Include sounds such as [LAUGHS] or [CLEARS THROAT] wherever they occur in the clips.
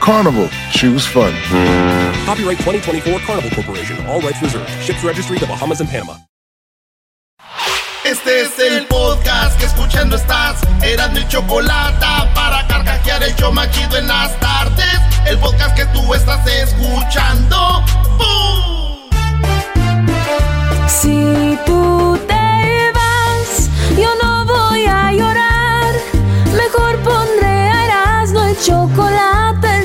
Carnival, choose fun. Copyright 2024 Carnival Corporation, all rights reserved. Ships registry the Bahamas and Panama. Este es el podcast que escuchando estás. Eran mi chocolate para carcajear el show machido en las tardes. El podcast que tú estás escuchando. ¡Bum! Si tú te vas, yo no voy a llorar. Mejor pondré a Erasmo el chocolate,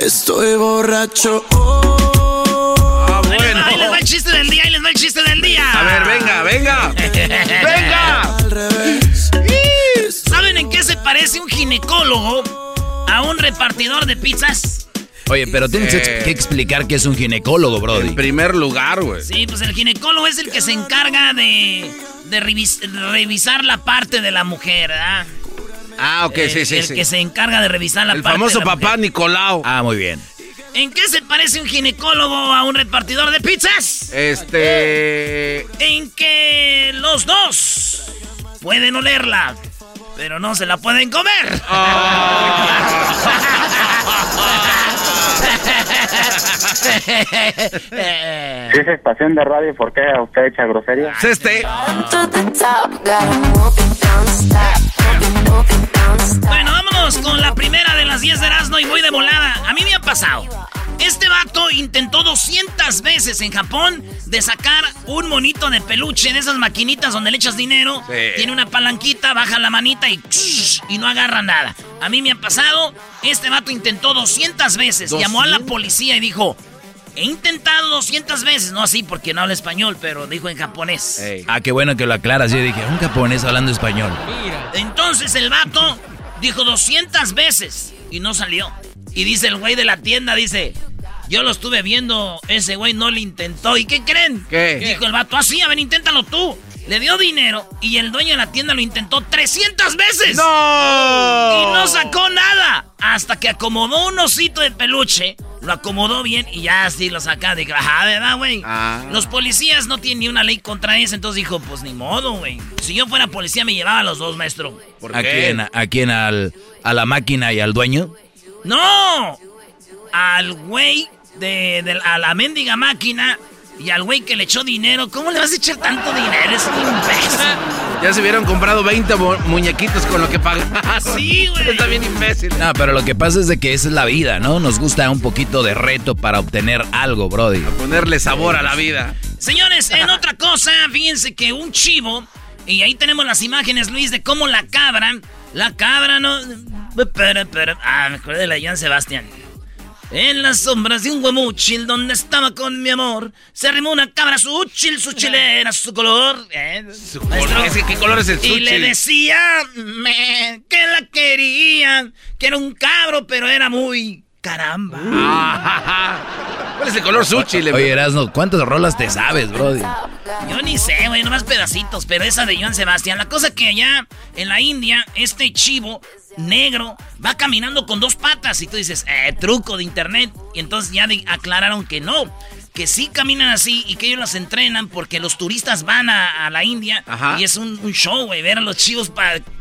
Estoy borracho. Oh, Ah, bueno. Ahí les va el chiste del día, ahí les va el chiste del día. A ver, venga, venga. [LAUGHS] ¡Venga! al revés. ¿Saben en qué se parece un ginecólogo a un repartidor de pizzas? Oye, pero tienes Eh. que explicar que es un ginecólogo, Brody. En primer lugar, güey. Sí, pues el ginecólogo es el que se encarga de, de revis- revisar la parte de la mujer, ¿verdad? Ah, ok, el, sí, sí, el sí. que se encarga de revisar la El parte famoso de la papá mujer. Nicolau. Ah, muy bien. ¿En qué se parece un ginecólogo a un repartidor de pizzas? Este. En que los dos pueden olerla, pero no se la pueden comer. [LAUGHS] [LAUGHS] Si es estación de radio, ¿por qué usted echa grosería? Es este. Bueno, vámonos con la primera de las 10 de Erasmo y voy de volada. A mí me ha pasado. Este vato intentó 200 veces en Japón de sacar un monito de peluche de esas maquinitas donde le echas dinero. Sí. Tiene una palanquita, baja la manita y, y no agarra nada. A mí me ha pasado. Este vato intentó 200 veces. Llamó a la policía y dijo: He intentado 200 veces. No así porque no habla español, pero dijo en japonés. Ah, qué bueno que lo aclaras. Yo dije, un japonés hablando español. Entonces el vato dijo 200 veces y no salió. Y dice el güey de la tienda, dice, yo lo estuve viendo, ese güey no le intentó. ¿Y qué creen? ¿Qué? Dijo el vato, así, a ver, inténtalo tú. Le dio dinero y el dueño de la tienda lo intentó 300 veces. ¡No! Y no sacó nada. Hasta que acomodó un osito de peluche. Lo acomodó bien y ya así lo saca. Dije, ajá, ¿verdad, güey? Ah. Los policías no tienen ni una ley contra eso. Entonces dijo, pues ni modo, güey. Si yo fuera policía me llevaba a los dos, maestro. ¿Por ¿A qué? quién? ¿A quién? Al, ¿A la máquina y al dueño? ¡No! Al güey de, de- a la mendiga máquina y al güey que le echó dinero. ¿Cómo le vas a echar tanto dinero? Es un imbécil. Ya se hubieran comprado 20 mu- muñequitos con lo que pagaron. [LAUGHS] Sí, güey. Está bien imbécil. No, pero lo que pasa es de que esa es la vida, ¿no? Nos gusta un poquito de reto para obtener algo, Brody. Ponerle sabor a la vida. Señores, en [LAUGHS] otra cosa, fíjense que un chivo, y ahí tenemos las imágenes, Luis, de cómo la cabra, la cabra no... Pero, pero, ah, me acordé de la Joan Sebastián. En las sombras de un guamuchil donde estaba con mi amor, se arrimó una cabra su uchil, su chilera, su color. ¿eh? Su color, ese, ¿Qué color es el Y sushi? le decía me, que la querían, que era un cabro, pero era muy caramba. [LAUGHS] ¿Cuál es el color sushi? Le- Oye, Erasno, ¿cuántas rolas te sabes, Brody? Yo ni sé, güey, nomás pedacitos, pero esa de Joan Sebastián. La cosa que allá en la India, este chivo negro va caminando con dos patas y tú dices, eh, truco de internet. Y entonces ya aclararon que no, que sí caminan así y que ellos las entrenan porque los turistas van a, la India y es un, show, güey, ver a los chivos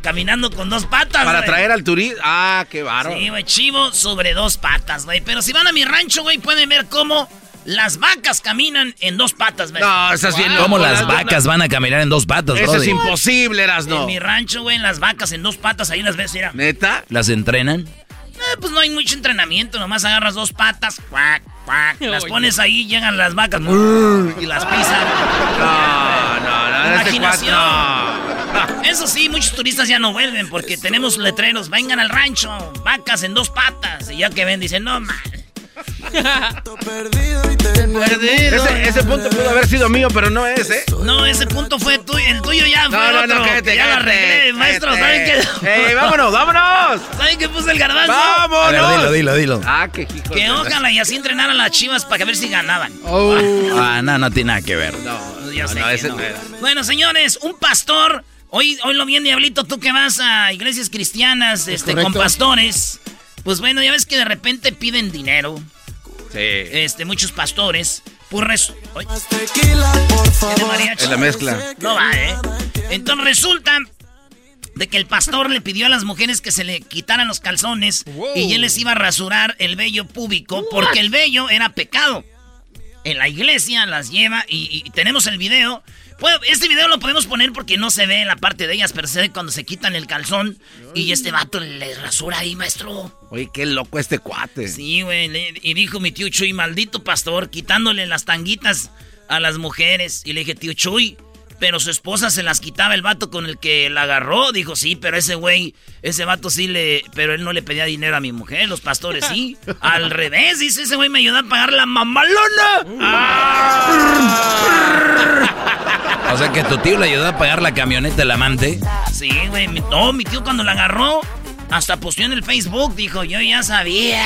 caminando con dos patas. Para traer al turista. Ah, qué bárbaro. Sí, güey, chivo sobre dos patas, güey. Pero si van a mi rancho, güey, pueden ver cómo las vacas caminan en dos patas, güey. No, estás bien ¿Cómo las vacas van a caminar en dos patas, Eso es imposible, no. En mi rancho, güey, las vacas en dos patas, ahí las ves, mira. ¿Neta? ¿Las entrenan? Pues no hay mucho entrenamiento, nomás agarras dos patas, cuac, cuac, las pones ahí, llegan las vacas y las pisan. No, no, no, Imaginación. no. Eso sí, muchos turistas ya no vuelven porque tenemos letreros, vengan al rancho, vacas en dos patas. Y ya que ven, dicen, no, man. Ese, punto pudo haber sido mío, pero no es, ¿eh? No, ese punto fue tuyo. El tuyo ya fue no, no, otro. ya lo arreglé, maestro. ¿Saben qué? ¡Ey, vámonos, vámonos! ¿Saben qué puse el garbanzo? ¡Vámonos! dilo, dilo, dilo. Ah, qué hijo Que ojalá y así entrenaran las chivas para ver si ganaban. Oh. Ah, no, no tiene nada que ver. No, ya sé que no. Bueno, señores, un pastor... Hoy, hoy lo bien, Diablito, tú que vas a iglesias cristianas este, con pastores. Pues bueno, ya ves que de repente piden dinero. Sí. Este, muchos pastores. Por res... En la mezcla. No va, ¿eh? Entonces resulta de que el pastor le pidió a las mujeres que se le quitaran los calzones y él les iba a rasurar el vello púbico porque el vello era pecado. En la iglesia las lleva y, y tenemos el video este video lo podemos poner porque no se ve en la parte de ellas, pero se ve cuando se quitan el calzón y este vato le rasura ahí, maestro. Oye, qué loco este cuate. Sí, güey. Y dijo mi tío Chuy, maldito pastor, quitándole las tanguitas a las mujeres. Y le dije, tío Chuy, pero su esposa se las quitaba el vato con el que la agarró. Dijo, sí, pero ese güey, ese vato sí le. Pero él no le pedía dinero a mi mujer, los pastores sí. [LAUGHS] Al revés, dice, ese güey me ayudó a pagar la mamalona. o sea que tu tío le ayudó a pagar la camioneta del amante. Sí, güey. No, mi tío cuando la agarró, hasta posteó en el Facebook, dijo, yo ya sabía.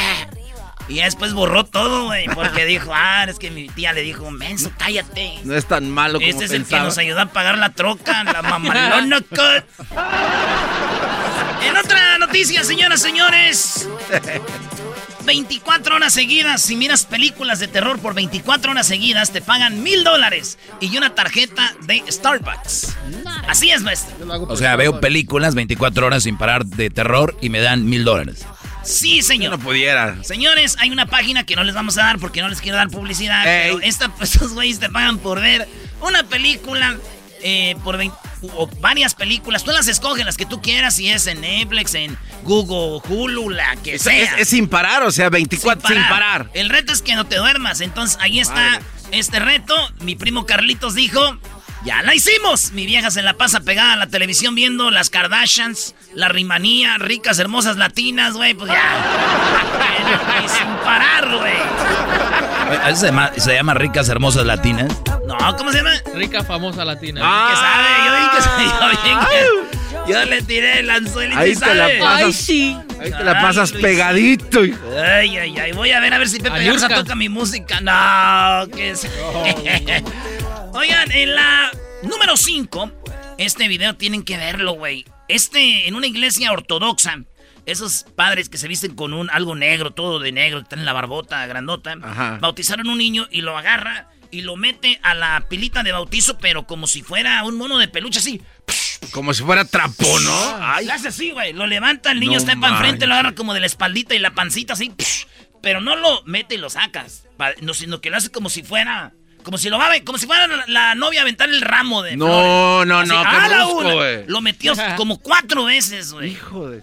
Y después borró todo, güey, porque [LAUGHS] dijo, ah, es que mi tía le dijo, menso, cállate. No es tan malo como Este es el que nos ayudó a pagar la troca, la mamalona [LAUGHS] cut. En otra noticia, señoras, señores. [LAUGHS] 24 horas seguidas, si miras películas de terror por 24 horas seguidas, te pagan mil dólares y una tarjeta de Starbucks. Así es, maestro. O sea, veo películas 24 horas sin parar de terror y me dan mil dólares. Sí, señor. no pudiera. Señores, hay una página que no les vamos a dar porque no les quiero dar publicidad. Pero esta, [LAUGHS] estos güeyes te pagan por ver una película, eh, por o varias películas. Tú las escoges, las que tú quieras, si es en Netflix, en Google, Hulu, la que sea. Es, sin parar, o sea, 24 sin parar. El reto es que no te duermas. Entonces, ahí está este reto. Mi primo Carlitos dijo... Ya la hicimos. Mi vieja se la pasa pegada a la televisión viendo las Kardashians, la rimanía, ricas, hermosas latinas, güey. Pues ya. y sin parar, güey. ¿Se llama, ¿Se llama ricas, hermosas latinas? No, ¿cómo se llama? Rica, famosa latina. Ah, que sabe, yo vi que sabía bien Yo le tiré el anzuelito ahí y te la pasas, ay, sí. Ahí te la pasas pegadito. Ay, ay, ay. Voy a ver a ver si Pepe Garza toca mi música. No, que es... [LAUGHS] Oigan, en la número 5, este video tienen que verlo, güey. Este, en una iglesia ortodoxa, esos padres que se visten con un algo negro, todo de negro, que están en la barbota grandota, bautizaron un niño y lo agarra y lo mete a la pilita de bautizo, pero como si fuera un mono de peluche así. Como si fuera trapo, ¿no? Ay. Lo hace así, güey. Lo levanta, el niño está para enfrente, lo agarra como de la espaldita y la pancita así. Pero no lo mete y lo sacas. No, sino que lo hace como si fuera como si lo va como si fuera la, novia a aventar el ramo de No, no, no, qué Lo metió [LAUGHS] como cuatro veces, güey. Hijo de...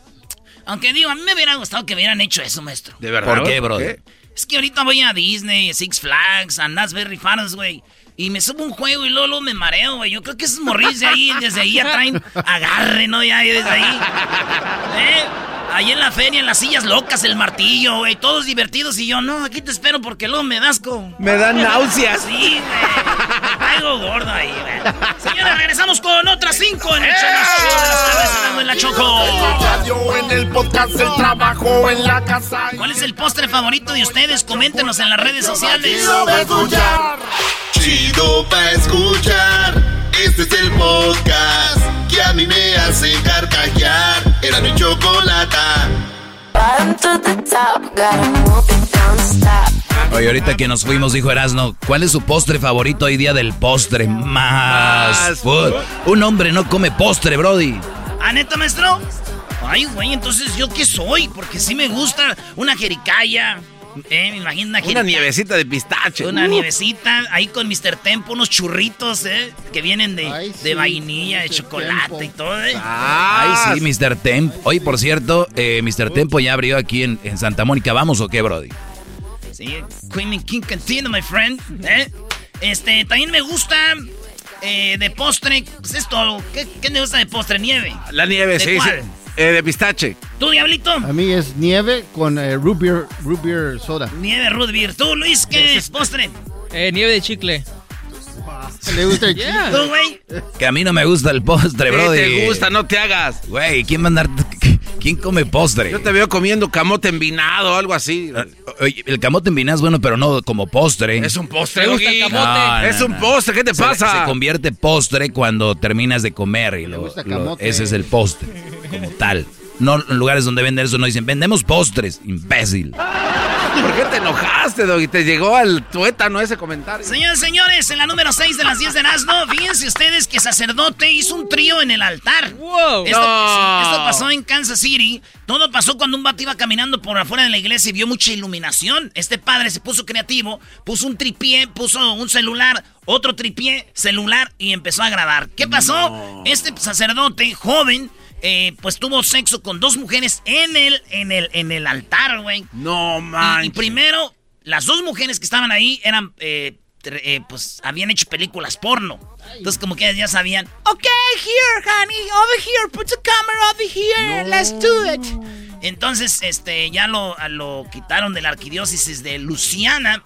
Aunque digo, a mí me hubiera gustado que hubieran hecho eso, maestro. ¿De verdad? ¿Por qué, bro? Es que ahorita voy a Disney, Six Flags, a Very Farms, güey. Y me subo un juego y luego, me mareo, güey. Yo creo que es morirse ahí, desde ahí ya traen agarre, ¿no? Ya desde ahí. [LAUGHS] ¿Eh? Ahí en la feria, en las sillas locas, el martillo, güey, todos divertidos. Y yo, no, aquí te espero porque luego me das con. Me dan náuseas. Sí, güey. Algo gordo ahí, güey. Señores, regresamos con otras cinco en el show tardes, Erasmo y la Choco. en el podcast, el trabajo en la casa. ¿Cuál es el postre favorito de ustedes? Coméntenos en las redes sociales. Chido pa' escuchar. Chido pa' escuchar. Este es el podcast que a mí me hace carcajear. Era mi chocolata. Oye, ahorita que nos fuimos, dijo Erasno, ¿cuál es su postre favorito hoy día del postre? Más Más food. Un hombre no come postre, Brody. ¿Ah, neta, maestro? Ay, güey, entonces, ¿yo qué soy? Porque sí me gusta una jericaya. Eh, me imagino una Una nievecita de pistache. Una Uh. nievecita, ahí con Mr. Tempo, unos churritos, ¿eh? Que vienen de, Ay, de sí, vainilla, de chocolate Tempo. y todo, ¿eh? Ah, Ay, sí, Mr. Temp. Oye, por cierto, eh, Mr. Tempo ya abrió aquí en, en Santa Mónica. ¿Vamos o qué, Brody? Sí, Queen and King Cantina, my friend. ¿eh? Este, también me gusta eh, de postre. Pues es todo. ¿Qué, qué me gusta de postre? Nieve. La nieve, ¿De sí, sí. Eh, de pistache. ¿Tú, Diablito? A mí es nieve con eh, root, beer, root beer soda. Nieve root beer. ¿Tú, Luis, qué es postre? Eh, nieve de chicle. ¿Le gusta el Yeah. ¿Tú, güey? Que a mí no me gusta el postre, ¿Qué Brody. te gusta? No te hagas. Güey, ¿quién va a andar? [LAUGHS] ¿Quién come postre? Yo te veo comiendo camote envinado o algo así. Oye, el camote en vinazo es bueno, pero no como postre. Es un postre, ¿Te gusta el camote? No, no, Es un no. postre, ¿qué te Se- pasa? Se, convierte postre cuando terminas de comer y lo- gusta lo- camote. ese es el postre, como tal. No lugares donde venden eso no dicen, vendemos postres, imbécil. ¿Por qué te enojaste, Doggy? Te llegó al tuétano ese comentario. Señores, señores, en la número 6 de las 10 de Nazno, fíjense ustedes que sacerdote hizo un trío en el altar. Wow. Esto, No. esto pasó en Kansas City. Todo pasó cuando un vato iba caminando por afuera de la iglesia y vio mucha iluminación. Este padre se puso creativo, puso un tripié, puso un celular, otro tripié, celular y empezó a grabar. ¿Qué pasó? Este sacerdote joven, eh, pues tuvo sexo con dos mujeres en el, en el, en el altar, güey. No, man. y primero, las dos mujeres que estaban ahí eran, eh, eh, pues, habían hecho películas porno. Entonces, como que ya sabían, ok, here, honey, over here, put the camera over here, let's do it. Entonces, este, ya lo, lo quitaron de la arquidiócesis de Luciana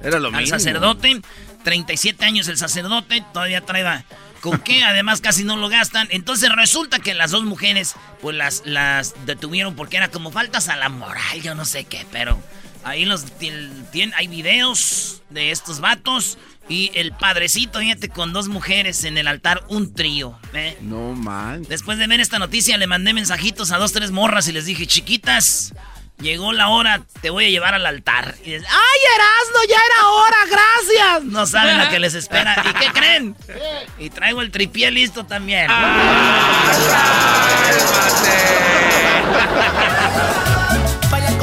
Era lo al mismo. sacerdote. 37 años el sacerdote, todavía trae con qué, además casi no lo gastan. Entonces resulta que las dos mujeres, pues las, las detuvieron porque era como faltas a la moral, yo no sé qué, pero ahí los tienen, hay videos de estos vatos y el padrecito, fíjate, con dos mujeres en el altar, un trío, ¿eh? No, man. Después de ver esta noticia le mandé mensajitos a dos, tres morras y les dije, chiquitas, llegó la hora, te voy a llevar al altar. Y dices, ¡ay, Erasno, ya era hora, gracias! No saben lo que les espera. ¿Y qué creen? Y traigo el tripié listo también.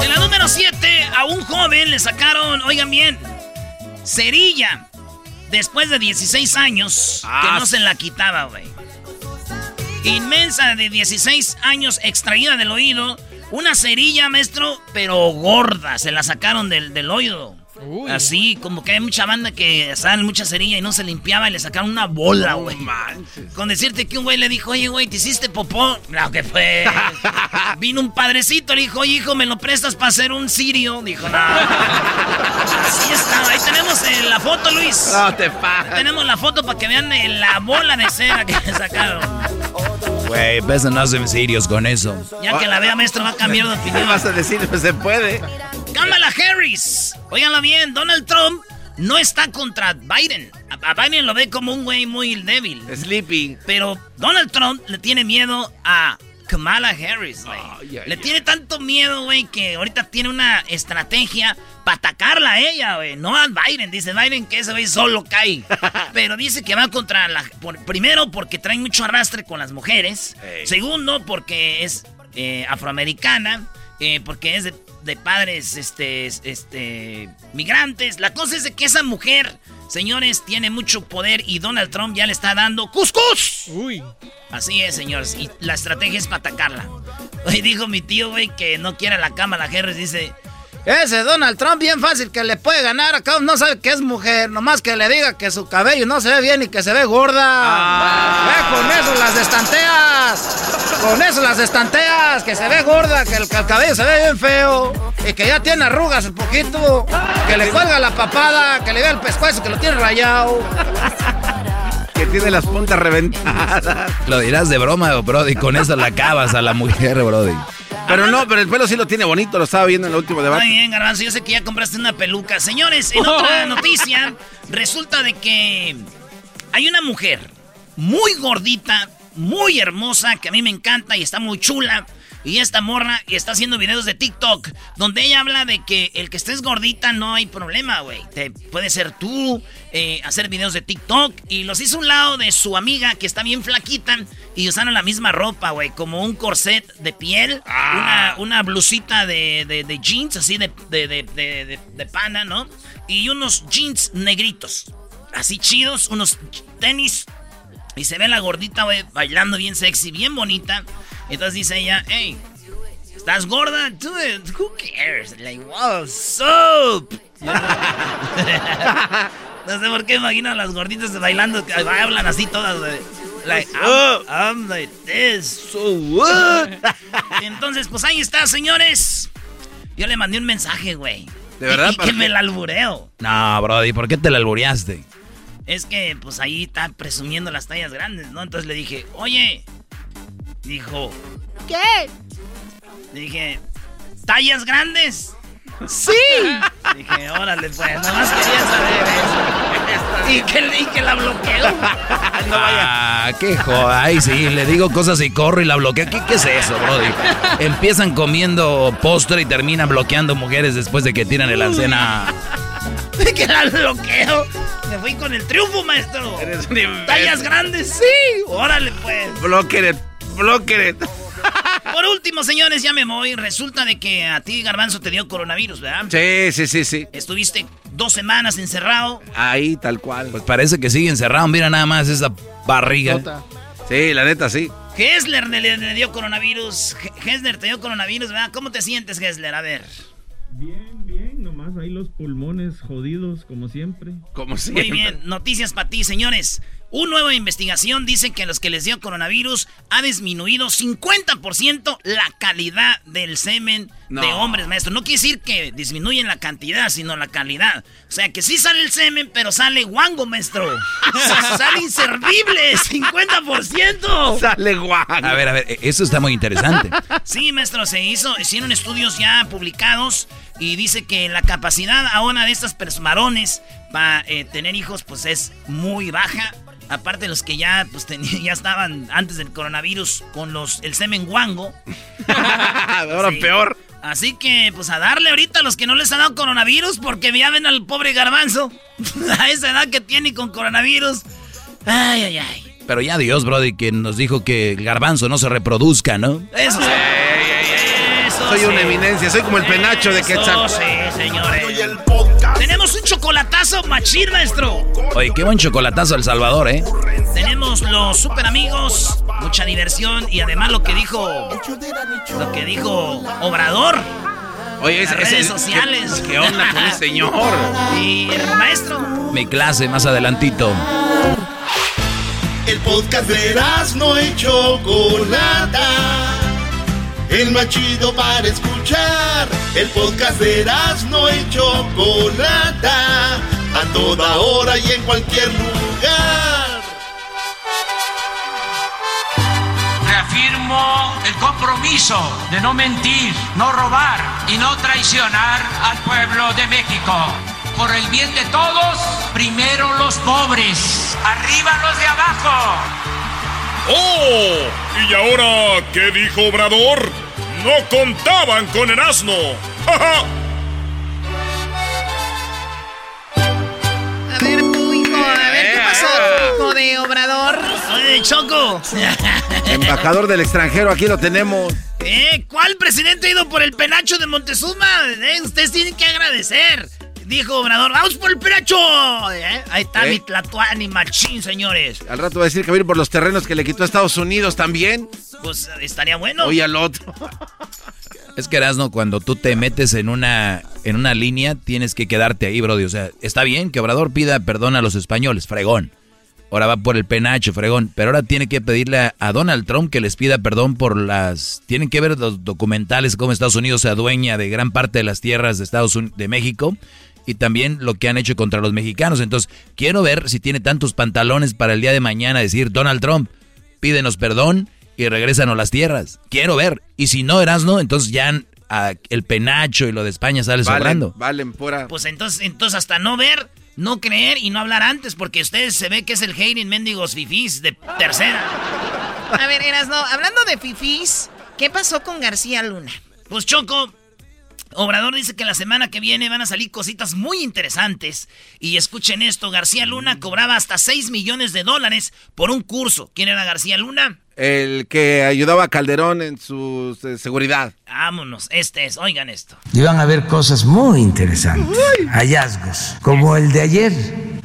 En la número 7, a un joven le sacaron, oigan bien, cerilla. Después de 16 años, que Ah, no se la quitaba, güey. Inmensa de 16 años extraída del oído. Una cerilla, maestro, pero gorda. Se la sacaron del, del oído. Uy. Así, como que hay mucha banda que salen mucha cerilla y no se limpiaba y le sacaron una bola, güey. Con decirte que un güey le dijo, oye, güey, ¿te hiciste popó? No, que fue. Vino un padrecito, le dijo, oye, hijo, ¿me lo prestas para hacer un sirio? Dijo, no. Así estaba. Ahí tenemos eh, la foto, Luis. No te pases. Tenemos la foto para que vean eh, la bola de cera que le sacaron. Güey, pues no hacen serios con eso. Ya que la vea, maestro, va a cambiar de ¿Qué opinión. [LAUGHS] vas a decir? Pues se puede. Kamala Harris. Óiganlo bien, Donald Trump no está contra Biden. A Biden lo ve como un güey muy débil. Sleeping. Pero Donald Trump le tiene miedo a Kamala Harris, güey. Ay, Le tiene tanto miedo, güey, que ahorita tiene una estrategia para atacarla a ella, güey. No a Biden. Dice Biden que ese güey solo cae. [LAUGHS] Pero dice que va contra la... por- primero, porque trae mucho arrastre con las mujeres. Segundo, porque es eh, afroamericana. eh, porque es de, de padres este, este, migrantes. La cosa es de que esa mujer, señores, tiene mucho poder y Donald Trump ya le está dando cuscús. Uy. Así es, señores. Y la estrategia es para atacarla. [LAUGHS] Hoy dijo mi tío, güey, que no quiere a la Cámara Harris. Dice, Ese Donald Trump bien fácil que le puede ganar. Acá no sabe que es mujer. Nomás que le diga que su cabello no se ve bien y que se ve gorda. Ah. Ve con eso las estanteas. Con eso las estanteas. Que se ve gorda, que el, que el cabello se ve bien feo. Y que ya tiene arrugas un poquito. Que le cuelga la papada. Que le vea el pescuezo que lo tiene rayado. Que tiene las puntas reventadas. Lo dirás de broma, Brody. Con eso la acabas a la mujer, Brody. Pero no, pero el pelo sí lo tiene bonito, lo estaba viendo en el último debate. Muy bien, Garbanzo, yo sé que ya compraste una peluca. Señores, en [LAUGHS] otra noticia, resulta de que hay una mujer muy gordita, muy hermosa, que a mí me encanta y está muy chula. Y esta morra está haciendo videos de TikTok donde ella habla de que el que estés gordita no hay problema, güey. Te puede ser tú, eh, hacer videos de TikTok. Y los hizo un lado de su amiga que está bien flaquita y usaron la misma ropa, güey. Como un corset de piel, una, una blusita de, de- de jeans, así de- de- de pana, ¿no? Y unos jeans negritos, así chidos, unos tenis. Y se ve la gordita, güey, bailando bien sexy, bien bonita. Entonces dice ella, hey, ¿estás gorda? Dude, who cares? Like, wow, soap. [LAUGHS] no sé por qué imagino a las gorditas bailando, que hablan así todas, güey. Like, I'm, I'm like this, so what? [LAUGHS] Entonces, pues ahí está, señores. Yo le mandé un mensaje, güey. ¿De verdad? Y ¿Para que me la albureo. No, Brody, ¿por qué te la albureaste? Es que, pues ahí está presumiendo las tallas grandes, ¿no? Entonces le dije, oye. Dijo, ¿qué? Dije, ¿tallas grandes? ¡Sí! [LAUGHS] Dije, órale, pues, nomás quería saber eso. Y que, y que la bloqueo. [LAUGHS] Ah, qué joda. Ay, sí, le digo cosas y corro y la bloqueo. ¿Qué, qué es eso, Brody? Empiezan comiendo postre y terminan bloqueando mujeres después de que tiran el ancena. [LAUGHS] que la bloqueo. Me fui con el triunfo, maestro. Eres un imbécil. ¿Tallas grandes? Sí. Órale, pues. Bloqueret, bloqueret. [LAUGHS] Por último, señores, ya me voy. Resulta de que a ti, Garbanzo, te dio coronavirus, ¿verdad? Sí, sí, sí, sí. Estuviste dos semanas encerrado. Ahí, tal cual. Pues parece que sigue encerrado. Mira nada más esa barriga. Sí, la neta, sí. Hesler le, le- le dio coronavirus. He- Hesler te dio coronavirus, ¿verdad? ¿Cómo te sientes, Hesler? A ver. Bien, ahí los pulmones jodidos, como siempre. Como Muy bien, noticias para ti, señores. Una nueva investigación dice que a los que les dio coronavirus ha disminuido 50% la calidad del semen No. de hombres, maestro. No quiere decir que disminuyen la cantidad, sino la calidad. O sea, que sí sale el semen, pero sale guango, maestro. [LAUGHS] sale inservible, 50%. Sale guango. A ver, a ver, eso está muy interesante. Sí, maestro, se hizo, hicieron estudios ya publicados y dice que la capacidad ahora de estas personas varones para eh, tener hijos pues es muy baja. Aparte los que ya pues [LAUGHS] ya estaban antes del coronavirus con los el semen guango. [LAUGHS] Ahora Sí. peor. Así que pues a darle ahorita a los que no les han dado coronavirus porque ya ven al pobre garbanzo [LAUGHS] a esa edad que tiene y con coronavirus. Ay, ay, ay. Pero ya Dios, Brody, que nos dijo que el garbanzo no se reproduzca, ¿no? Eso sí. Eso Soy una eminencia, soy como el penacho de Quetzal. sí, señores. Tenemos un chocolatazo machín, maestro. Oye, qué buen chocolatazo El Salvador, ¿eh? Tenemos los super amigos, mucha diversión y además lo que dijo lo que dijo Obrador. Oye, las ese- redes sociales. ¿qué- qué onda con el señor? [LAUGHS] Y el maestro. Mi clase más adelantito. El podcast de no y Chocolata. El más chido para escuchar. El podcast de no y Chocolata. A toda hora y en cualquier lugar. Reafirmo el compromiso de no mentir, no robar y no traicionar al pueblo de México. Por el bien de todos, primero los pobres, arriba los de abajo. ¡Oh! ¿Y ahora qué dijo Obrador? No contaban con el asno. [LAUGHS] ¡Ja, ja! A ver, tu hijo, a ver qué pasó, hijo de Obrador. Oye, Choco. Embajador del extranjero, aquí lo tenemos. ¿Eh? ¿Cuál presidente ha ido por el penacho de Montezuma? Eh, Ustedes tienen que agradecer. Dijo Obrador, vamos por el penacho. ¿Eh? Ahí está ¿Eh? mi Tlatuani machín, señores. Al rato va a decir que va a ir por los terrenos que le quitó a Estados Unidos también. Pues estaría bueno. Oye al otro. [LAUGHS] Es que Erasno, cuando tú te metes en una en una línea, tienes que quedarte ahí, Brody. O sea, está bien que Obrador pida perdón a los españoles, fregón. Ahora va por el penacho, fregón. Pero ahora tiene que pedirle a, Donald Trump que les pida perdón por las... Tienen que ver los documentales cómo Estados Unidos se adueña de gran parte de las tierras de Estados Unidos, de México y también lo que han hecho contra los mexicanos. Entonces, quiero ver si tiene tantos pantalones para el día de mañana decir, Donald Trump, pídenos perdón y regrésanos las tierras. Quiero ver. Y si no, no entonces ya el penacho y lo de España sale sobrando. Valen pura. Pues entonces, entonces hasta no ver no creer y no hablar antes, porque ustedes se ve que es el hating mendigos fifís de tercera. A ver, Erasno, hablando de fifís, ¿qué pasó con García Luna? Pues Choco, Obrador dice que la semana que viene van a salir cositas muy interesantes. Y escuchen esto, García Luna cobraba hasta 6 millones de dólares por un curso. ¿Quién era García Luna? El que ayudaba a Calderón en su eh, seguridad. Vámonos, este es, oigan esto. Iban a haber cosas muy interesantes, hallazgos, como el de ayer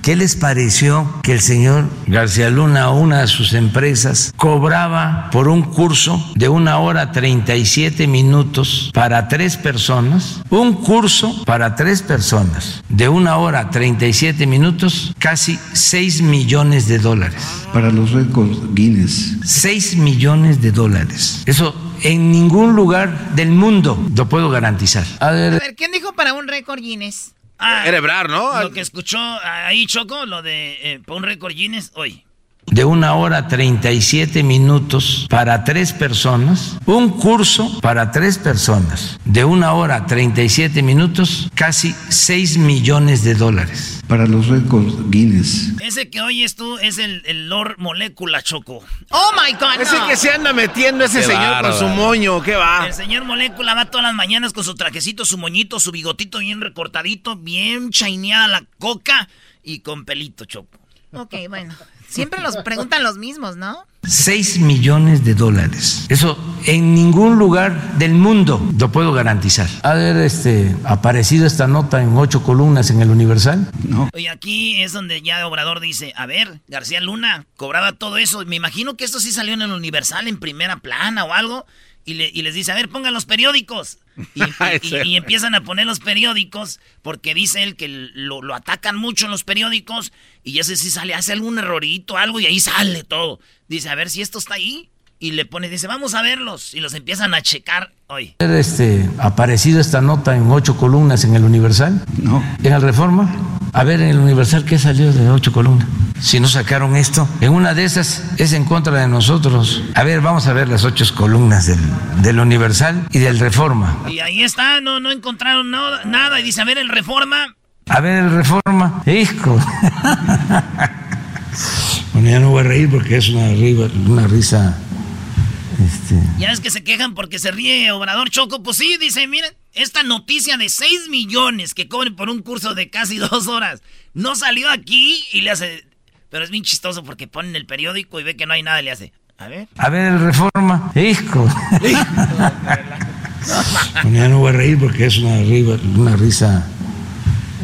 ¿Qué les pareció que el señor García Luna o una de sus empresas cobraba por un curso de una hora 37 minutos para tres personas? Un curso para tres personas de una hora 37 minutos, casi 6 millones de dólares. Para los récords Guinness. 6 millones de dólares. Eso en ningún lugar del mundo lo puedo garantizar. A ver, ¿quién dijo para un récord Guinness? Ah, Erebrar, ¿no? Lo que escuchó ahí Choco, lo de eh, un récord Guinness hoy de una hora 37 minutos para tres personas, un curso para tres personas de una hora 37 minutos, casi 6 millones de dólares. Para los récords Guinness. Ese que oyes tú es el, el Lord Molécula Choco. Oh my God. Ese que se anda metiendo ese señor con su moño, ¿qué va? El señor Molécula va todas las mañanas con su trajecito, su moñito, su bigotito bien recortadito, bien chaineada la coca y con pelito Choco. Ok, bueno. Siempre los preguntan los mismos, ¿no? 6 millones de dólares. Eso en ningún lugar del mundo lo puedo garantizar. ¿Ha haber este, aparecido esta nota en ocho columnas en el Universal? No. Y aquí es donde ya Obrador dice, a ver, García Luna cobraba todo eso. Me imagino que esto sí salió en el Universal en primera plana o algo. Y, les dice, a ver, pongan los periódicos. Y, [LAUGHS] empiezan a poner los periódicos porque dice él que lo, lo atacan mucho en los periódicos y ya sé si sale, hace algún errorito, algo y ahí sale todo. Dice, a ver si esto está ahí. Y le pone, dice, vamos a verlos. Y los empiezan a checar hoy. Este, ¿Aparecido esta nota en ocho columnas en el Universal? No. ¿En el Reforma? A ver, en el Universal, ¿qué salió de ocho columnas? Si no sacaron esto. En una de esas es en contra de nosotros. A ver, vamos a ver las ocho columnas del, del Universal y del Reforma. Y ahí está, no, no encontraron nada. Y dice, a ver, el Reforma. A ver, el Reforma. Hijo. bueno, ya no voy a reír porque es una, una risa este... Ya es que se quejan porque se ríe Obrador Choco. Pues sí, dice, miren, esta noticia de 6 millones que cobren por un curso de casi [LAUGHS] dos horas no salió aquí y le hace... Pero es bien chistoso porque ponen el periódico y ve que no hay nada y le hace... A ver. A ver, el reforma. Hijo. [LAUGHS] ya no voy a reír porque es una, una risa...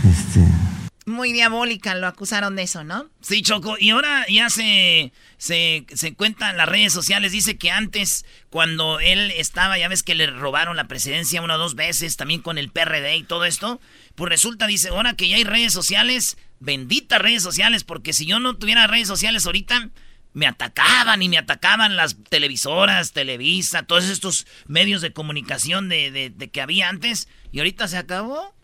Este muy diabólica, lo acusaron de eso, ¿no? Sí, Choco. Y ahora ya se, se, se cuenta en las redes sociales. Dice que antes, cuando él estaba, ya ves que le robaron la presidencia una o dos veces, también con el PRD y todo esto. Pues resulta, dice, ahora que ya hay redes sociales, benditas redes sociales, porque si yo no tuviera redes sociales ahorita, me atacaban y me atacaban las televisoras, Televisa, todos estos medios de comunicación de, de, de que había antes. Y ahorita se acabó.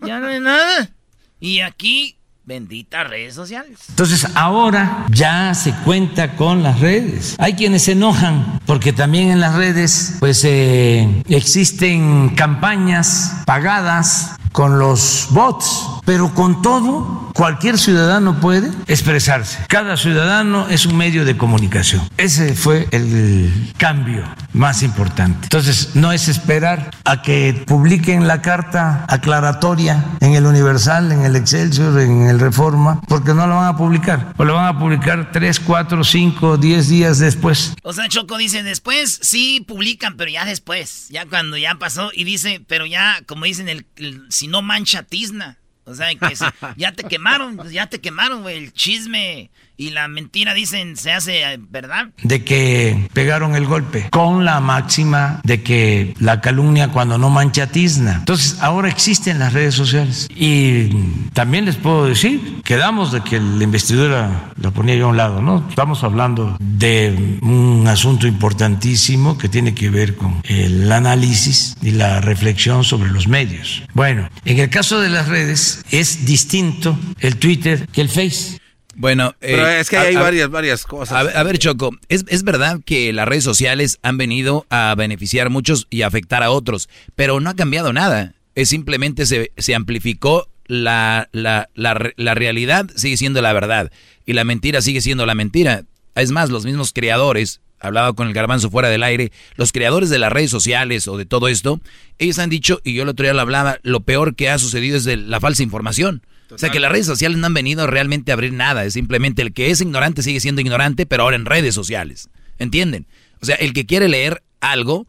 Ya no hay nada. Y aquí, benditas redes sociales. Entonces ahora ya se cuenta con las redes. Hay quienes se enojan porque también en las redes pues eh, existen campañas pagadas con los bots, pero con todo, cualquier ciudadano puede expresarse. Cada ciudadano es un medio de comunicación. Ese fue el cambio más importante. Entonces, no es esperar a que publiquen la carta aclaratoria en el Universal, en el Excelsior, en el Reforma, porque no la van a publicar. O la van a publicar tres, cuatro, cinco, diez días después. O sea, Choco dice, después sí publican, pero ya después, ya cuando ya pasó, y dice, pero ya, como dicen, el si no mancha tizna. O sea, que ya te quemaron, ya te quemaron, güey, el chisme y la mentira, dicen, se hace eh, verdad. de que pegaron el golpe, con la máxima de que la calumnia cuando no mancha tizna. Entonces, ahora existen las redes sociales. Y también les puedo decir, quedamos de que la investidura la ponía yo a un lado, ¿no? Estamos hablando de un asunto importantísimo que tiene que ver con el análisis y la reflexión sobre los medios. Bueno, en el caso de las redes es distinto el Twitter que el Face. Bueno, Pero eh, es que a- hay a- varias, varias cosas. A, ver- a ver, Choco, ¿es, es verdad que las redes sociales han venido a beneficiar a muchos y a afectar a otros, pero no ha cambiado nada. Es simplemente se, se amplificó la, la, la, la realidad, sigue siendo la verdad, y la mentira sigue siendo la mentira. Es más, los mismos creadores, hablaba con el garbanzo fuera del aire, los creadores de las redes sociales o de todo esto, ellos han dicho, y yo el otro día lo hablaba, lo peor que ha sucedido es de la falsa información. O sea que las redes sociales no han venido realmente a abrir nada, es simplemente el que es ignorante sigue siendo ignorante, pero ahora en redes sociales. ¿Entienden? O sea, el que quiere leer algo,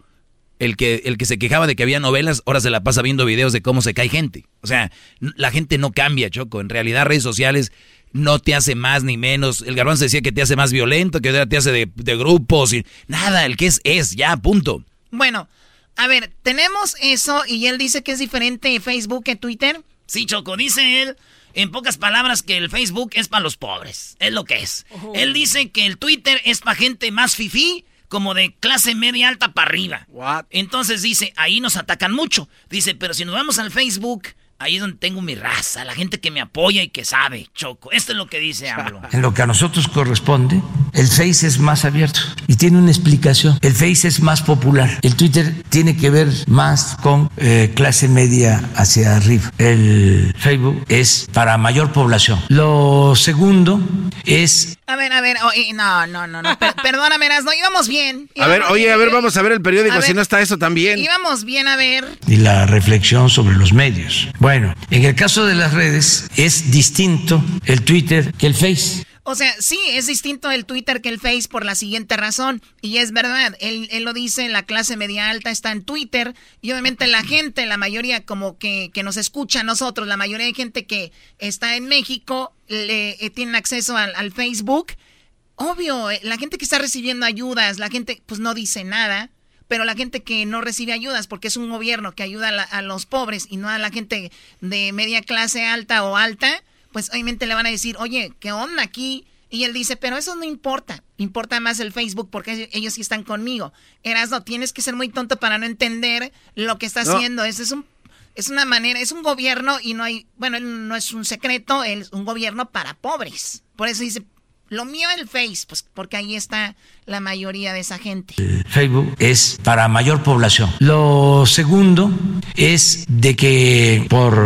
el que, el que se quejaba de que había novelas, ahora se la pasa viendo videos de cómo se cae gente. O sea, la gente no cambia, Choco. En realidad redes sociales no te hace más ni menos. El garbanzo decía que te hace más violento, que ahora te hace de, de grupos y nada, el que es es, ya, punto. Bueno, a ver, tenemos eso y él dice que es diferente Facebook que Twitter. Sí, Choco, dice él, en pocas palabras, que el Facebook es para los pobres. Es lo que es. Él dice que el Twitter es para gente más fifí, como de clase media alta para arriba. Entonces dice, ahí nos atacan mucho. Dice, pero si nos vamos al Facebook, ahí es donde tengo mi raza, la gente que me apoya y que sabe, Choco. Esto es lo que dice [LAUGHS] AMLO. En lo que a nosotros corresponde, el Face es más abierto y tiene una explicación. El Face es más popular. El Twitter tiene que ver más con eh, clase media hacia arriba. El Facebook es para mayor población. Lo segundo es A ver, a ver, oh, no, no, no, no, per- [LAUGHS] perdóname, no íbamos bien. A ver, Íbamos oye, bien, a ver, vamos a ver el periódico, A si ver. no está eso también. Íbamos bien, a ver. y la reflexión sobre los medios. Bueno, en el caso de las redes es distinto el Twitter que el Face. O sea, sí, es distinto el Twitter que el Face por la siguiente razón. Y es verdad, él, él lo dice, la clase media alta está en Twitter. Y obviamente la gente, la mayoría como que, que nos escucha a nosotros, la mayoría de gente que está en México, le eh, tienen acceso al, al Facebook. Obvio, eh, la gente que está recibiendo ayudas, la gente pues no dice nada. Pero la gente que no recibe ayudas, porque es un gobierno que ayuda a, la- a los pobres y no a la gente de media clase alta o alta, pues obviamente le van a decir, oye, ¿qué onda aquí? Y él dice, pero eso no importa, importa más el Facebook porque ellos sí están conmigo. Erasno, tienes que ser muy tonto para no entender lo que está No. haciendo. Ese es un es una manera, es un gobierno y no hay, bueno, él no es un secreto, él es un gobierno para pobres. Por eso dice, lo mío el Face, pues porque ahí está la mayoría de esa gente. Facebook es para mayor población. Lo segundo es de que por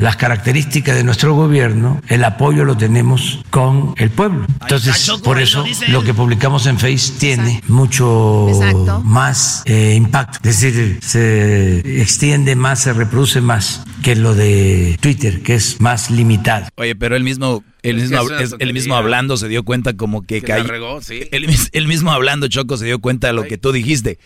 las características de nuestro gobierno, el apoyo lo tenemos con el pueblo. Entonces, por eso lo que publicamos en Face tiene mucho más eh, impacto. Es decir, se extiende más, se reproduce más que lo de Twitter, que es más limitado. Oye, pero él mismo, él mismo, es él mismo hablando se dio cuenta como que, Que regó, sí. [LAUGHS] él mismo hablando, Choco, se dio cuenta de lo que tú dijiste.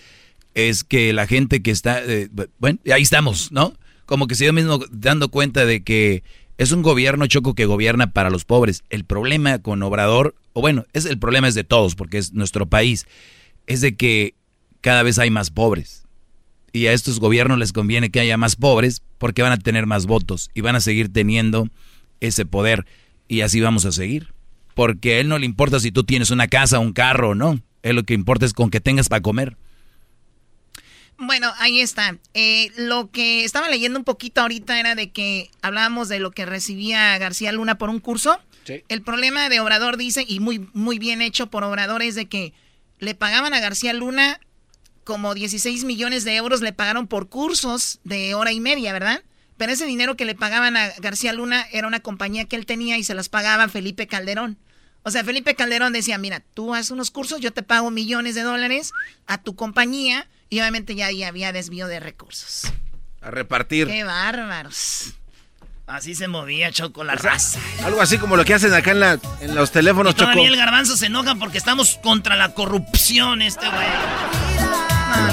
Es que la gente que está, eh, bueno, ahí estamos, ¿no? Como que se dio mismo dando cuenta de que es un gobierno, Choco, que gobierna para los pobres. El problema con Obrador, o bueno, es el problema es de todos, porque es nuestro país, es de que cada vez hay más pobres. Y a estos gobiernos les conviene que haya más pobres porque van a tener más votos y van a seguir teniendo ese poder. Y así vamos a seguir. Porque a él no le importa si tú tienes una casa, un carro o no. Él lo que importa es con que tengas para comer. Bueno, ahí está. Eh, lo que estaba leyendo un poquito ahorita era de que hablábamos de lo que recibía García Luna por un curso. El problema de Obrador dice, y muy, muy bien hecho por Obrador, es de que le pagaban a García Luna como 16 millones de euros, le pagaron por cursos de hora y media, ¿verdad? Pero ese dinero que le pagaban a García Luna era una compañía que él tenía y se las pagaba Felipe Calderón. O sea, Felipe Calderón decía, mira, tú haces unos cursos, yo te pago millones de dólares a tu compañía y obviamente ya, ya había desvío de recursos. A repartir. Qué bárbaros. Así se movía Choco la O sea, raza. Algo así como lo que hacen acá en, la, en los teléfonos, Y Choco. el garbanzo se enoja porque estamos contra la corrupción, este güey.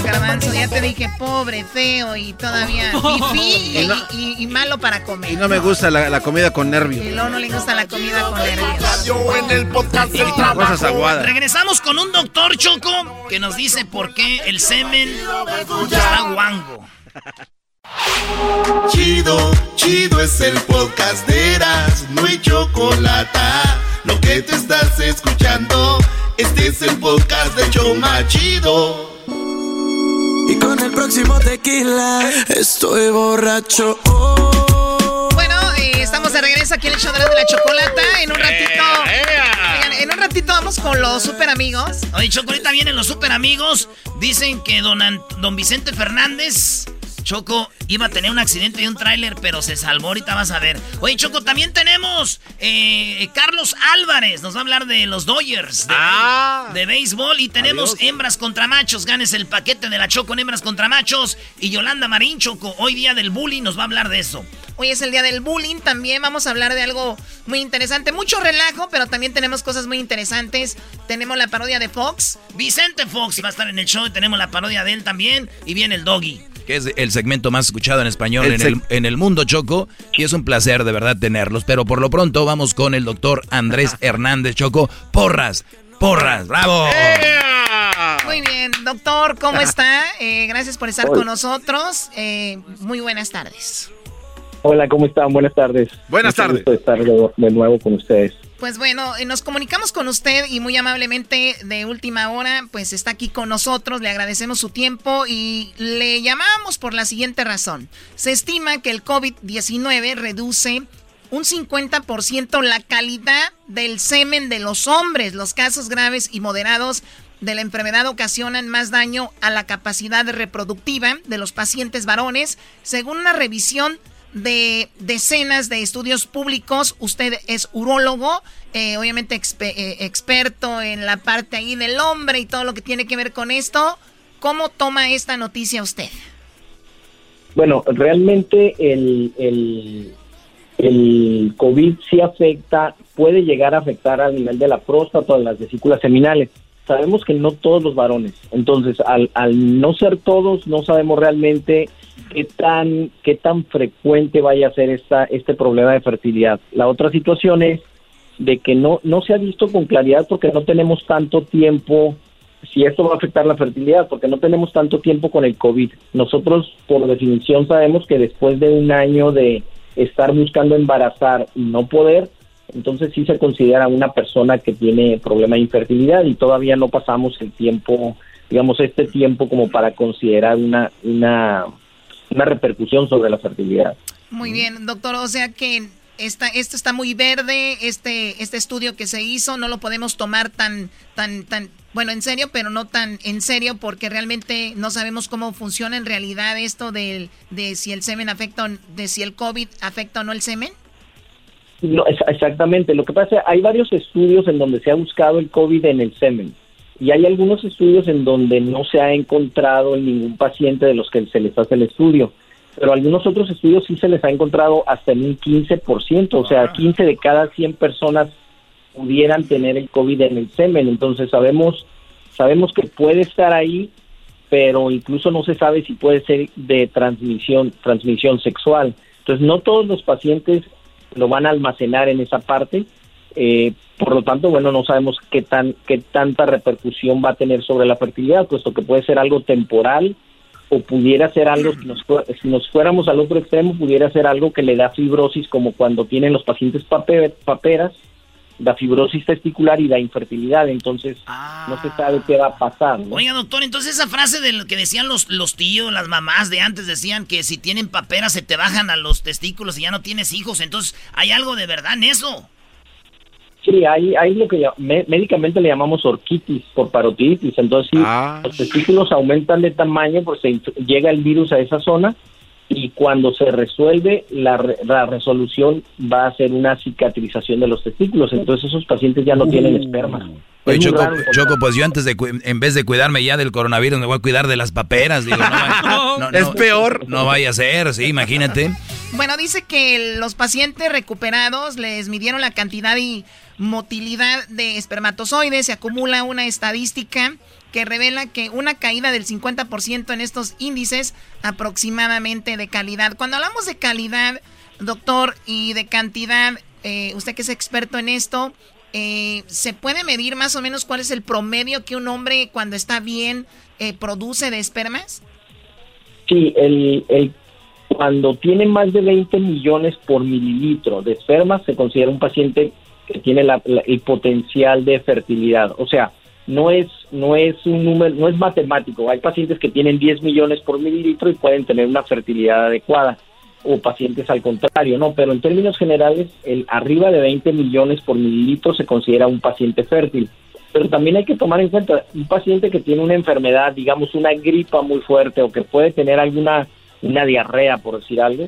Garbanzo, ya te dije pobre, feo y todavía [LAUGHS] fifí y, Y no- y- y malo para comer. Y no me gusta la, la comida con nervios. Y luego no le gusta la comida con nervios. en el podcast del Cosas aguadas. Regresamos con un doctor Choco que nos dice por qué el semen está guango. [LAUGHS] Chido, chido es el podcast de Eras, no hay chocolate. Lo que te estás escuchando, este es el podcast de Choma Chido. Y con el próximo tequila estoy borracho. Bueno, eh, estamos de regreso aquí en el show de la, de la chocolata. En un ratito. Oigan, en un ratito vamos con los super amigos. Oye, Choco, ahorita vienen los super amigos. Dicen que don, Ant- don Vicente Fernández, Choco, iba a tener un accidente de un tráiler, pero se salvó. Ahorita vas a ver. Oye, Choco, también tenemos eh, Carlos Álvarez. Nos va a hablar de los Dodgers, de, de béisbol. Y tenemos hembras contra machos. Ganes el paquete de la Choco en hembras contra machos. Y Yolanda Marín, Choco, hoy día del bullying, nos va a hablar de eso. Hoy es el día del bullying. También vamos a hablar de algo muy interesante. Mucho relajo, pero también tenemos cosas muy interesantes. Tenemos la parodia de Fox. Vicente Fox va a estar en el show. y Tenemos la parodia de él también. Y viene el doggy. Que es el segmento más escuchado en español El en, el, en el mundo, Choco. Y es un placer de verdad tenerlos. Pero por lo pronto vamos con el doctor Andrés [LAUGHS] Hernández Choco. Porras, porras, bravo. Muy bien, doctor, ¿cómo está? Eh, gracias por estar con nosotros. Eh, muy buenas tardes. Hola, ¿cómo están? Buenas tardes. Buenas Mucho tardes. gusto estar de, de nuevo con ustedes. Pues bueno, eh, nos comunicamos con usted y muy amablemente de última hora, pues está aquí con nosotros, le agradecemos su tiempo y le llamamos por la siguiente razón. Se estima que el COVID-19 reduce un 50% la calidad del semen de los hombres. Los casos graves y moderados de la enfermedad ocasionan más daño a la capacidad reproductiva de los pacientes varones, según una revisión de decenas de estudios públicos. Usted es urólogo, eh, obviamente eh, experto en la parte ahí del hombre y todo lo que tiene que ver con esto. ¿Cómo toma esta noticia usted? Bueno, realmente el, el, el COVID sí afecta, puede llegar a afectar al nivel de la próstata o de las vesículas seminales. Sabemos que no todos los varones, entonces al, al no ser todos, no sabemos realmente qué tan, qué tan frecuente vaya a ser esta, este problema de fertilidad. La otra situación es de que no, no se ha visto con claridad porque no tenemos tanto tiempo si esto va a afectar la fertilidad, porque no tenemos tanto tiempo con el COVID. Nosotros, por definición, sabemos que después de un año de estar buscando embarazar y no poder, entonces sí se considera una persona que tiene problema de infertilidad y todavía no pasamos el tiempo, digamos, este tiempo como para considerar una, una, una repercusión sobre la fertilidad. Muy bien, doctor. O sea que esta, esto está muy verde, este, este estudio que se hizo, no lo podemos tomar tan, tan, tan, bueno, en serio, pero no tan en serio porque realmente no sabemos cómo funciona en realidad esto del, de si el semen afecta, de si el COVID afecta o no el semen. No, es- exactamente. Lo que pasa es que hay varios estudios en donde se ha buscado el COVID en el semen y hay algunos estudios en donde no se ha encontrado en ningún paciente de los que se les hace el estudio. Pero algunos otros estudios sí se les ha encontrado hasta en un 15%, o sea, 15 de cada 100 personas pudieran tener el COVID en el semen. Entonces sabemos sabemos que puede estar ahí, pero incluso no se sabe si puede ser de transmisión transmisión sexual. Entonces no todos los pacientes lo van a almacenar en esa parte. eh, por lo tanto, bueno, no sabemos qué tan qué tanta repercusión va a tener sobre la fertilidad, puesto que puede ser algo temporal o pudiera ser algo si nos, si nos fuéramos al otro extremo pudiera ser algo que le da fibrosis como cuando tienen los pacientes pape- paperas da fibrosis testicular y da infertilidad entonces no se sabe qué va a pasar ¿no? Oiga, doctor, entonces esa frase de lo que decían los, los tíos, las mamás de antes, decían que si tienen paperas se te bajan a los testículos y ya no tienes hijos. Entonces, ¿hay algo de verdad en eso? Sí, hay, hay lo que médicamente le llamamos orquitis por parotiditis. Entonces, sí, los testículos aumentan de tamaño, pues se inf- llega el virus a esa zona y cuando se resuelve, la, re- la resolución va a ser una cicatrización de los testículos. Entonces, esos pacientes ya no tienen esperma. Oye, Es Choco, Choco, pues yo antes de, cu- en vez de cuidarme ya del coronavirus, me voy a cuidar de las paperas. Digo, no, [LAUGHS] va- no, Es peor. No vaya a ser, sí, imagínate. Bueno, dice que los pacientes recuperados les midieron la cantidad y motilidad de espermatozoides, se acumula una estadística que revela que una caída del 50% en estos índices aproximadamente de calidad. Cuando hablamos de calidad, doctor, y de cantidad, eh, usted que es experto en esto, eh, ¿se puede medir más o menos cuál es el promedio que un hombre cuando está bien eh, produce de espermas? Sí, el, cuando tiene más de 20 millones por mililitro de esperma se considera un paciente que tiene la, el potencial de fertilidad. O sea, no es no es un número, no es matemático. Hay pacientes que tienen 10 millones por mililitro y pueden tener una fertilidad adecuada o pacientes al contrario, no, pero en términos generales, el arriba de 20 millones por mililitro se considera un paciente fértil. Pero también hay que tomar en cuenta un paciente que tiene una enfermedad, digamos una gripa muy fuerte o que puede tener alguna una diarrea, por decir algo,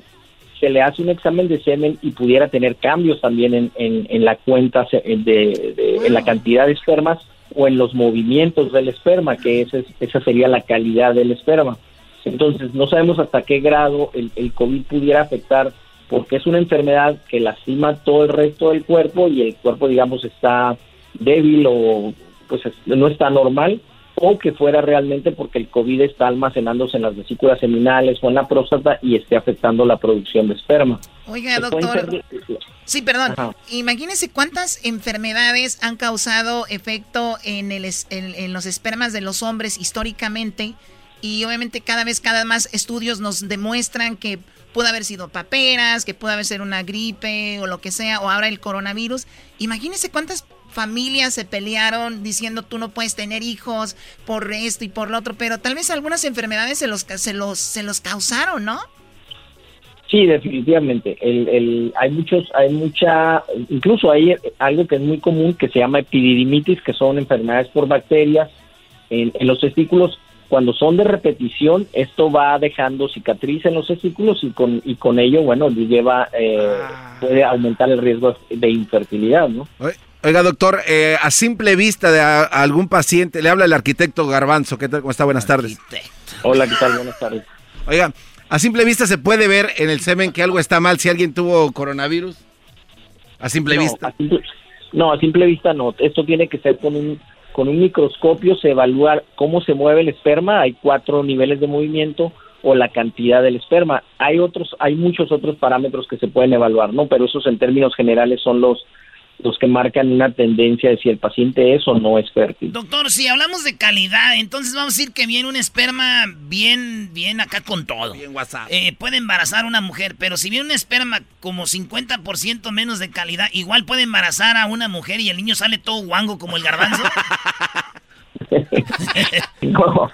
se le hace un examen de semen y pudiera tener cambios también en, en, la cuenta de, de en la cantidad de espermas o en los movimientos del esperma, que ese, esa sería la calidad del esperma. Entonces, no sabemos hasta qué grado el, el COVID pudiera afectar, porque es una enfermedad que lastima todo el resto del cuerpo y el cuerpo, digamos, está débil o pues no está normal, o que fuera realmente porque el COVID está almacenándose en las vesículas seminales o en la próstata y esté afectando la producción de esperma. Oiga, doctor. Sí, perdón. Imagínese cuántas enfermedades han causado efecto en, el, en, los espermas de los hombres históricamente y obviamente cada vez, cada más estudios nos demuestran que puede haber sido paperas, que puede haber sido una gripe o lo que sea, o ahora el coronavirus. Imagínese cuántas familias se pelearon diciendo tú no puedes tener hijos por esto y por lo otro, pero tal vez algunas enfermedades se los, se los, se los causaron, ¿no? Sí, definitivamente. El, el, hay muchos, hay mucha, incluso hay algo que es muy común que se llama epididimitis, que son enfermedades por bacterias en, los testículos. Cuando son de repetición, esto va dejando cicatriz en los testículos y con y con ello, bueno, lleva eh, ah. puede aumentar el riesgo de infertilidad, ¿no? Oiga, doctor, eh, a simple vista de algún paciente, le habla el arquitecto Garbanzo. ¿Qué tal? ¿Cómo está? Buenas tardes. Hola, ¿qué tal? Buenas tardes. Oiga, a simple vista se puede ver en el semen que algo está mal si alguien tuvo coronavirus. A simple vista. no, a simple vista no. Esto tiene que ser con un con un microscopio se evalúa cómo se mueve el esperma. Hay cuatro niveles de movimiento o la cantidad del esperma. Hay otros, hay muchos otros parámetros que se pueden evaluar, ¿no? Pero esos en términos generales son los los que marcan una tendencia de si el paciente es o no es fértil. Doctor, si hablamos de calidad, entonces vamos a decir que viene un esperma bien, bien acá con todo. Bien WhatsApp. Eh, puede embarazar a una mujer, pero si viene un esperma como 50% menos de calidad, igual puede embarazar a una mujer y el niño sale todo guango como el garbanzo. [LAUGHS] no,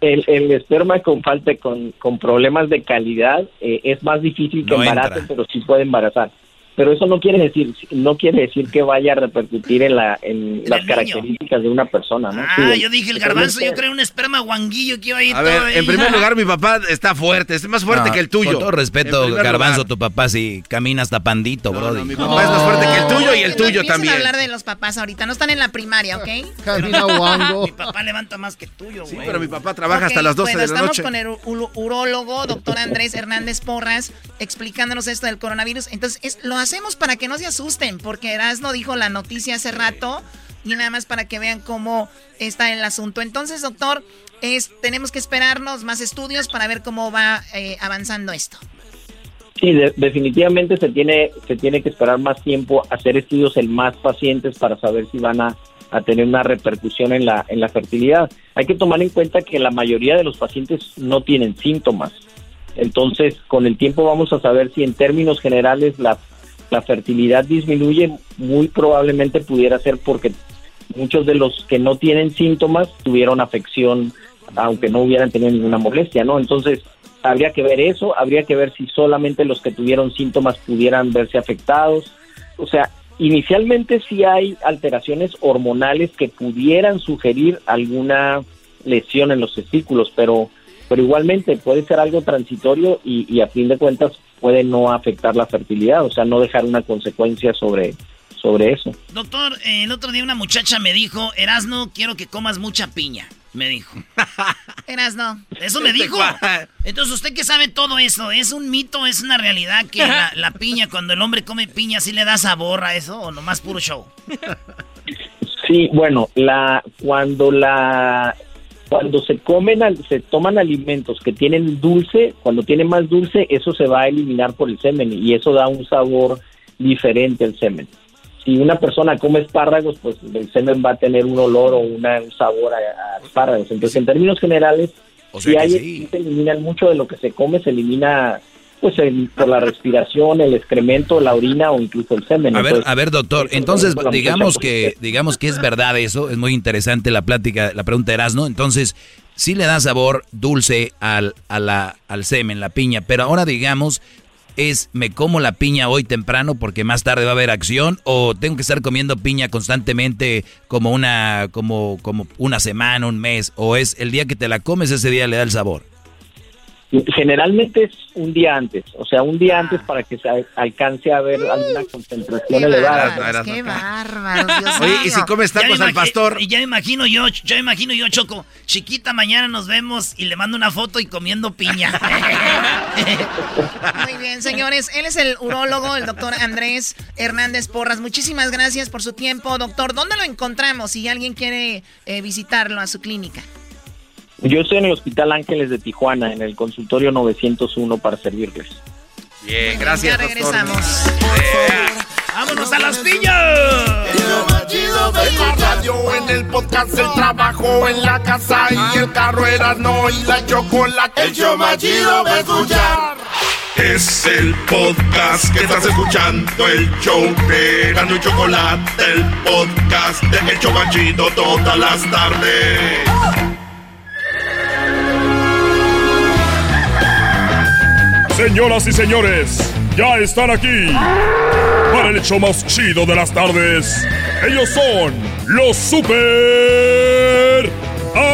el, el, esperma con falta, con, con problemas de calidad, eh, es más difícil que embarace, pero sí puede embarazar pero eso no quiere decir no quiere decir que vaya a repercutir en la en las características de una persona ¿no? ah yo dije el garbanzo yo creo un esperma guanguillo que iba a ir a ver en primer [LAUGHS] lugar mi papá está fuerte es más fuerte que el tuyo. con todo respeto garbanzo tu papá si camina hasta pandito bro mi papá es más fuerte que el tuyo y el tuyo también a hablar de los papás ahorita no están en la primaria ¿ok? camina guango. Mi papá levanta más que tuyo sí pero mi papá trabaja hasta las 12 de la noche. estamos con el urólogo doctor Andrés Hernández Porras explicándonos esto del coronavirus. Entonces es, lo hacemos para que no se asusten, porque Erasno dijo la noticia hace rato y nada más para que vean cómo está el asunto. Entonces, doctor, es, tenemos que esperarnos más estudios para ver cómo va eh, avanzando esto. Sí, definitivamente se tiene, se tiene que esperar más tiempo, hacer estudios en más pacientes para saber si van a, a, tener una repercusión en la, en la fertilidad. Hay que tomar en cuenta que la mayoría de los pacientes no tienen síntomas. Entonces, con el tiempo vamos a saber si en términos generales la la fertilidad disminuye, muy probablemente pudiera ser porque muchos de los que no tienen síntomas tuvieron afección, aunque no hubieran tenido ninguna molestia, ¿no? Entonces, habría que ver eso, habría que ver si solamente los que tuvieron síntomas pudieran verse afectados. O sea, inicialmente sí hay alteraciones hormonales que pudieran sugerir alguna lesión en los testículos, pero, pero igualmente puede ser algo transitorio y, y a fin de cuentas puede no afectar la fertilidad, o sea, no dejar una consecuencia sobre, sobre eso. Doctor, el otro día una muchacha me dijo, Erasno, quiero que comas mucha piña, me dijo. [LAUGHS] Erasno. Eso me dijo. Entonces, usted que sabe todo eso, ¿es un mito, es una realidad que la, piña, cuando el hombre come piña, sí le da sabor a eso o nomás puro show? Sí, bueno, la cuando la cuando se comen al- se toman alimentos que tienen dulce, cuando tiene más dulce, eso se va a eliminar por el semen y eso da un sabor diferente al semen. Si una persona come espárragos, pues el semen va a tener un olor o una- un sabor a, a espárragos. Entonces, en términos generales, O si sea hay, sí. se elimina mucho de lo que se come, se elimina pues el- por la respiración, el excremento, la orina o incluso el semen. A ver, a ver, doctor, entonces digamos que digamos que es verdad eso, es muy interesante la plática, la pregunta de Erasmo, entonces sí le da sabor dulce al, a la, al semen, la piña, pero ahora digamos es me como la piña hoy temprano porque más tarde va a haber acción o tengo que estar comiendo piña constantemente como una como como una semana, un mes o es el día que te la comes ese día le da el sabor. Generalmente es un día antes, o sea, un día antes para que se alcance a ver alguna concentración elevada. bárbaros, qué bárbaros, Dios Oye, y si comes tacos Ya me al pastor. Y ya me imagino yo, ya me imagino yo, Choco. Chiquita, mañana nos vemos y le mando una foto y comiendo piña. [LAUGHS] Muy bien, señores. Él es el urólogo, el doctor Andrés Hernández Porras. Muchísimas gracias por su tiempo, doctor. ¿Dónde lo encontramos si alguien quiere eh, visitarlo a su clínica? Yo estoy en el Hospital Ángeles de Tijuana, en el consultorio 901 para servirles. Bien, gracias, Ya regresamos. ¡Vámonos a las piñas! En la radio, en el podcast, el trabajo, en la casa y el carro era no y la chocolate. El show más chido a escuchar. Es el podcast que estás escuchando, el show de y Chocolate, el podcast de El show más chido todas las tardes. Señoras y señores, ya están aquí para el hecho más chido de las tardes. Ellos son los super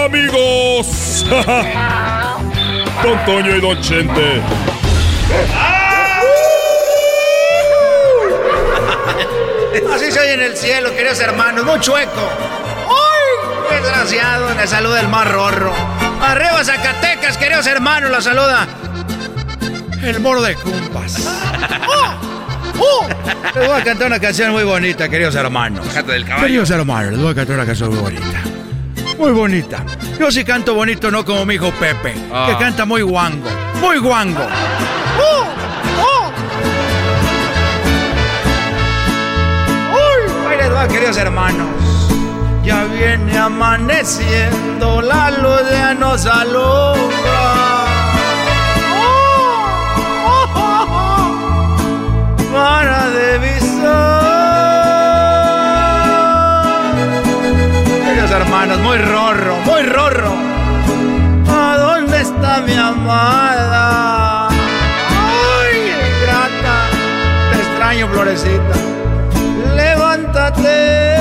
amigos. [LAUGHS] Don Toño y Don Chente. Así se oye en el cielo, queridos hermanos, muy chueco. ¡Ay! Desgraciado, le saluda el más rorro. Arriba Zacatecas, queridos hermanos, la saluda. El moro de cumpas. [LAUGHS] ¡Oh! ¡Oh! Les voy a cantar una canción muy bonita, queridos hermanos. Queridos hermanos, les voy a cantar una canción muy bonita. Muy bonita. Yo sí canto bonito, no como mi hijo Pepe, que Ah. canta muy guango. Muy guango. ¡Oh! ¡Oh! ¡Uy! Ahí les va, queridos hermanos. Ya viene amaneciendo, la luz ya nos alumbra. Hermanos, muy rorro, muy rorro. ¿A dónde está mi amada? ¡Ay, grata! Te extraño, florecita. Levántate.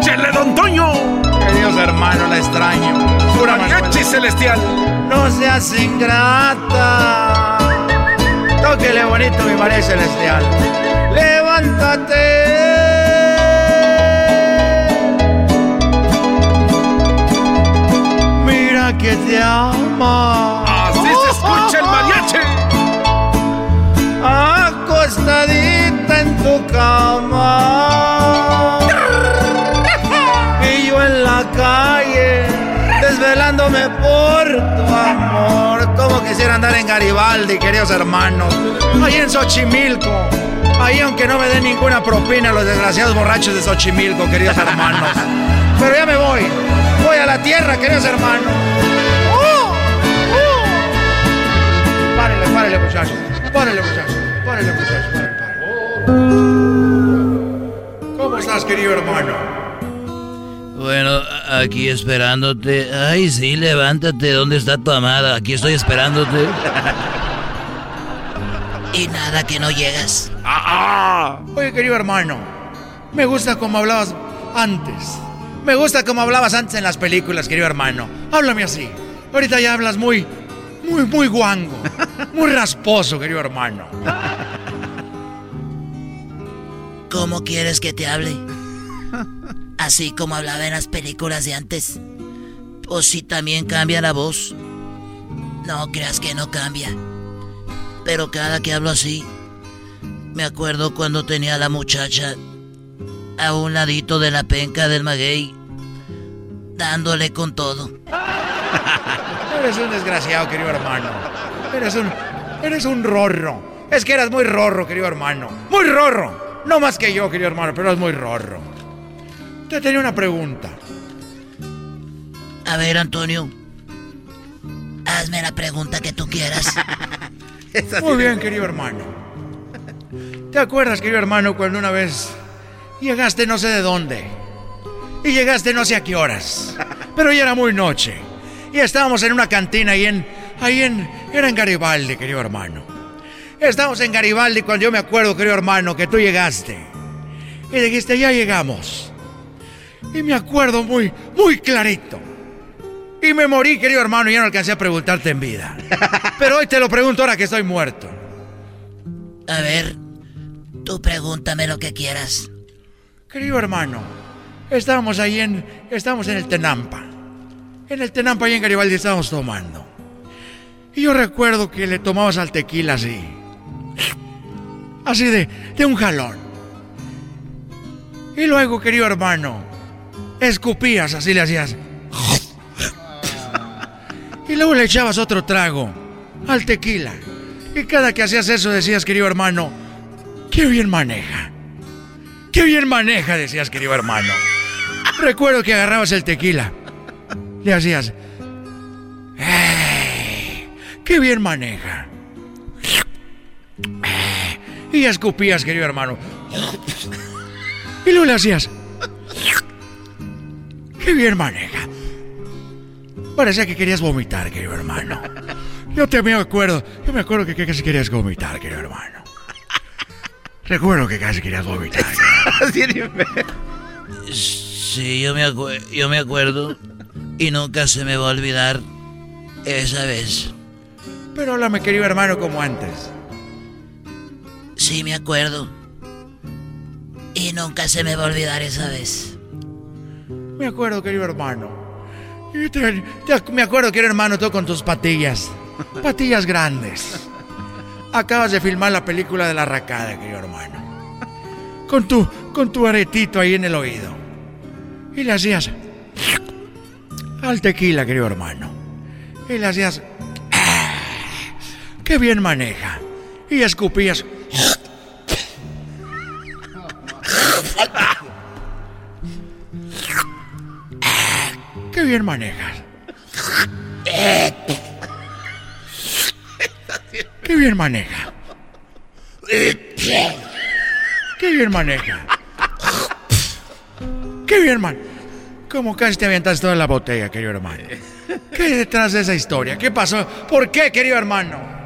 ¡Échele, don Toño! Queridos hermanos, la extraño. Pura mariachi celestial. No seas ingrata. Tóquele bonito, mi María celestial. Levántate. Que te ama. Así se escucha el mariachi. Acostadita en tu cama. [LAUGHS] Y yo en la calle, desvelándome por tu amor. Como quisiera andar en Garibaldi, queridos hermanos. Ahí en Xochimilco. Ahí aunque no me den ninguna propina los desgraciados borrachos de Xochimilco, queridos hermanos. [LAUGHS] Pero ya me voy. Voy a la tierra, queridos hermanos. Párenle, muchachos. Párenle, muchachos. Párenle, muchachos. Párenle, párenle. ¿Cómo estás, querido hermano? Bueno, aquí esperándote. Ay, sí, levántate. ¿Dónde está tu amada? Aquí estoy esperándote. Y nada, que no llegas. Oye, querido hermano, me gusta como hablabas antes. Me gusta como hablabas antes en las películas, querido hermano. Háblame así. Ahorita ya hablas muy, muy, muy guango. Muy rasposo, querido hermano. ¿Cómo quieres que te hable? Así como hablaba en las películas de antes. O si también cambia la voz. No creas que no cambia. Pero cada que hablo así, me acuerdo cuando tenía a la muchacha a un ladito de la penca del maguey, dándole con todo. Eres un desgraciado, querido hermano. Eres un. Eres un rorro. Es que eras muy rorro, querido hermano. Muy rorro. No más que yo, querido hermano, pero eres muy rorro. Te tenía una pregunta. A ver, Antonio. Hazme la pregunta que tú quieras. [LAUGHS] Muy bien, querido hermano. ¿Te acuerdas, querido hermano, cuando una vez llegaste no sé de dónde? Y llegaste no sé a qué horas. [LAUGHS] Pero ya era muy noche. Y estábamos en una cantina ahí en. Ahí en. Era en Garibaldi, querido hermano. Estábamos en Garibaldi cuando yo me acuerdo, querido hermano, que tú llegaste. Y dijiste, ya llegamos. Y me acuerdo muy, muy clarito. Y me morí, querido hermano, y ya no alcancé a preguntarte en vida. [LAUGHS] Pero hoy te lo pregunto ahora que estoy muerto. A ver, tú pregúntame lo que quieras. Querido hermano, estábamos ahí en. Estábamos en el Tenampa. En el Tenampa, ahí en Garibaldi, estábamos tomando. Y yo recuerdo que le tomabas al tequila así. Así de, de un jalón. Y luego, querido hermano, escupías, así le hacías. Y luego le echabas otro trago al tequila. Y cada que hacías eso decías, querido hermano, qué bien maneja. Qué bien maneja, decías, querido hermano. Recuerdo que agarrabas el tequila. Le hacías, "Eh, qué bien maneja. Eh", Y escupías, querido hermano. Y luego le hacías, qué bien maneja. Parecía que querías vomitar, querido hermano. Yo te me acuerdo, yo me acuerdo que casi querías vomitar, querido hermano. Recuerdo que casi querías vomitar. [LAUGHS] Sí, yo me, yo me acuerdo. Y nunca se me va a olvidar esa vez. Pero háblame, querido hermano, como antes. Sí, me acuerdo. Y nunca se me va a olvidar esa vez. Me acuerdo, querido hermano. Te- me acuerdo, querido hermano, tú con tus patillas. Patillas grandes. Acabas de filmar la película de la racada, querido hermano. Con tu, con tu aretito ahí en el oído. Y le hacías al tequila, querido hermano. Y le hacías qué bien maneja. Y escupías. Qué bien manejas. Qué bien maneja. Qué bien maneja. Qué bien man. Como casi te avientas toda la botella, querido hermano. ¿Qué hay detrás de esa historia? ¿Qué pasó? ¿Por qué, querido hermano?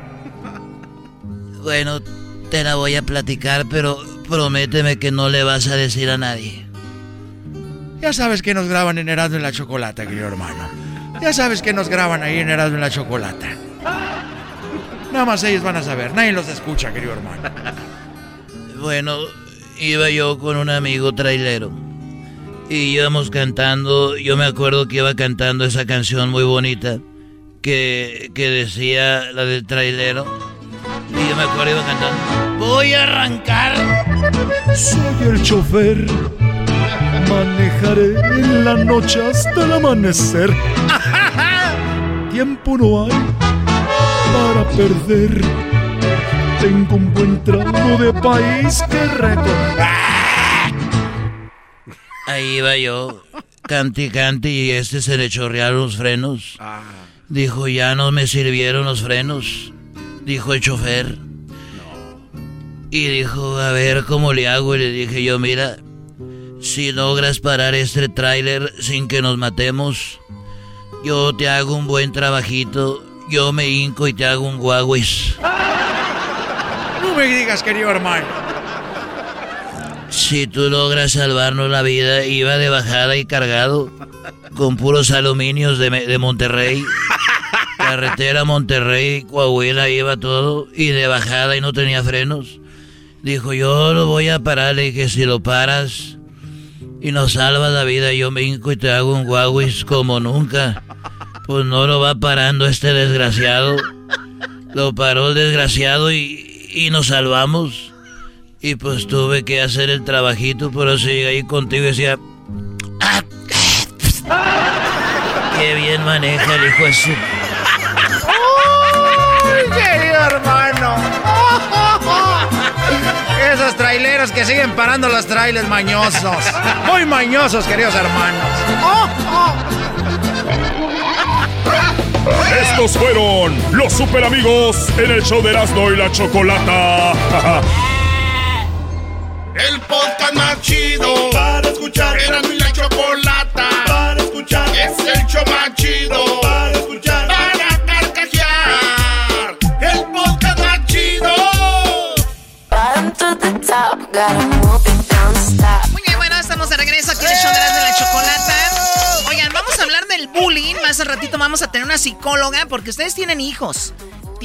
Bueno, te la voy a platicar, pero prométeme que no le vas a decir a nadie. Ya sabes que nos graban en Erasmo en la Chocolata, querido hermano. Ya sabes que nos graban ahí en Erasmo en la Chocolata. Nada más ellos van a saber. Nadie los escucha, querido hermano. Bueno, iba yo con un amigo trailero. Y íbamos cantando, yo me acuerdo que iba cantando esa canción muy bonita que, que decía la del trailero. Me acuerdo iba cantando. Voy a arrancar. Soy el chofer. Manejaré en la noche hasta el amanecer. [LAUGHS] Tiempo no hay para perder. Tengo un buen tramo de país que recorrer. [LAUGHS] Ahí iba yo, cante y cante, y este se le chorrearon los frenos. Dijo, ya no me sirvieron los frenos. Dijo el chofer. Y dijo, a ver cómo le hago. Y le dije yo, mira, si logras parar este tráiler sin que nos matemos, yo te hago un buen trabajito. Yo me hinco y te hago un guaguis. No me digas, querido hermano. Si tú logras salvarnos la vida, iba de bajada y cargado con puros aluminios de, de Monterrey. Carretera Monterrey, Coahuila, iba todo y de bajada y no tenía frenos. Dijo, yo lo voy a parar, le dije, si lo paras y nos salvas la vida, yo me hinco y te hago un guaguis como nunca. Pues no lo va parando este desgraciado. Lo paró el desgraciado y, y nos salvamos. Y pues tuve que hacer el trabajito, pero sí, ahí contigo y decía... "Ah, Qué bien maneja el hijo de su... traileros que siguen parando los trailers mañosos. [LAUGHS] Muy mañosos, queridos hermanos. Estos fueron los super amigos en el show de Erasmo y la Chocolata. [LAUGHS] El podcast más chido para escuchar. Era mi regreso aquí en el show de la chocolata. Oigan, vamos a hablar del bullying. Más al ratito vamos a tener una psicóloga porque ustedes tienen hijos.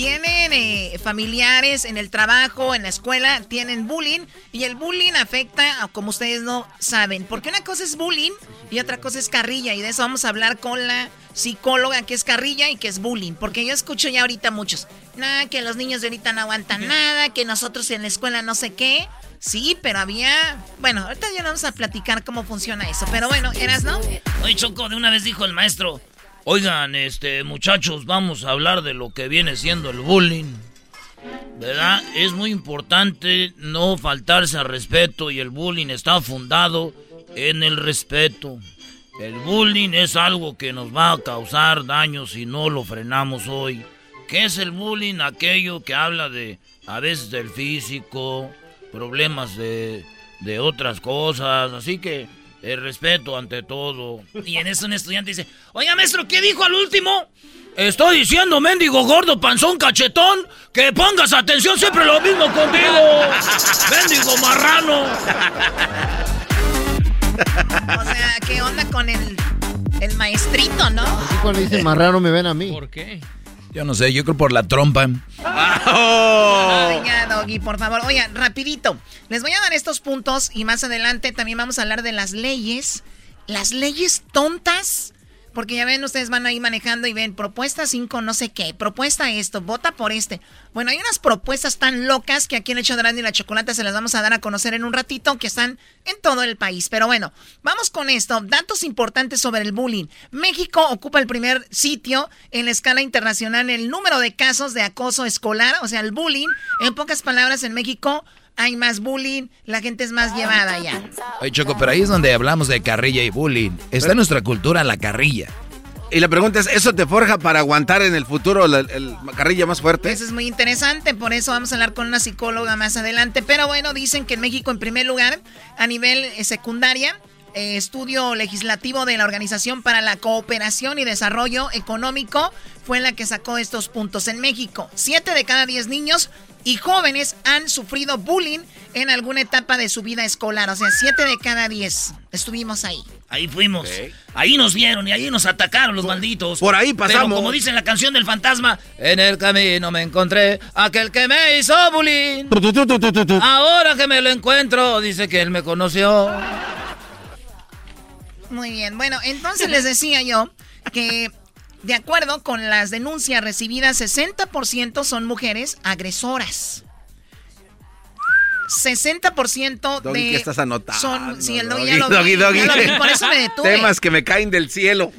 Tienen eh, familiares en el trabajo, en la escuela, tienen bullying y el bullying afecta a como ustedes no saben. Porque una cosa es bullying y otra cosa es carrilla y de eso vamos a hablar con la psicóloga que es carrilla y que es bullying. Porque yo escucho ya ahorita muchos, nada, que los niños de ahorita no aguantan nada, que nosotros en la escuela no sé qué. Sí, pero había... Bueno, ahorita ya vamos a platicar cómo funciona eso. Pero bueno, ¿eras no? Oye, Choco, de una vez dijo el maestro, oigan, este, muchachos, vamos a hablar de lo que viene siendo el bullying. ¿Verdad? Es muy importante no faltarse al respeto y el bullying está fundado en el respeto. El bullying es algo que nos va a causar daño si no lo frenamos hoy. ¿Qué es el bullying? Aquello que habla de a veces del físico, problemas de, de otras cosas. Así que el respeto ante todo. Y en eso un estudiante dice, oiga maestro, ¿qué dijo al último? Estoy diciendo, mendigo gordo, panzón, cachetón, que pongas atención siempre lo mismo contigo. mendigo marrano. O sea, ¿qué onda con el, el maestrito, no? Así cuando dicen marrano me ven a mí. ¿Por qué? Yo no sé, yo creo por la trompa. Ay, [LAUGHS] ya, Doggy, por favor. Oigan, rapidito. Les voy a dar estos puntos y más adelante también vamos a hablar de las leyes. Las leyes tontas. Porque ya ven, ustedes van ahí manejando y ven propuesta 5 no sé qué, propuesta esto, vota por este. Bueno, hay unas propuestas tan locas que aquí en Hecho Grande y la Chocolate se las vamos a dar a conocer en un ratito que están en todo el país. Pero bueno, vamos con esto. Datos importantes sobre el bullying. México ocupa el primer sitio en la escala internacional en el número de casos de acoso escolar, o sea, el bullying. En pocas palabras, en México hay más bullying, la gente es más llevada ya. Oye, Choco, pero ahí es donde hablamos de carrilla y bullying. Está en nuestra cultura la carrilla. Y la pregunta es, ¿eso te forja para aguantar en el futuro la, el carrilla más fuerte? Eso es muy interesante, por eso vamos a hablar con una psicóloga más adelante. Pero bueno, dicen que en México, en primer lugar, a nivel eh, secundaria, eh, estudio legislativo de la Organización para la Cooperación y Desarrollo Económico fue la que sacó estos puntos. En México, siete de cada diez niños y jóvenes han sufrido bullying en alguna etapa de su vida escolar. O sea, siete de cada diez. Estuvimos ahí. Ahí fuimos. Ahí nos vieron y ahí nos atacaron los malditos. Por ahí pasamos. Pero como dice en la canción del fantasma, en el camino me encontré aquel que me hizo bullying. Ahora que me lo encuentro, dice que él me conoció. Muy bien. Bueno, entonces les decía yo que de acuerdo con las denuncias recibidas, 60% son mujeres agresoras. 60% Doggy, de ¿qué estás anotando? son sí, el doggy, Doggy, ya lo vi, doggy, doggy. ya lo vi, por eso me detuve. Temas que me caen del cielo.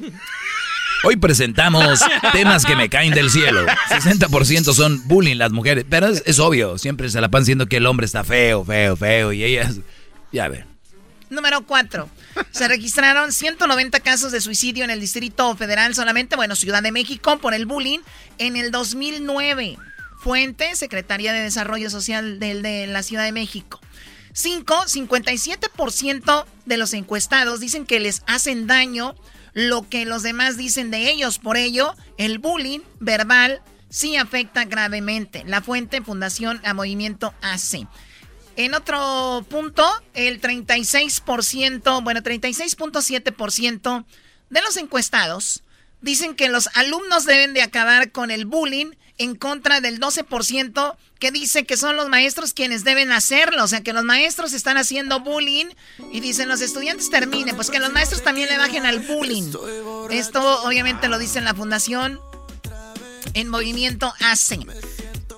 Hoy presentamos temas que me caen del cielo. 60% son bullying las mujeres. Pero es, es obvio, siempre se la pan diciendo que el hombre está feo, feo, feo. Y ellas, ya ven. Número 4. Se registraron 190 casos de suicidio en el Distrito Federal solamente, bueno, Ciudad de México, por el bullying en el 2009. Fuente, Secretaría de Desarrollo Social del, de la Ciudad de México. 5. 57% de los encuestados dicen que les hacen daño lo que los demás dicen de ellos. Por ello, el bullying verbal sí afecta gravemente. La fuente, Fundación a Movimiento AC. En otro punto, el 36%, bueno, 36.7% de los encuestados dicen que los alumnos deben de acabar con el bullying en contra del 12% que dice que son los maestros quienes deben hacerlo. O sea, que los maestros están haciendo bullying y dicen los estudiantes terminen. Pues que los maestros también le bajen al bullying. Esto obviamente lo dice la fundación en movimiento AC.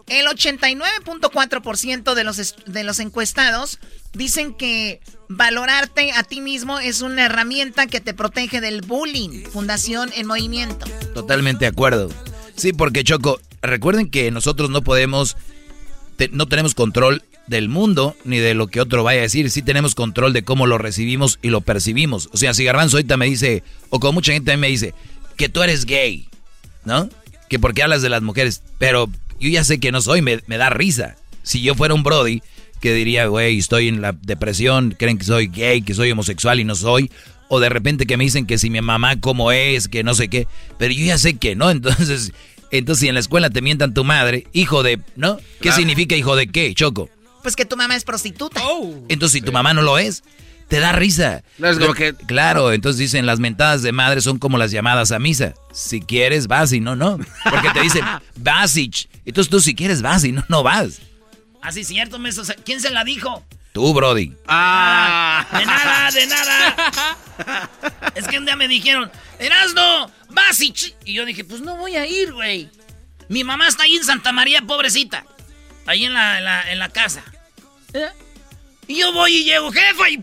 El 89.4% de los, de los encuestados dicen que valorarte a ti mismo es una herramienta que te protege del bullying. Fundación en Movimiento. Totalmente de acuerdo. Sí, porque Choco, recuerden que nosotros no podemos, no tenemos control del mundo ni de lo que otro vaya a decir. Sí tenemos control de cómo lo recibimos y lo percibimos. O sea, si Garbanzo ahorita me dice, o como mucha gente me dice, que tú eres gay, ¿no? Que porque hablas de las mujeres. Pero yo ya sé que no soy, me, da risa. Si yo fuera un Brody, que diría, güey, estoy en la depresión, creen que soy gay, que soy homosexual y no soy. O de repente que me dicen que si mi mamá cómo es, que no sé qué. Pero yo ya sé que no, [LAUGHS] entonces... Entonces, si en la escuela te mientan tu madre, hijo de, ¿no? ¿Qué significa hijo de qué, Choco? Pues que tu mamá es prostituta. Oh. Entonces, si tu mamá no lo es, te da risa. Claro, entonces dicen, las mentadas de madre son como las llamadas a misa. Si quieres, vas y no, no. Porque te dicen, [LAUGHS] vas y... Entonces tú si quieres, vas y no, no vas. Así ah, es cierto, Meso. ¿Quién se la dijo? Tú, Brody. Ah, de nada, de nada. [LAUGHS] es que un día me dijeron, Erasno, vas y... Y yo dije, pues no voy a ir, güey. Mi mamá está ahí en Santa María, pobrecita. Ahí en la, en la, casa. ¿Eh? Y yo voy y llego, jefa, y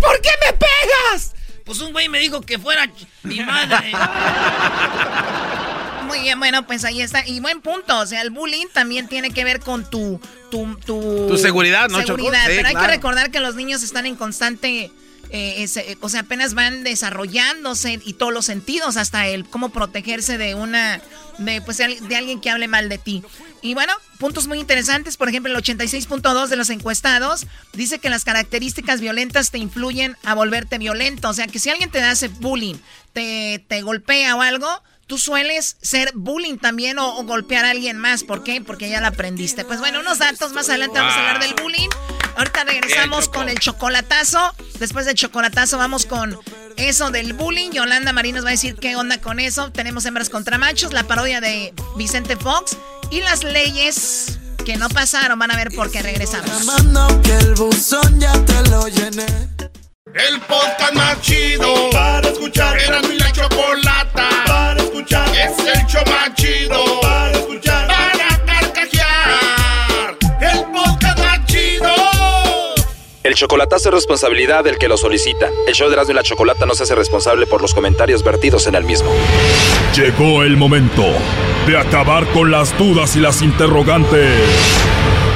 ¿Por qué me pegas? Pues un güey me dijo que fuera mi madre. [LAUGHS] Muy bien, bueno, pues ahí está. Y buen punto. O sea, el bullying también tiene que ver con tu. Tu, tu, seguridad, ¿no, seguridad. Pero hay que recordar que los niños están en constante. Eh, eh, o sea, apenas van desarrollándose y todos los sentidos, hasta el cómo protegerse de una. De, pues, de alguien que hable mal de ti. Y bueno, puntos muy interesantes. Por ejemplo, el 86.2 de los encuestados dice que las características violentas te influyen a volverte violento. O sea, que si alguien te hace bullying, te, te golpea o algo, tú sueles ser bullying también o, golpear a alguien más. ¿Por qué? Porque ya lo aprendiste. Pues bueno, unos datos más adelante vamos a hablar del bullying. Ahorita regresamos con el chocolatazo. Después del chocolatazo vamos con eso del bullying. Yolanda Marín nos va a decir qué onda con eso. Tenemos hembras contra machos, la parodia de Vicente Fox y las leyes que no pasaron. Van a ver por qué regresamos. El podcast más chido para escuchar. Era mi la chocolata para escuchar. Es el show más chido para escuchar. Para carcajear. El podcast más chido. El chocolatazo es responsabilidad del que lo solicita. El show de Erasmo y la Chocolata no se hace responsable por los comentarios vertidos en el mismo. Llegó el momento de acabar con las dudas y las interrogantes.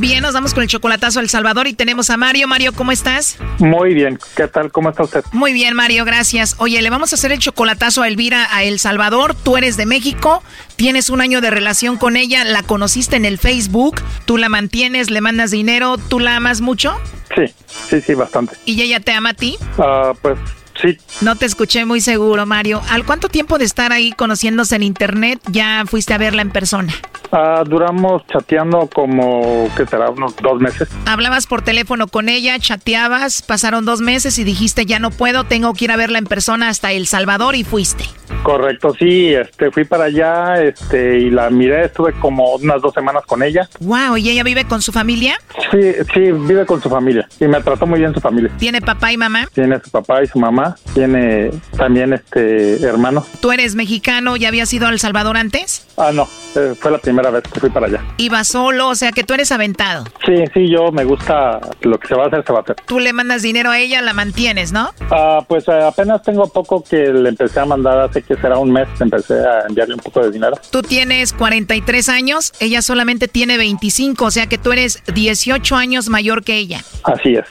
Bien, nos vamos con el chocolatazo al Salvador y tenemos a Mario. Mario, ¿cómo estás? Muy bien, ¿qué tal? ¿Cómo está usted? Muy bien, Mario, gracias. Oye, le vamos a hacer el chocolatazo a Elvira a El Salvador. Tú eres de México, tienes un año de relación con ella, la conociste en el Facebook, tú la mantienes, le mandas dinero, ¿tú la amas mucho? Sí, sí, sí, bastante. ¿Y ella te ama a ti? Ah, pues Sí. No te escuché muy seguro, Mario. ¿Al cuánto tiempo de estar ahí conociéndose en internet ya fuiste a verla en persona? Ah, duramos chateando como, ¿qué será? Unos dos meses. Hablabas por teléfono con ella, chateabas, pasaron dos meses y dijiste, ya no puedo, tengo que ir a verla en persona hasta El Salvador y fuiste. Correcto, sí, este, fui para allá este, y la miré, estuve como unas dos semanas con ella. Wow, ¿y ella vive con su familia? Sí, sí, vive con su familia y me trató muy bien su familia. ¿Tiene papá y mamá? Tiene su papá y su mamá tiene también este hermano. ¿Tú eres mexicano? ¿Ya habías ido a El Salvador antes? Ah, no, eh, fue la primera vez que fui para allá. ¿Iba solo? O sea, que tú eres aventado. Sí, sí, yo me gusta lo que se va a hacer, se va a hacer. Tú le mandas dinero a ella, la mantienes, ¿no? Ah, pues eh, apenas tengo poco que le empecé a mandar, hace que será un mes, empecé a enviarle un poco de dinero. Tú tienes 43 años, ella solamente tiene 25, o sea que tú eres 18 años mayor que ella. Así es.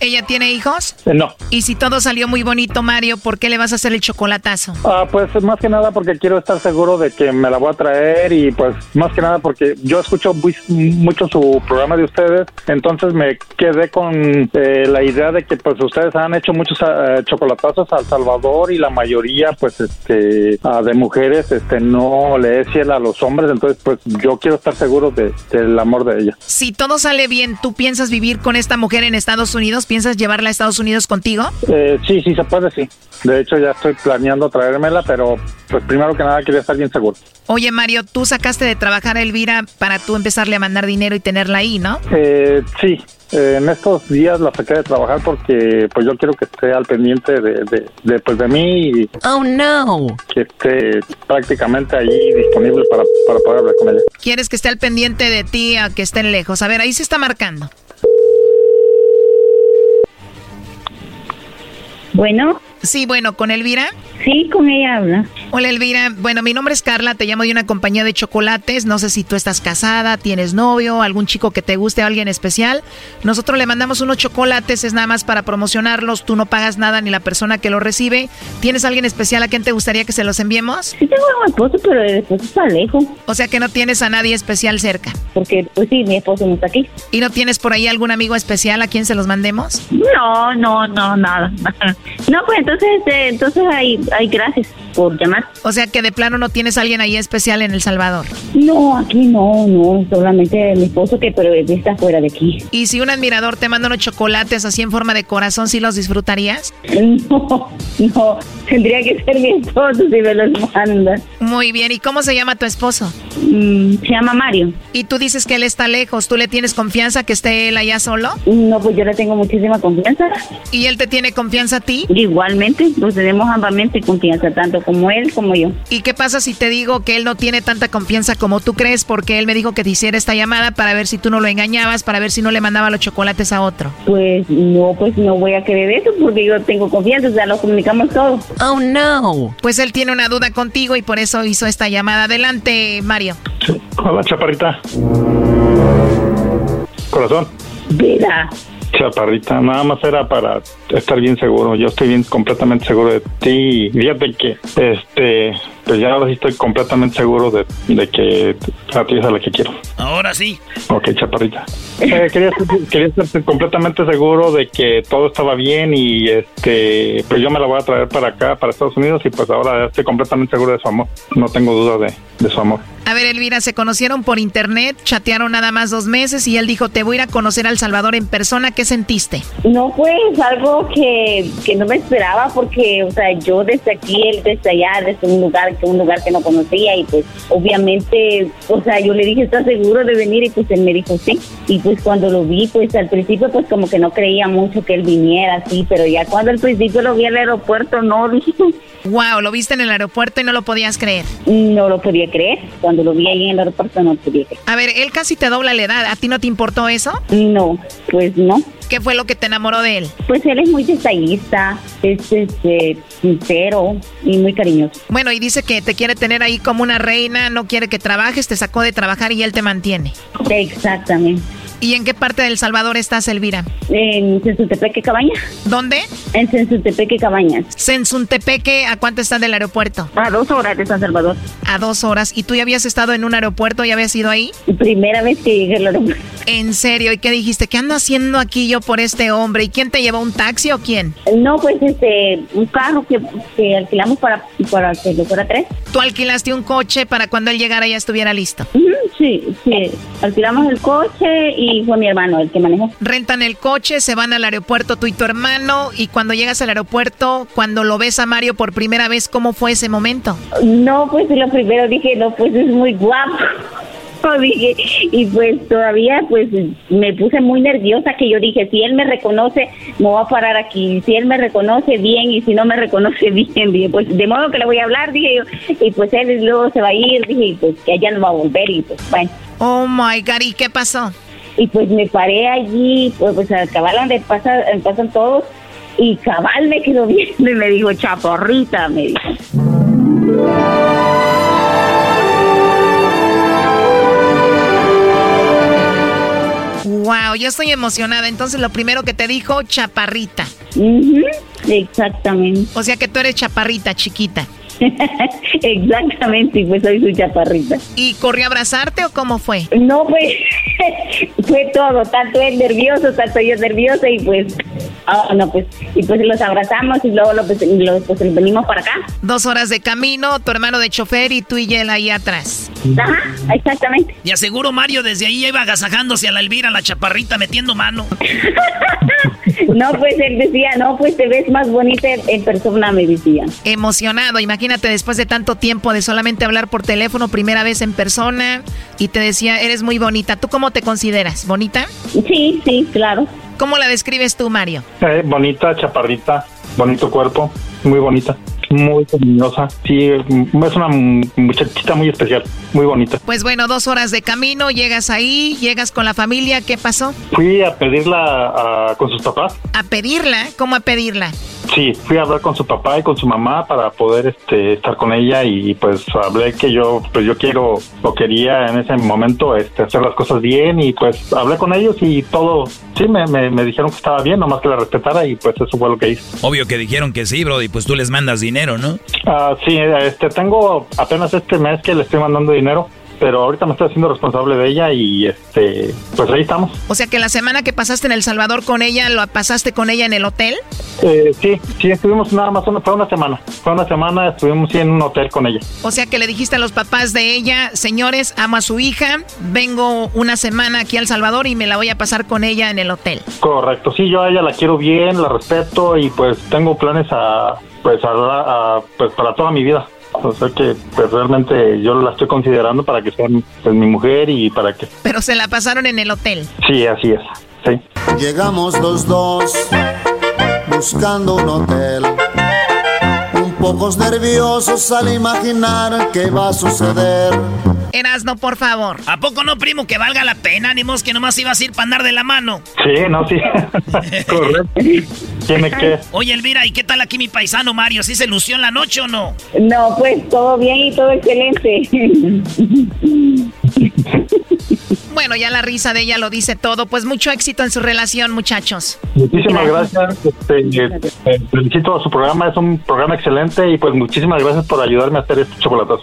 ¿Ella tiene hijos? Eh, no. Y si todo salió muy bonito, Mario, ¿por qué le vas a hacer el chocolatazo? Ah, pues más que nada porque quiero estar seguro de que me la voy a traer y pues más que nada porque yo escucho mucho su programa de ustedes, entonces me quedé con eh, la idea de que pues ustedes han hecho muchos eh, chocolatazos al Salvador y la mayoría pues este ah, de mujeres este no le es fiel a los hombres, entonces pues yo quiero estar seguro de, del amor de ella. Si todo sale bien, ¿tú piensas vivir con esta mujer en Estados Unidos? ¿Piensas llevarla a Estados Unidos contigo? Eh, sí, sí se puede, sí. De hecho, ya estoy planeando traérmela, pero pues primero que nada quería estar bien seguro. Oye, Mario, tú sacaste de trabajar a Elvira para tú empezarle a mandar dinero y tenerla ahí, ¿no? Eh, sí, eh, en estos días la saqué de trabajar porque pues yo quiero que esté al pendiente de, de, de, pues, de mí y Oh, no. que esté prácticamente ahí disponible para, para poder hablar con ella. Quieres que esté al pendiente de ti a que estén lejos. A ver, ahí se está marcando. Bueno. Sí, bueno, ¿con Elvira? Sí, con ella habla. Hola Elvira, bueno, mi nombre es Carla, te llamo de una compañía de chocolates, no sé si tú estás casada, tienes novio, algún chico que te guste, alguien especial. Nosotros le mandamos unos chocolates, es nada más para promocionarlos, tú no pagas nada ni la persona que lo recibe. ¿Tienes alguien especial a quien te gustaría que se los enviemos? Sí tengo a mi esposo, pero el esposo está lejos. O sea que no tienes a nadie especial cerca. Porque, pues sí, mi esposo no está aquí. ¿Y no tienes por ahí algún amigo especial a quien se los mandemos? No, no, no, nada. [LAUGHS] No, pues entonces, eh, entonces hay, hay gracias por llamar. O sea que de plano no tienes a alguien ahí especial en El Salvador. No, aquí no, no, solamente mi esposo que pero está fuera de aquí. ¿Y si un admirador te manda unos chocolates así en forma de corazón, sí los disfrutarías? [LAUGHS] No, no, tendría que ser mi esposo si me los manda. Muy bien, ¿y cómo se llama tu esposo? Mm, se llama Mario. Y tú dices que él está lejos, ¿tú le tienes confianza que esté él allá solo? No, pues yo le tengo muchísima confianza. ¿Y él te tiene confianza a ti? Igualmente, nos tenemos ambamente confianza, tanto como él como yo. ¿Y qué pasa si te digo que él no tiene tanta confianza como tú crees? Porque él me dijo que te hiciera esta llamada para ver si tú no lo engañabas, para ver si no le mandaba los chocolates a otro. Pues no, pues no voy a creer eso porque yo tengo confianza, o sea, lo comunicamos todo. Oh, no. Pues él tiene una duda contigo y por eso hizo esta llamada. Adelante, Mario. Hola, chaparrita. Corazón. Vida. Chaparrita, nada más era para estar bien seguro. Yo estoy bien completamente seguro de ti. Fíjate que, este, pues ya ahora sí estoy completamente seguro de, de que a ti es a la que quiero. Ahora sí. Ok, chaparrita. Eh, quería, quería estar completamente seguro de que todo estaba bien y este, pues yo me la voy a traer para acá, para Estados Unidos y pues ahora estoy completamente seguro de su amor. No tengo duda de, de su amor. A ver, Elvira, se conocieron por internet, chatearon nada más dos meses y él dijo, te voy a ir a conocer a El Salvador en persona. ¿Qué sentiste? No, pues algo que, que no me esperaba porque, o sea, yo desde aquí, él desde allá, desde un lugar que un lugar que no conocía y pues obviamente, o sea, yo le dije, ¿estás seguro de venir? Y pues él me dijo, sí. Y pues cuando lo vi, pues al principio pues como que no creía mucho que él viniera así, pero ya cuando al principio lo vi al aeropuerto, no, [LAUGHS] dije, Wow, lo viste en el aeropuerto y no lo podías creer. no lo podía creer. Cuando lo vi ahí en el aeropuerto no lo podía creer. A ver, él casi te dobla la edad. ¿A ti no te importó eso? No, pues no. ¿Qué fue lo que te enamoró de él? Pues él es muy detallista, es este, sincero y muy cariñoso. Bueno, y dice que te quiere tener ahí como una reina, no quiere que trabajes, te sacó de trabajar y él te mantiene. Exactamente. ¿Y en qué parte de El Salvador estás, Elvira? En Sensuntepeque Cabaña. ¿Dónde? En Sensuntepeque Cabañas. Sensuntepeque, ¿a cuánto está del aeropuerto? A dos horas de San Salvador. A dos horas. ¿Y tú ya habías estado en un aeropuerto? ¿Ya habías ido ahí? Primera vez que llegué al aeropuerto. ¿En serio? ¿Y qué dijiste? ¿Qué ando haciendo aquí yo por este hombre? ¿Y quién te llevó? ¿Un taxi o quién? No, pues este, un carro que, que alquilamos para, para que lo fuera tres. Tú alquilaste un coche para cuando él llegara ya estuviera listo. Sí, sí. Alquilamos el coche y fue mi hermano el que manejó. Rentan el coche, se van al aeropuerto tú y tu hermano y cuando llegas al aeropuerto, cuando lo ves a Mario por primera vez, ¿cómo fue ese momento? No, pues lo primero dije, no, pues es muy guapo. [LAUGHS] Dije, y pues todavía pues me puse muy nerviosa que yo dije, si él me reconoce, me voy a parar aquí, si él me reconoce bien y si no me reconoce [LAUGHS] bien, dije, pues de modo que le voy a hablar, dije yo, y pues él luego se va a ir, dije, y pues que allá no va a volver y pues bueno. Oh my God, ¿y qué pasó? Y pues me paré allí, pues, pues a cabal donde pasa, pasan todos, y cabal me quedó [LAUGHS] viendo y me dijo, chaporrita, me dijo. Wow, yo estoy emocionada. Entonces lo primero que te dijo, chaparrita. Ujú, Exactamente. O sea que tú eres chaparrita, chiquita. [LAUGHS] Exactamente, y pues soy su chaparrita. ¿Y corrió a abrazarte o cómo fue? No, pues [LAUGHS] fue todo, tanto él nervioso, tanto yo nerviosa y pues, ah, no, pues, y pues los abrazamos y luego lo, pues, lo- pues, venimos para acá. Dos horas de camino, tu hermano de chofer y tú y él ahí atrás. Ajá, exactamente. Y aseguro Mario desde ahí ya iba agasajándose a la Elvira, la chaparrita, metiendo mano. [LAUGHS] No, pues él decía, no, pues te ves más bonita en persona, me decía. Emocionado, imagínate después de tanto tiempo de solamente hablar por teléfono, primera vez en persona, y te decía, eres muy bonita. ¿Tú cómo te consideras? ¿Bonita? Sí, sí, claro. ¿Cómo la describes tú, Mario? Eh, bonita, chaparrita, bonito cuerpo, muy bonita, muy cariñosa. Sí, es una muchachita muy especial, muy bonita. Pues bueno, dos horas de camino, llegas ahí, llegas con la familia, ¿qué pasó? Fui a pedirla a- con sus papás. ¿A pedirla? ¿Cómo a pedirla? Sí, fui a hablar con su papá y con su mamá para poder este, estar con ella y pues hablé que yo pues yo quiero o quería en ese momento este, hacer las cosas bien y pues hablé con ellos y todo, sí, me, me, me dijeron que estaba bien, nomás que la respetara y pues eso fue lo que hice. Obvio que dijeron que sí, bro, y pues tú les mandas dinero, ¿no? Ah, sí, este, tengo apenas este mes que le estoy mandando dinero, pero ahorita me estoy haciendo responsable de ella y este, pues ahí estamos. O sea que la semana que pasaste en El Salvador con ella, ¿lo pasaste con ella en el hotel? Eh, sí, sí, estuvimos nada más, una, fue una semana, fue una semana, estuvimos sí, en un hotel con ella. O sea que le dijiste a los papás de ella, señores, amo a su hija, vengo una semana aquí a El Salvador y me la voy a pasar con ella en el hotel. Correcto, sí, yo a ella la quiero bien, la respeto y pues tengo planes a, pues, a, a- pues para toda mi vida. O sea que pues realmente yo la estoy considerando para que sea pues, mi mujer y para que... Pero se la pasaron en el hotel. Sí, así es, sí. Llegamos los dos buscando un hotel. Un pocos nerviosos al imaginar qué va a suceder. Erasno, por favor. ¿A poco no, primo, que valga la pena? Ni que nomás ibas a ir para andar de la mano. Sí, no, sí. [LAUGHS] Correcto. Tiene que... Oye, Elvira, ¿y qué tal aquí mi paisano Mario? ¿Sí se lució en la noche o no? No, pues todo bien y todo excelente. [LAUGHS] Bueno, ya la risa de ella lo dice todo. Pues mucho éxito en su relación, muchachos. Muchísimas gracias. Este, eh, eh, felicito a su programa, es un programa excelente y pues muchísimas gracias por ayudarme a hacer este chocolatazo.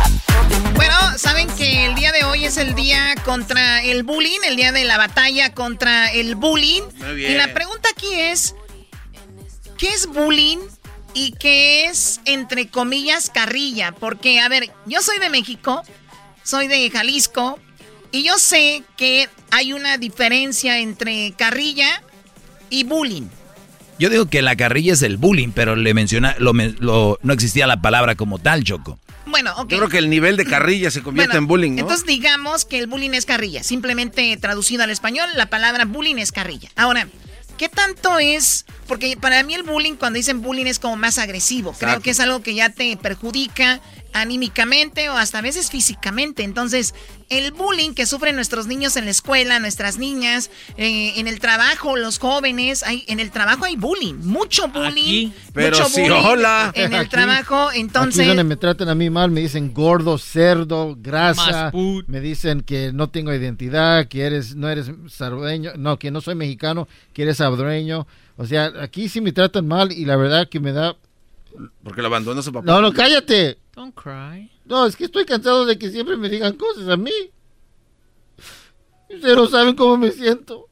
Saben que el día de hoy es el día contra el bullying, el día de la batalla contra el bullying. Muy bien. Y la pregunta aquí es, ¿qué es bullying y qué es, entre comillas, carrilla? Porque, a ver, yo soy de México, soy de Jalisco, y yo sé que hay una diferencia entre carrilla y bullying. Yo digo que la carrilla es el bullying, pero le menciona, lo, men- lo- no existía la palabra como tal, Choco. Bueno, ok. Yo creo que el nivel de carrilla se convierte Bueno, en bullying, ¿no? Entonces digamos que el bullying es carrilla. Simplemente traducido al español, la palabra bullying es carrilla. Ahora, ¿qué tanto es? Porque para mí el bullying, cuando dicen bullying, es como más agresivo. Creo que es algo que ya te perjudica anímicamente o hasta a veces físicamente. Entonces, el bullying que sufren nuestros niños en la escuela, nuestras niñas, eh, en el trabajo, los jóvenes, hay, en el trabajo hay bullying, mucho bullying, Pero mucho sí, bullying hola. en el Aquí- trabajo. Entonces, donde me tratan a mí mal, me dicen gordo, cerdo, grasa, me dicen que no tengo identidad, que eres, no eres salvadoreño, no, que no soy mexicano, que eres salvadoreño. O sea, aquí sí me tratan mal y la verdad que me da... Porque lo abandonó su papá. No, no, cállate. Don't cry. No, es que estoy cansado de que siempre me digan cosas a mí. Ustedes no saben cómo me siento.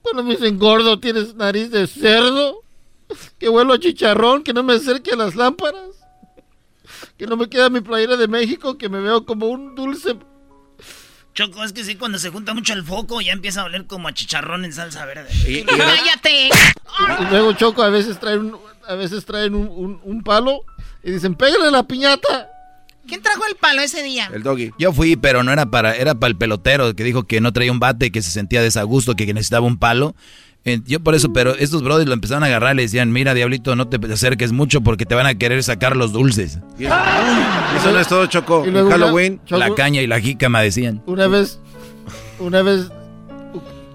Cuando me dicen gordo, tienes nariz de cerdo. Que huelo a chicharrón, que no me acerque a las lámparas. Que no me queda mi playera de México, que me veo como un dulce. Choco, es que sí, cuando se junta mucho el foco ya empieza a oler como a chicharrón en salsa verde. ¡Cállate! Y luego Choco a veces traen un, a veces traen un, un- un palo y dicen, pégale la piñata. ¿Quién trajo el palo ese día? El doggy. Yo fui, pero no era para, era para el pelotero que dijo que no traía un bate, que se sentía desagusto, que necesitaba un palo. Eh, Yo por eso, pero estos brothers lo empezaron a agarrar y le decían, mira, diablito, no te acerques mucho porque te van a querer sacar los dulces. Y eso no es todo, Choco. En Halloween. Choco- La caña y la jícama decían. Una vez, una vez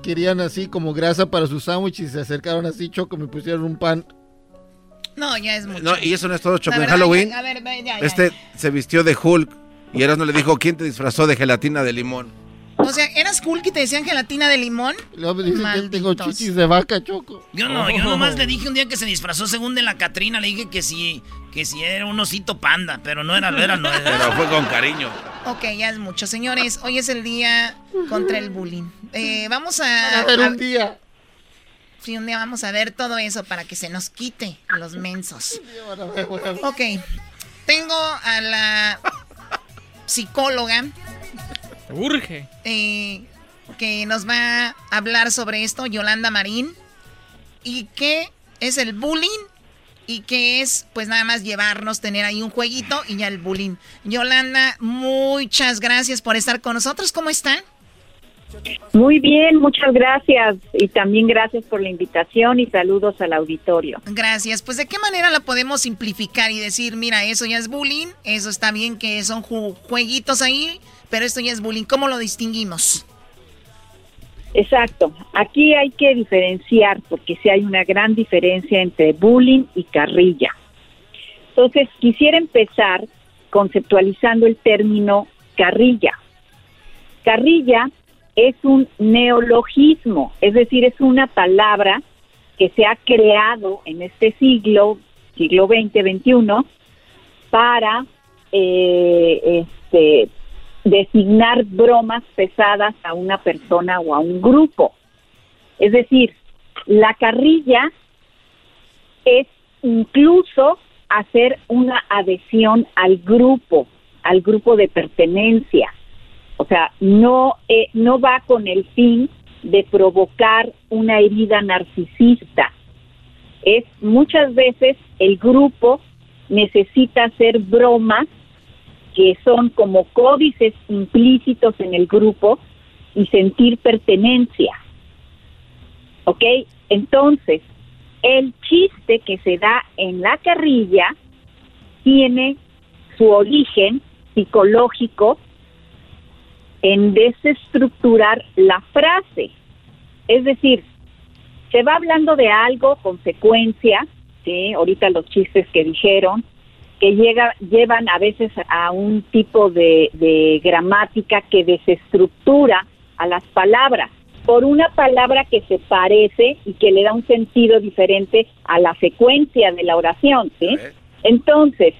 querían así como grasa para sus sándwiches y se acercaron así, Choco, me pusieron un pan. No, ya es mucho. No, y eso no es todo, Choco. En Halloween, ya- a ver, ve, ya, ya, este se vistió de Hulk y Erasmo le dijo, ¿quién te disfrazó de gelatina de limón? O sea, ¿eras cool que te decían gelatina de limón? Luego me dicen que tengo chichis de vaca, Choco. Yo no, yo nomás le dije un día que se disfrazó según de la Catrina, le dije que sí, que sí era un osito panda, pero no era, era, no era. Pero fue con cariño. Ok, ya es mucho. Señores, hoy es el día contra el bullying. Eh, vamos a... A ver, un día. Sí, un día vamos a ver todo eso para que se nos quite los mensos. [LAUGHS] Ok, tengo a la psicóloga. Urge. eh, que nos va a hablar sobre esto, Yolanda Marín. ¿Y qué es el bullying? Y qué es, pues nada más llevarnos, tener ahí un jueguito y ya el bullying. Yolanda, muchas gracias por estar con nosotros. ¿Cómo están? Muy bien, muchas gracias. Y también gracias por la invitación y saludos al auditorio. Gracias. Pues de qué manera la podemos simplificar y decir, mira, eso ya es bullying, eso está bien que son ju- jueguitos ahí, pero esto ya es bullying. ¿Cómo lo distinguimos? Exacto. Aquí hay que diferenciar porque sí hay una gran diferencia entre bullying y carrilla. Entonces, quisiera empezar conceptualizando el término carrilla. Carrilla es un neologismo, es decir, es una palabra que se ha creado en este siglo, siglo XX, XXI, para eh, este, designar bromas pesadas a una persona o a un grupo. Es decir, la carrilla es incluso hacer una adhesión al grupo, al grupo de pertenencia. Sea, no, eh, no va con el fin de provocar una herida narcisista. Es muchas veces el grupo necesita hacer bromas que son como códices implícitos en el grupo y sentir pertenencia. ¿Ok? Entonces, el chiste que se da en la carrilla tiene su origen psicológico en desestructurar la frase. Es decir, se va hablando de algo, consecuencia, ¿sí? ahorita los chistes que dijeron, que llega, llevan a veces a un tipo de, de gramática que desestructura a las palabras por una palabra que se parece y que le da un sentido diferente a la secuencia de la oración, ¿sí? Entonces,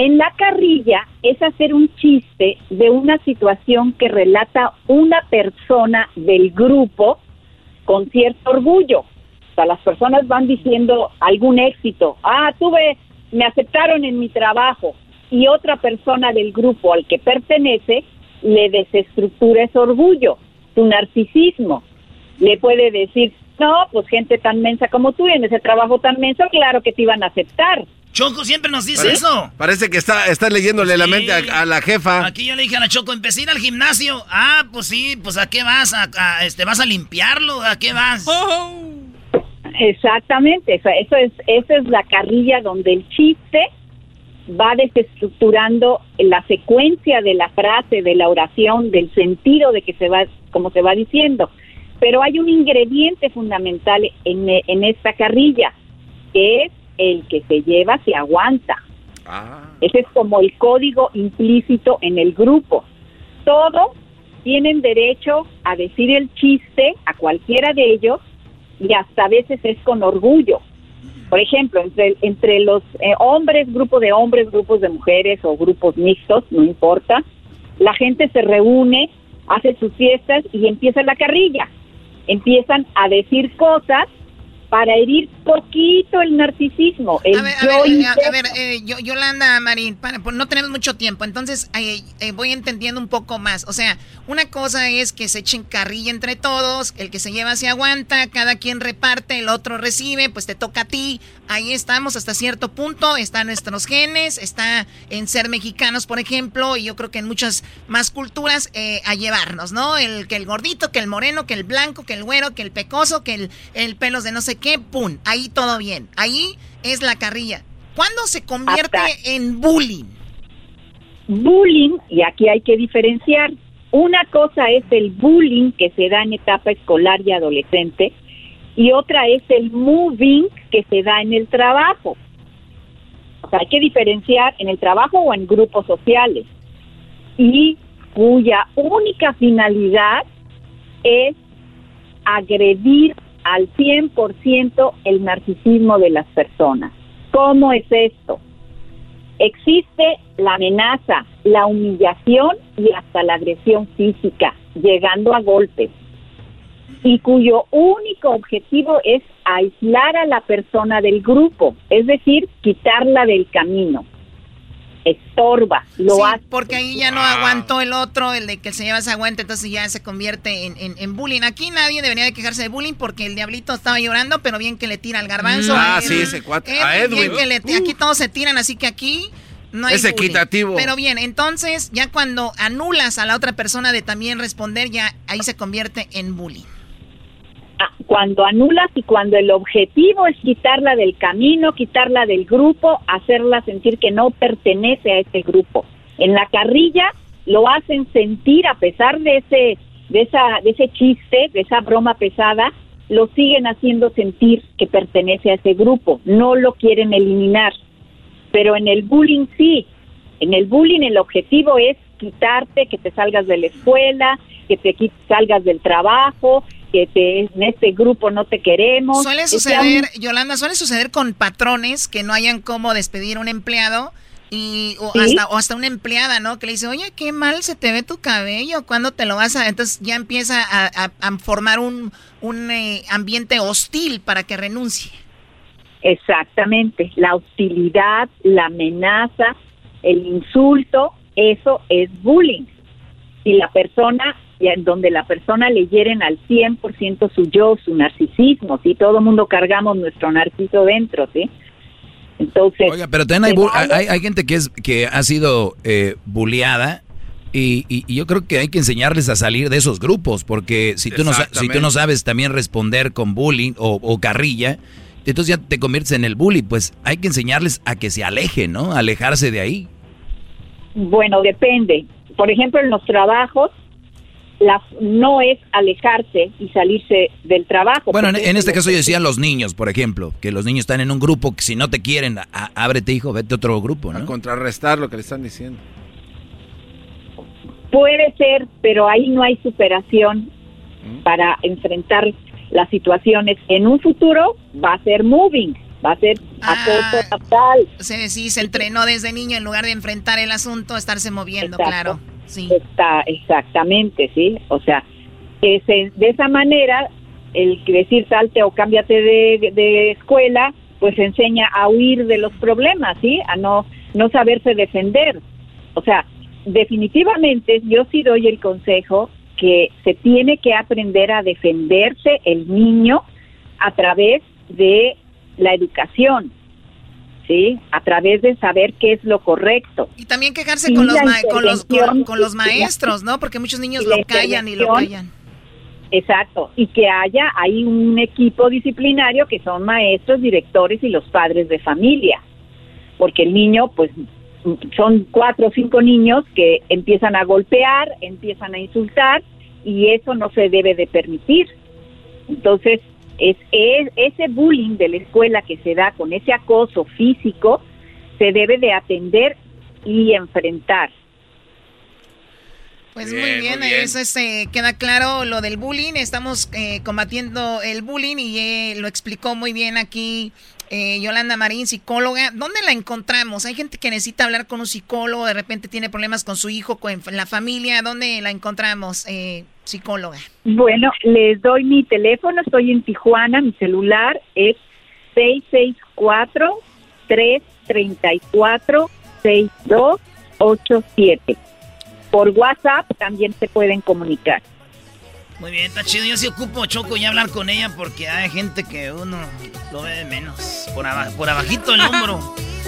en la carrilla es hacer un chiste de una situación que relata una persona del grupo con cierto orgullo. O sea, las personas van diciendo algún éxito. Ah, tuve, me aceptaron en mi trabajo. Y otra persona del grupo al que pertenece le desestructura ese orgullo, su narcisismo. Le puede decir, no, pues gente tan mensa como tú en ese trabajo tan menso, claro que te iban a aceptar. Choco siempre nos dice Pare- eso. Parece que está, está leyéndole la mente a, a la jefa. Aquí yo le dije a la Choco, empecé a ir al gimnasio. Ah, pues sí, pues ¿a qué vas? ¿A, a, este, ¿Vas a limpiarlo? ¿A qué vas? Exactamente, eso, eso es, esa es la carrilla donde el chiste va desestructurando la secuencia de la frase, de la oración, del sentido de que se va, como se va diciendo. Pero hay un ingrediente fundamental en, en esta carrilla, que es el que se lleva, se aguanta. Ese es como el código implícito en el grupo. Todos tienen derecho a decir el chiste a cualquiera de ellos y hasta a veces es con orgullo. Por ejemplo, entre, entre los eh, hombres, grupo de hombres, grupos de mujeres o grupos mixtos, no importa, la gente se reúne, hace sus fiestas y empieza la carrilla. Empiezan a decir cosas para herir poquito el narcisismo, el A ver, a yo ver, eh, interno. a ver, eh, yo- Yolanda Marín, para- pues no tenemos mucho tiempo, entonces eh, eh, voy entendiendo un poco más. O sea, una cosa es que se echen carrilla entre todos, el que se lleva se aguanta, cada quien reparte, el otro recibe, pues te toca a ti. Ahí estamos hasta cierto punto, están nuestros genes, está en ser mexicanos, por ejemplo, y yo creo que en muchas más culturas eh, a llevarnos, ¿no? El que el gordito, que el moreno, que el blanco, que el güero, que el pecoso, que el, el pelos de no sé qué, pum, ahí todo bien. Ahí es la carrilla. ¿Cuándo se convierte en bullying? bullying, y aquí hay que diferenciar, una cosa es el bullying que se da en etapa escolar y adolescente, y otra es el moving que se da en el trabajo. O sea, hay que diferenciar en el trabajo o en grupos sociales. Y cuya única finalidad es agredir al 100% el narcisismo de las personas. ¿Cómo es esto? Existe la amenaza, la humillación y hasta la agresión física, llegando a golpes, y cuyo único objetivo es aislar a la persona del grupo, es decir, quitarla del camino estorba, lo Sí, hace. porque ahí ya no aguantó el otro, el de que se lleva se aguanta, entonces ya se convierte en, en- en bullying. Aquí nadie debería de quejarse de bullying porque el diablito estaba llorando, pero bien que le tira al garbanzo. Ah, a sí, ese cuate. Edwin, A Edwin. bien que le- aquí todos se tiran, así que aquí no hay Es bullying. equitativo. Pero bien, entonces ya cuando anulas a la otra persona de también responder, ya ahí se convierte en bullying. Cuando anulas y cuando el objetivo es quitarla del camino, quitarla del grupo, hacerla sentir que no pertenece a ese grupo. En la carrilla lo hacen sentir a pesar de ese de esa de ese chiste, de esa broma pesada, lo siguen haciendo sentir que pertenece a ese grupo, no lo quieren eliminar. Pero en el bullying sí, en el bullying el objetivo es quitarte, que te salgas de la escuela, que te salgas del trabajo, que te, en este grupo no te queremos. Suele suceder, Yolanda, suele suceder con patrones que no hayan cómo despedir a un empleado y o Sí. hasta o hasta una empleada, ¿no? Que le dice, oye, qué mal se te ve tu cabello, ¿cuándo te lo vas a...? Entonces ya empieza a, a- a formar un, un eh, ambiente hostil para que renuncie. Exactamente, la hostilidad, la amenaza, el insulto, eso es bullying. Si la persona, donde la persona le hieren al 100% su yo, su narcisismo, si todo el mundo cargamos nuestro narciso dentro, ¿sí? Entonces, Oiga, pero también hay, vale- hay, hay gente que es que ha sido eh, bulleada y, y- y yo creo que hay que enseñarles a salir de esos grupos porque si tú no, si tú no sabes también responder con bullying o, o carrilla, entonces ya te conviertes en el bully. Pues hay que enseñarles a que se alejen, ¿no? Alejarse de ahí. Bueno, depende. Por ejemplo, en los trabajos, la, no es alejarse y salirse del trabajo. Bueno, en, este caso yo decía los niños, por ejemplo, que los niños están en un grupo que si no te quieren, a- ábrete hijo, vete a otro grupo, A ¿no? contrarrestar lo que le están diciendo. Puede ser, pero ahí no hay superación para enfrentar las situaciones. En un futuro va a ser moving, va a ser acoso total. Sí, sí, se entrenó desde niño en lugar de enfrentar el asunto, estarse moviendo, Exacto. claro. Está, exactamente, sí. O sea, que se- de esa manera, el decir salte o cámbiate de, de escuela, pues enseña a huir de los problemas, ¿sí? A no, no saberse defender. O sea, definitivamente yo sí doy el consejo que se tiene que aprender a defenderse el niño a través de la educación, ¿sí? A través de saber qué es lo correcto. Y también quejarse con los, con, los, con, los maestros, ¿no? Porque muchos niños lo callan y lo callan. Exacto, y que haya ahí un equipo disciplinario que son maestros, directores y los padres de familia, porque el niño, pues, son cuatro o cinco niños que empiezan a golpear, empiezan a insultar, y eso no se debe de permitir. Entonces, es, es- ese bullying de la escuela que se da con ese acoso físico, se debe de atender y enfrentar. Pues Bien, muy muy bien, eso este, queda claro lo del bullying. Estamos eh, combatiendo el bullying y eh, lo explicó muy bien aquí eh, Yolanda Marín, psicóloga. ¿Dónde la encontramos? Hay gente que necesita hablar con un psicólogo, de repente tiene problemas con su hijo, con la familia. ¿Dónde la encontramos, eh, psicóloga? Bueno, les doy mi teléfono, estoy en Tijuana, mi celular es 664-334-6287. Por WhatsApp también se pueden comunicar. Muy bien, está chido. Yo sí ocupo Choco y hablar con ella porque hay gente que uno lo ve de menos. Por, aba- por abajito el hombro. [LAUGHS]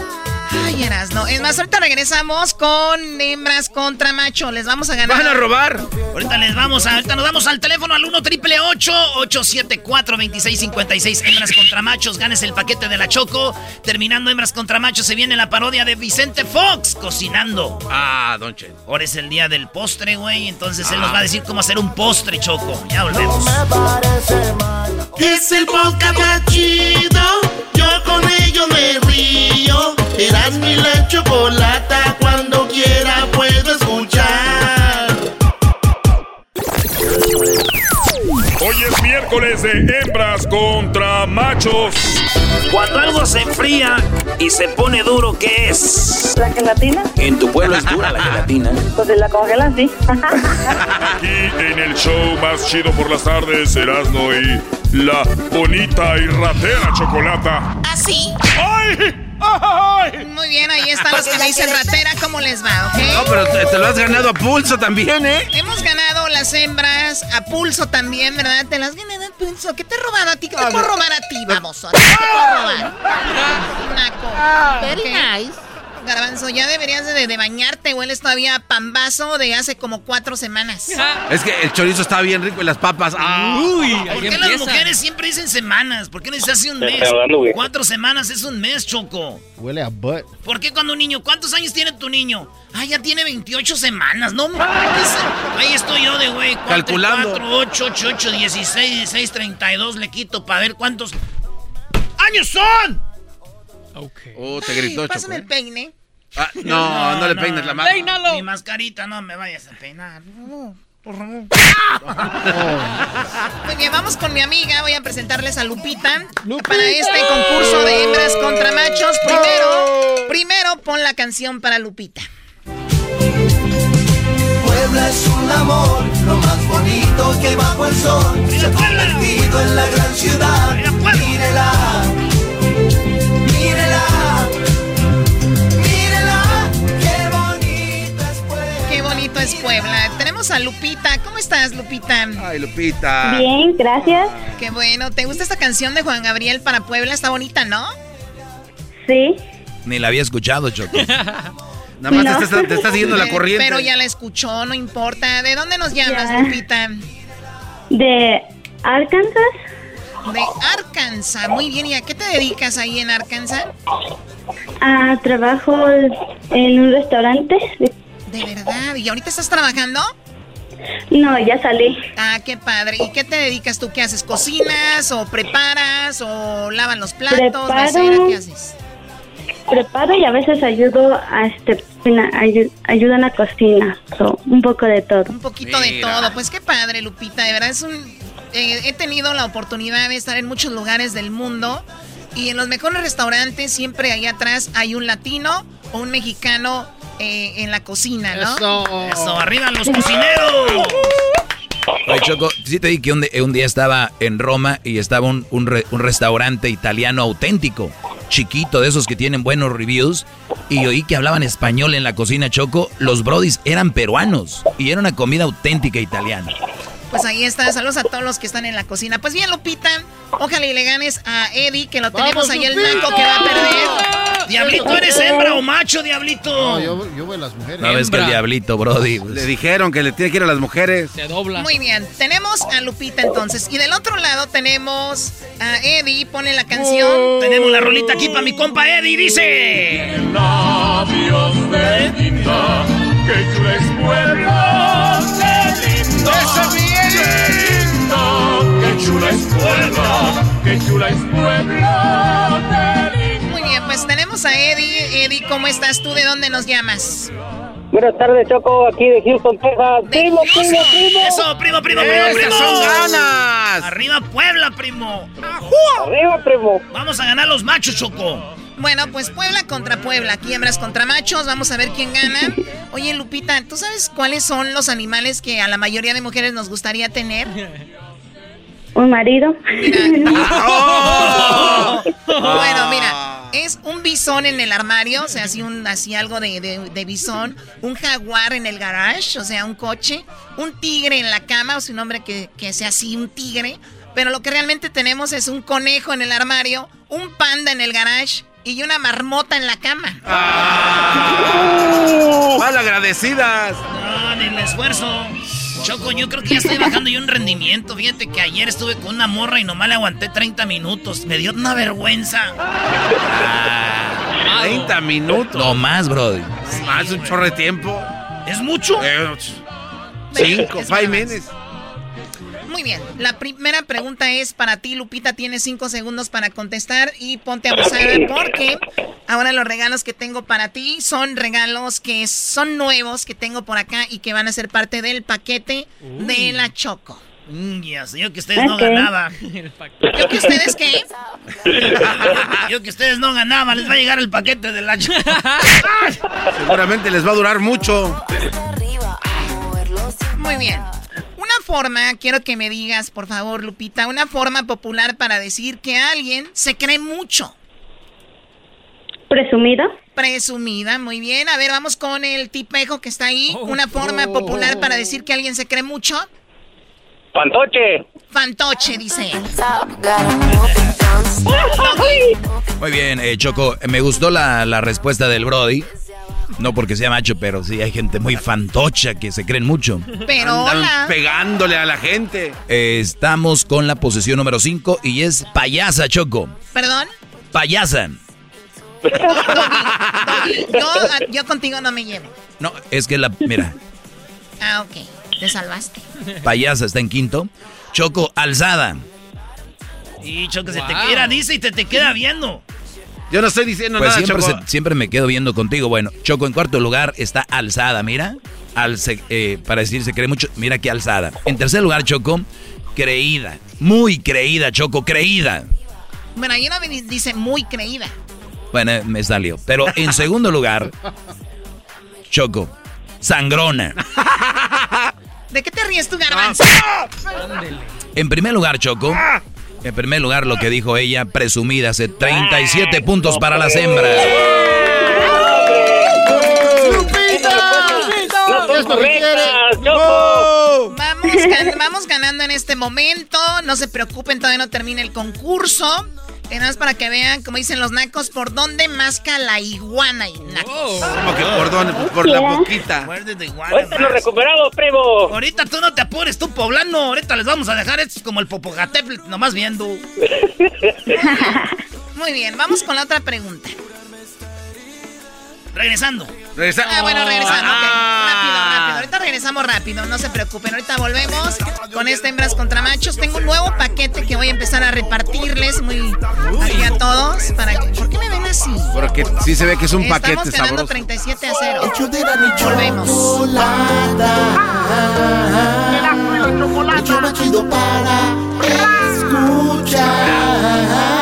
Ay, no. Es más, ahorita regresamos con hembras contra macho. Les vamos a ganar. Van a robar. Ahorita les vamos a, ahorita nos vamos al teléfono al 1 triple 874 2656 Hembras contra machos. Ganes el paquete de la Choco. Terminando hembras contra machos, se viene la parodia de Vicente Fox cocinando. Ah, don Che. Ahora es el día del postre, güey. Entonces él nos va a decir cómo hacer un postre, Choco. Ya volvemos. Es el podcast más chido. Yo con ello me río. Eras mi la chocolata, cuando quiera puedo escuchar. Hoy es miércoles de hembras contra machos. Cuando algo se enfría y se pone duro, ¿qué es? ¿La gelatina? En tu pueblo es dura la gelatina. Pues si la congelan, sí. Aquí en el show más chido por las tardes, Erasmo y la bonita y ratera chocolata. ¿Así? ¿Ah, ¡Ay! ¡Ay! Muy bien, ahí están los que me dicen ratera. ¿Cómo les va, ok? No, pero te, te lo has ganado a pulso también, ¿eh? Hemos ganado las hembras a pulso también, ¿verdad? Te las has ganado a pulso. ¿Qué te he robado a ti? ¿Qué te puedo robar a ti? Vamos, ¿qué te puedo robar? Naco. Very nice. Garbanzo, ya deberías de, de bañarte. Hueles todavía a pambazo de hace como cuatro semanas. Es que el chorizo está bien rico y las papas. ¡ah! Uy, ¿Por qué las mujeres siempre dicen semanas? ¿Por qué no hace un mes? Cuatro semanas es un mes, Choco. Huele a butt. ¿Por qué cuando un niño, cuántos años tiene tu niño? Ah, ya tiene 28 semanas, no mames. Ahí estoy yo de güey. Calculando. 4, 8, 8, 8, 16, 16, 32 le quito para ver cuántos años son. Ok. Oh, te gritó, Ay, Choco. Pásame el peine. Ah, no, no, le peines la mano. Peínalo. Mi mascarita, no me vayas a peinar. Por favor. Muy bien, vamos con mi amiga. Voy a presentarles a Lupita, para este concurso de hembras contra machos. Primero, primero pon la canción para Lupita. Puebla es un amor, lo más bonito que bajo el sol se ha convertido en la gran ciudad. Mírela, mírela, Puebla. Tenemos a Lupita. ¿Cómo estás, Lupita? Ay, Lupita. Bien, gracias. Qué bueno. ¿Te gusta esta canción de Juan Gabriel para Puebla? Está bonita, ¿no? Sí. Ni la había escuchado, Choco. [LAUGHS] Nada más No. te, está, te está siguiendo la Pero- corriente. Pero ya la escuchó, no importa. ¿De dónde nos llamas, Ya. Lupita? De Arkansas. De Arkansas. Muy bien. ¿Y a qué te dedicas ahí en Arkansas? Ah, trabajo en un restaurante. De verdad. ¿Y ahorita estás trabajando? No, ya salí. Ah, qué padre. ¿Y qué te dedicas tú? ¿Qué haces? ¿Cocinas o preparas o lavan los platos? Preparo. ¿Qué haces? Preparo y a veces ayudo a este ayuda en la cocina. So, un poco de todo. Un poquito de todo. Pues qué padre, Lupita. De verdad es un... eh, he tenido la oportunidad de estar en muchos lugares del mundo y en los mejores restaurantes siempre ahí atrás hay un latino o un mexicano eh, en la cocina, ¿no? Eso. Eso, arriba los cocineros. Oye, Choco, sí te dije que un, día estaba en Roma y estaba un, un re- un restaurante italiano auténtico, chiquito, de esos que tienen buenos reviews, y oí que hablaban español en la cocina, Choco. Los brodis eran peruanos y era una comida auténtica italiana. Pues ahí está. Saludos a todos los que están en la cocina. Pues bien, Lupita, ojalá y le ganes a Eddie, que lo tenemos ¡Vamos, ahí el naco que va a perder. Diablito, ¿eres hembra o macho, Diablito? No, yo, yo voy a las mujeres. No ves que el diablito, Brody. pues, Le dijeron que le tiene que ir a las mujeres. Se dobla. Muy bien, tenemos a Lupita entonces. Y del otro lado tenemos a Eddie, pone la canción. Tenemos la rolita aquí para mi compa Eddie, dice. Labios de Edita, que chula es Puebla, qué chula es Puebla. Muy bien, pues tenemos a Eddie. Eddie, ¿cómo estás tú? ¿De dónde nos llamas? Buenas tardes, Choco, aquí de Houston, Texas. De Primo, primo, Houston. primo. Eso, primo, primo, primo, ¡Esas primo. son ganas! Arriba Puebla, primo. Arriba, primo. Vamos a ganar los machos, Choco. Bueno, pues Puebla contra Puebla, aquí hembras contra machos, vamos a ver quién gana. Oye, Lupita, ¿tú sabes cuáles son los animales que a la mayoría de mujeres nos gustaría tener? Un marido. ¡Oh! [LAUGHS] Bueno, mira, es un bisón en el armario, o sea, así, un, así algo de, de- de bisón, un jaguar en el garage, o sea, un coche, un tigre en la cama, o sea, un hombre que, que sea así, un tigre, pero lo que realmente tenemos es un conejo en el armario, un panda en el garage y una marmota en la cama. ¡Mal agradecidas! No, ni el esfuerzo. Choco, yo creo que ya estoy bajando yo un rendimiento. Fíjate que ayer estuve con una morra y nomás le aguanté 30 minutos. Me dio una vergüenza. 30 minutos. No más, Brody. Más un chorro de tiempo. ¿Es mucho? Eh, cinco, Es five minutes. Muy bien, la primera pregunta es para ti, Lupita, tienes cinco segundos para contestar y ponte abusada porque ahora los regalos que tengo para ti son regalos que son nuevos que tengo por acá y que van a ser parte del paquete de la Choco. Mm, ya sé, yo que ustedes no ganaban. [LAUGHS] ¿Yo que ustedes qué? [LAUGHS] yo que ustedes no ganaban, les va a llegar el paquete de la... [LAUGHS] Seguramente les va a durar mucho. Muy bien. Una forma, quiero que me digas, por favor, Lupita, una forma popular para decir que alguien se cree mucho. ¿Presumida? Presumida, muy bien. A ver, vamos con el tipejo que está ahí. Una forma popular para decir que alguien se cree mucho. Fantoche. Fantoche, dice. [LAUGHS] Muy bien, eh, Choco, me gustó la, la respuesta del Brody. No porque sea macho, pero sí hay gente muy fantocha que se creen mucho. Pero Andan hola. pegándole a la gente. Eh, estamos con la posición número 5 y es payasa, Choco. ¿Perdón? Payasa. [LAUGHS] Yo, yo contigo no me llevo. No, es que la. Mira, Ah, ok. Te salvaste. payasa está en quinto. Choco, alzada. Y Choco, se te queda, dice y te, te queda viendo. Yo no estoy diciendo Pues nada, siempre, Choco. se- siempre me quedo viendo contigo. Bueno, Choco, en cuarto lugar está alzada, mira. Alce- eh, para decir se cree mucho, mira qué alzada. En tercer lugar, Choco, creída. Muy creída, Choco, creída. Bueno, ahí no dice muy creída. Bueno, me salió. Pero en segundo lugar, Choco, sangrona. ¿De qué te ríes tú, garbanzo? En primer lugar, Choco. En primer lugar, lo que dijo ella, presumida, hace 37 puntos para las hembras. Gan- vamos ganando en este momento. No se preocupen, todavía no termina el concurso. Y nada más para que vean, como dicen los nacos, por dónde masca la iguana y nacos. Como que por dónde, Pues por la boquita. Muérdete igual. Ahorita lo recuperamos, primo. Ahorita tú no te apures, tú poblano. Ahorita les vamos a dejar estos como el Popocatépetl, nomás viendo. [LAUGHS] Muy bien, vamos con la otra pregunta. Regresando. Regresa- Ah, bueno, regresando. Ah. Rápido, rápido. Ahorita regresamos rápido, no se preocupen. Ahorita volvemos con este hembras contra machos. Tengo un nuevo paquete que voy a empezar a repartirles muy aquí a todos. Para que- ¿Por qué me ven así? Porque sí se ve que es un Estamos paquete ganando sabroso. 37 a 0. Volvemos. El más chido para escuchar.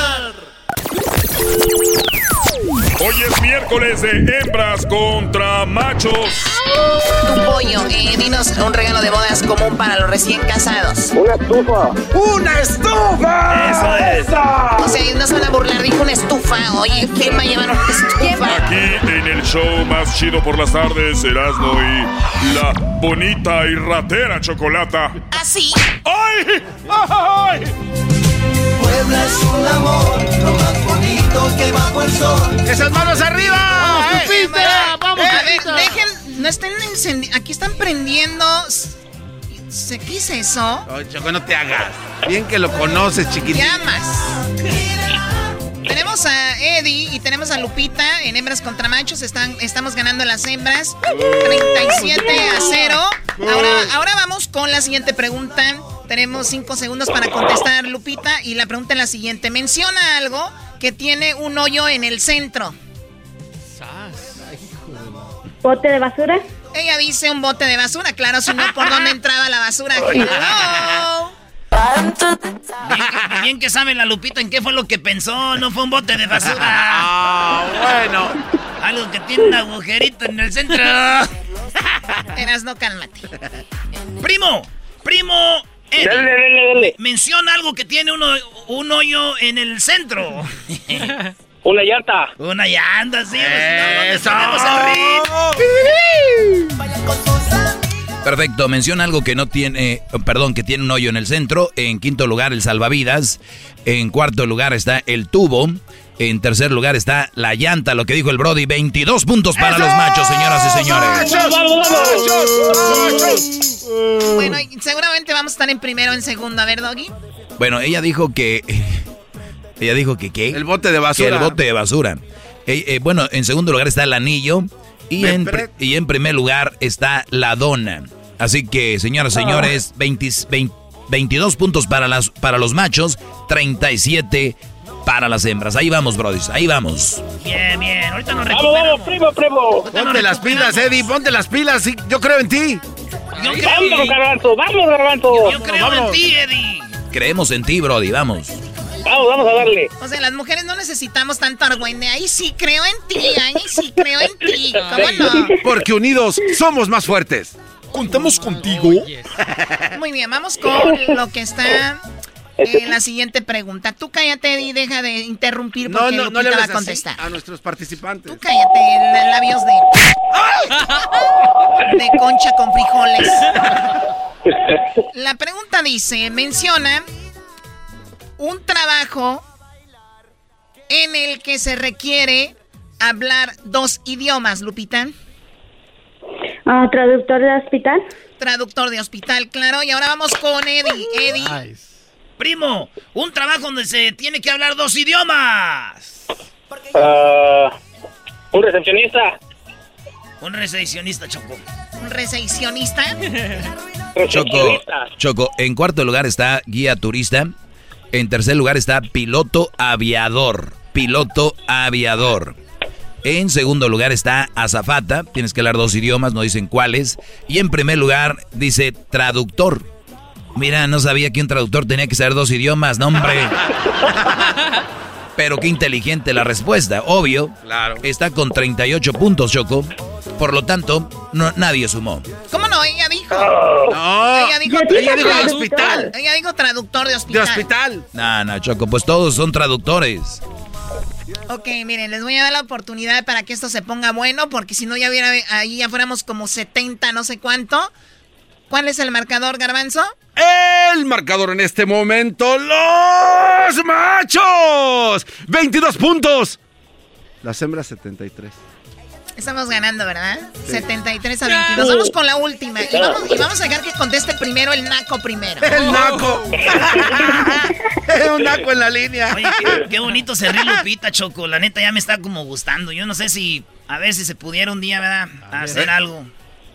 Hoy es miércoles de hembras contra machos. Tu pollo, eh, dinos un regalo de bodas común para los recién casados. Una estufa. ¡Una estufa! Eso es. O sea, no se van a burlar, dijo una estufa. Oye, ¿quién va a llevar una estufa? Aquí en el show más chido por las tardes, Erasmo y la bonita y ratera chocolata. ¿Así? ¡Ay! ¡Ay! Puebla es un amor, lo más bonito que bajo el sol. ¡Esas manos arriba! ¡Vamos, ¡Eh! Lupita! ¡Vamos, Lupita! dejen, no estén encendiendo. Aquí están prendiendo. ¿Se- ¿Qué es eso? Choco, no te hagas. Bien que lo conoces, chiquitín. Llamas. Tenemos a Eddie y tenemos a Lupita en hembras contra machos. Están, estamos ganando las hembras 37 a 0. Ahora, ahora vamos con la siguiente pregunta. Tenemos 5 segundos para contestar, Lupita. Y la pregunta es la siguiente. Menciona algo que tiene un hoyo en el centro. ¿Bote de basura? Ella dice un bote de basura. Claro, si no, ¿por dónde entraba la basura? [LAUGHS] Hello. Bien que, bien que sabe la Lupita en qué fue lo que pensó. No fue un bote de basura. Ah, bueno. Algo que tiene un agujerito en el centro. Eras no cálmate. Primo, primo. Eddie, Dale, dale, dale. Menciona algo que tiene uno, un hoyo en el centro. Una llanta. Una llanta, sí. ¡Eso! Ponemos el ritmo. Perfecto, menciona algo que no tiene, perdón, que tiene un hoyo en el centro. En quinto lugar, el salvavidas. En cuarto lugar está el tubo. En tercer lugar está la llanta, lo que dijo el Brody. 22 puntos para los machos, señoras y señores. Bueno, y seguramente vamos a estar en primero o en segundo. A ver, Doggy. Bueno, ella dijo que. Ella dijo que qué? El bote de basura. Que el bote de basura. Eh, eh, bueno, en segundo lugar está el anillo. Y en, y en primer lugar está la dona. Así que, señoras y señores, 20 20 22 puntos para, las, para los machos, 37 para las hembras. Ahí vamos, brodis, ahí vamos. Bien, bien. Ahorita nos Vamos, recuperamos. vamos, primo, primo. Ponte las pilas, Eddie, ponte las pilas. sí, yo creo en ti. Yo creo, Vamos, garbanzo, vamos, garbanzo. yo creo en ti, Eddie. Creemos en ti, brody, vamos. Vamos, vamos a darle. O sea, las mujeres no necesitamos tanto argüende. Ahí sí creo en ti, ahí sí creo en ti. ¿Cómo no? Porque unidos somos más fuertes. Contamos contigo. Muy bien, vamos con lo que está en la siguiente pregunta. Tú cállate y deja de interrumpir No, porque no, Lupita no le va a contestar. a nuestros participantes. Tú cállate, en labios de... De concha con frijoles. [LAUGHS] La pregunta dice, menciona un trabajo en el que se requiere hablar dos idiomas, Lupita. Ah, ¿Traductor de hospital? Traductor de hospital, claro. Y ahora vamos con Eddie. Eddie. Primo, un trabajo donde se tiene que hablar dos idiomas. Ah, un recepcionista. Un recepcionista, Choco. Un recepcionista. [LAUGHS] Choco, Choco, en cuarto lugar está guía turista. En tercer lugar está piloto aviador. Piloto aviador. En segundo lugar está azafata. Tienes que hablar dos idiomas, no dicen cuáles. Y en primer lugar dice traductor. Mira, no sabía que un traductor tenía que saber dos idiomas, no. [LAUGHS] Pero qué inteligente la respuesta, obvio. Claro. Está con 38 puntos, Choco. Por lo tanto, no, nadie sumó. ¿Cómo no? Ella dijo. No. Ella dijo, Ella dijo de hospital. Ella dijo traductor de De hospital. hospital. No, no, Choco, pues todos son traductores. Ok, miren, les voy a dar la oportunidad para que esto se ponga bueno, porque si no ya hubiera ahí ya fuéramos como 70, no sé cuánto. ¿Cuál es el marcador, Garbanzo? El marcador en este momento, los machos. 22 puntos. Las hembras 73. Estamos ganando, ¿verdad? 73 a 22. Vamos con la última. Y vamos, y vamos a dejar que conteste primero el naco primero. El naco. [LAUGHS] Un naco en la línea. Oye, qué, qué bonito se ríe Lupita, Choco. La neta ya me está como gustando. Yo no sé si, a ver si se pudiera un día, ¿verdad? hacer algo.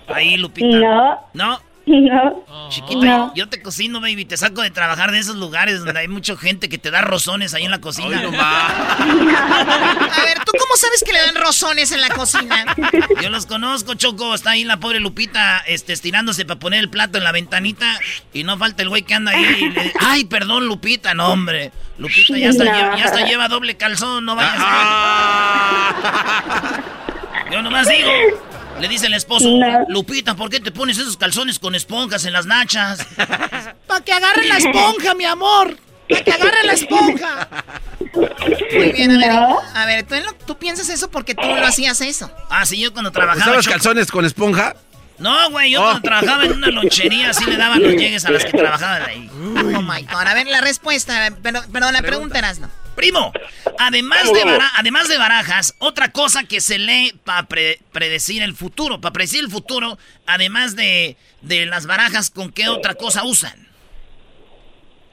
Ahí, Lupita. No. ¿No? No. Chiquita, No. yo te cocino, baby. Te saco de trabajar de esos lugares donde hay mucha gente que te da rozones ahí en la cocina. A ver, ¿tú cómo sabes que le dan rozones en la cocina? Yo los conozco, Choco. Está ahí la pobre Lupita este, estirándose para poner el plato en la ventanita. Y no falta el güey que anda ahí. y le- Ay, perdón, Lupita. No, hombre. Lupita ya hasta, No. lleva, ya hasta lleva doble calzón. No vayas. Yo nomás digo. Le dice el esposo, No. Lupita, ¿por qué te pones esos calzones con esponjas en las nachas? [LAUGHS] Para que agarre la esponja, mi amor. Para que agarre la esponja. Muy bien, a ver. No. A ver, ¿tú, en lo- tú piensas eso porque tú lo hacías eso. Ah, sí, yo cuando trabajaba. ¿Usabas calzones con esponja? No, güey, yo Oh. cuando trabajaba en una lonchería así le daban los llegues a las que trabajaban ahí. Oh my God. A ver, la respuesta. Pero, perdón, la pregunta era no. Primo, además de, bara- además de barajas, otra cosa que se lee para predecir el futuro, para predecir el futuro, además de, de las barajas, ¿con qué otra cosa usan?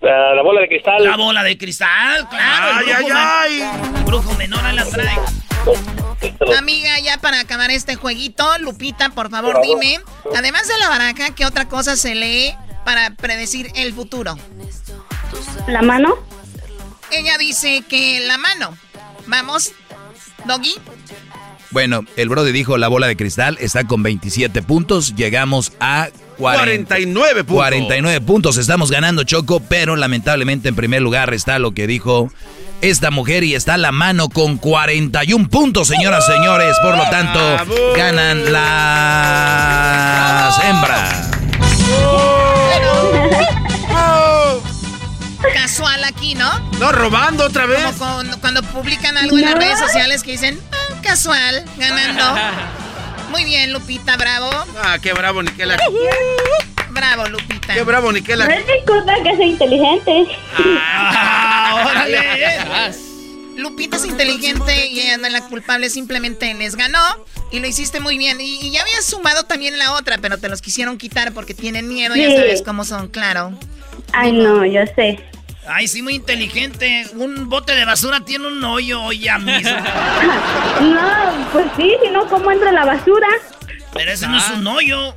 La, la bola de cristal. La bola de cristal, claro. Ay, brujo ay, el brujo menor ahí la trae. Amiga, ya para acabar este jueguito, Lupita, por favor, dime, además de la baraja, ¿qué otra cosa se lee para predecir el futuro? ¿La mano? Ella dice que la mano. Vamos, Doggy. Bueno, el Brody dijo la bola de cristal está con 27 puntos. Llegamos a 40 49 puntos. 49 puntos. Estamos ganando Choco, pero lamentablemente en primer lugar está lo que dijo esta mujer y está la mano con 41 puntos, señoras y señores. Por lo tanto, ¡Bravo! ganan las hembras. Casual aquí, ¿no? No, robando otra vez. Como con- cuando publican algo en las No. redes sociales que dicen, "Ah, casual, ganando. [LAUGHS] Muy bien, Lupita, bravo. Ah, qué bravo, Niquela. Bravo, Lupita. Qué bravo, No Niquela. es mi culpa que sea inteligente. Ah, [LAUGHS] órale. Lupita es inteligente y ella no es la culpable, simplemente les ganó y lo hiciste muy bien. Y, y ya habías sumado también la otra, pero te los quisieron quitar porque tienen miedo, ya sabes cómo son, claro. Ay, no, yo sé. Ay, sí, muy inteligente. Un bote de basura tiene un hoyo ya mismo. [LAUGHS] No, pues sí, si no, ¿cómo entra la basura? Pero ese no es un hoyo.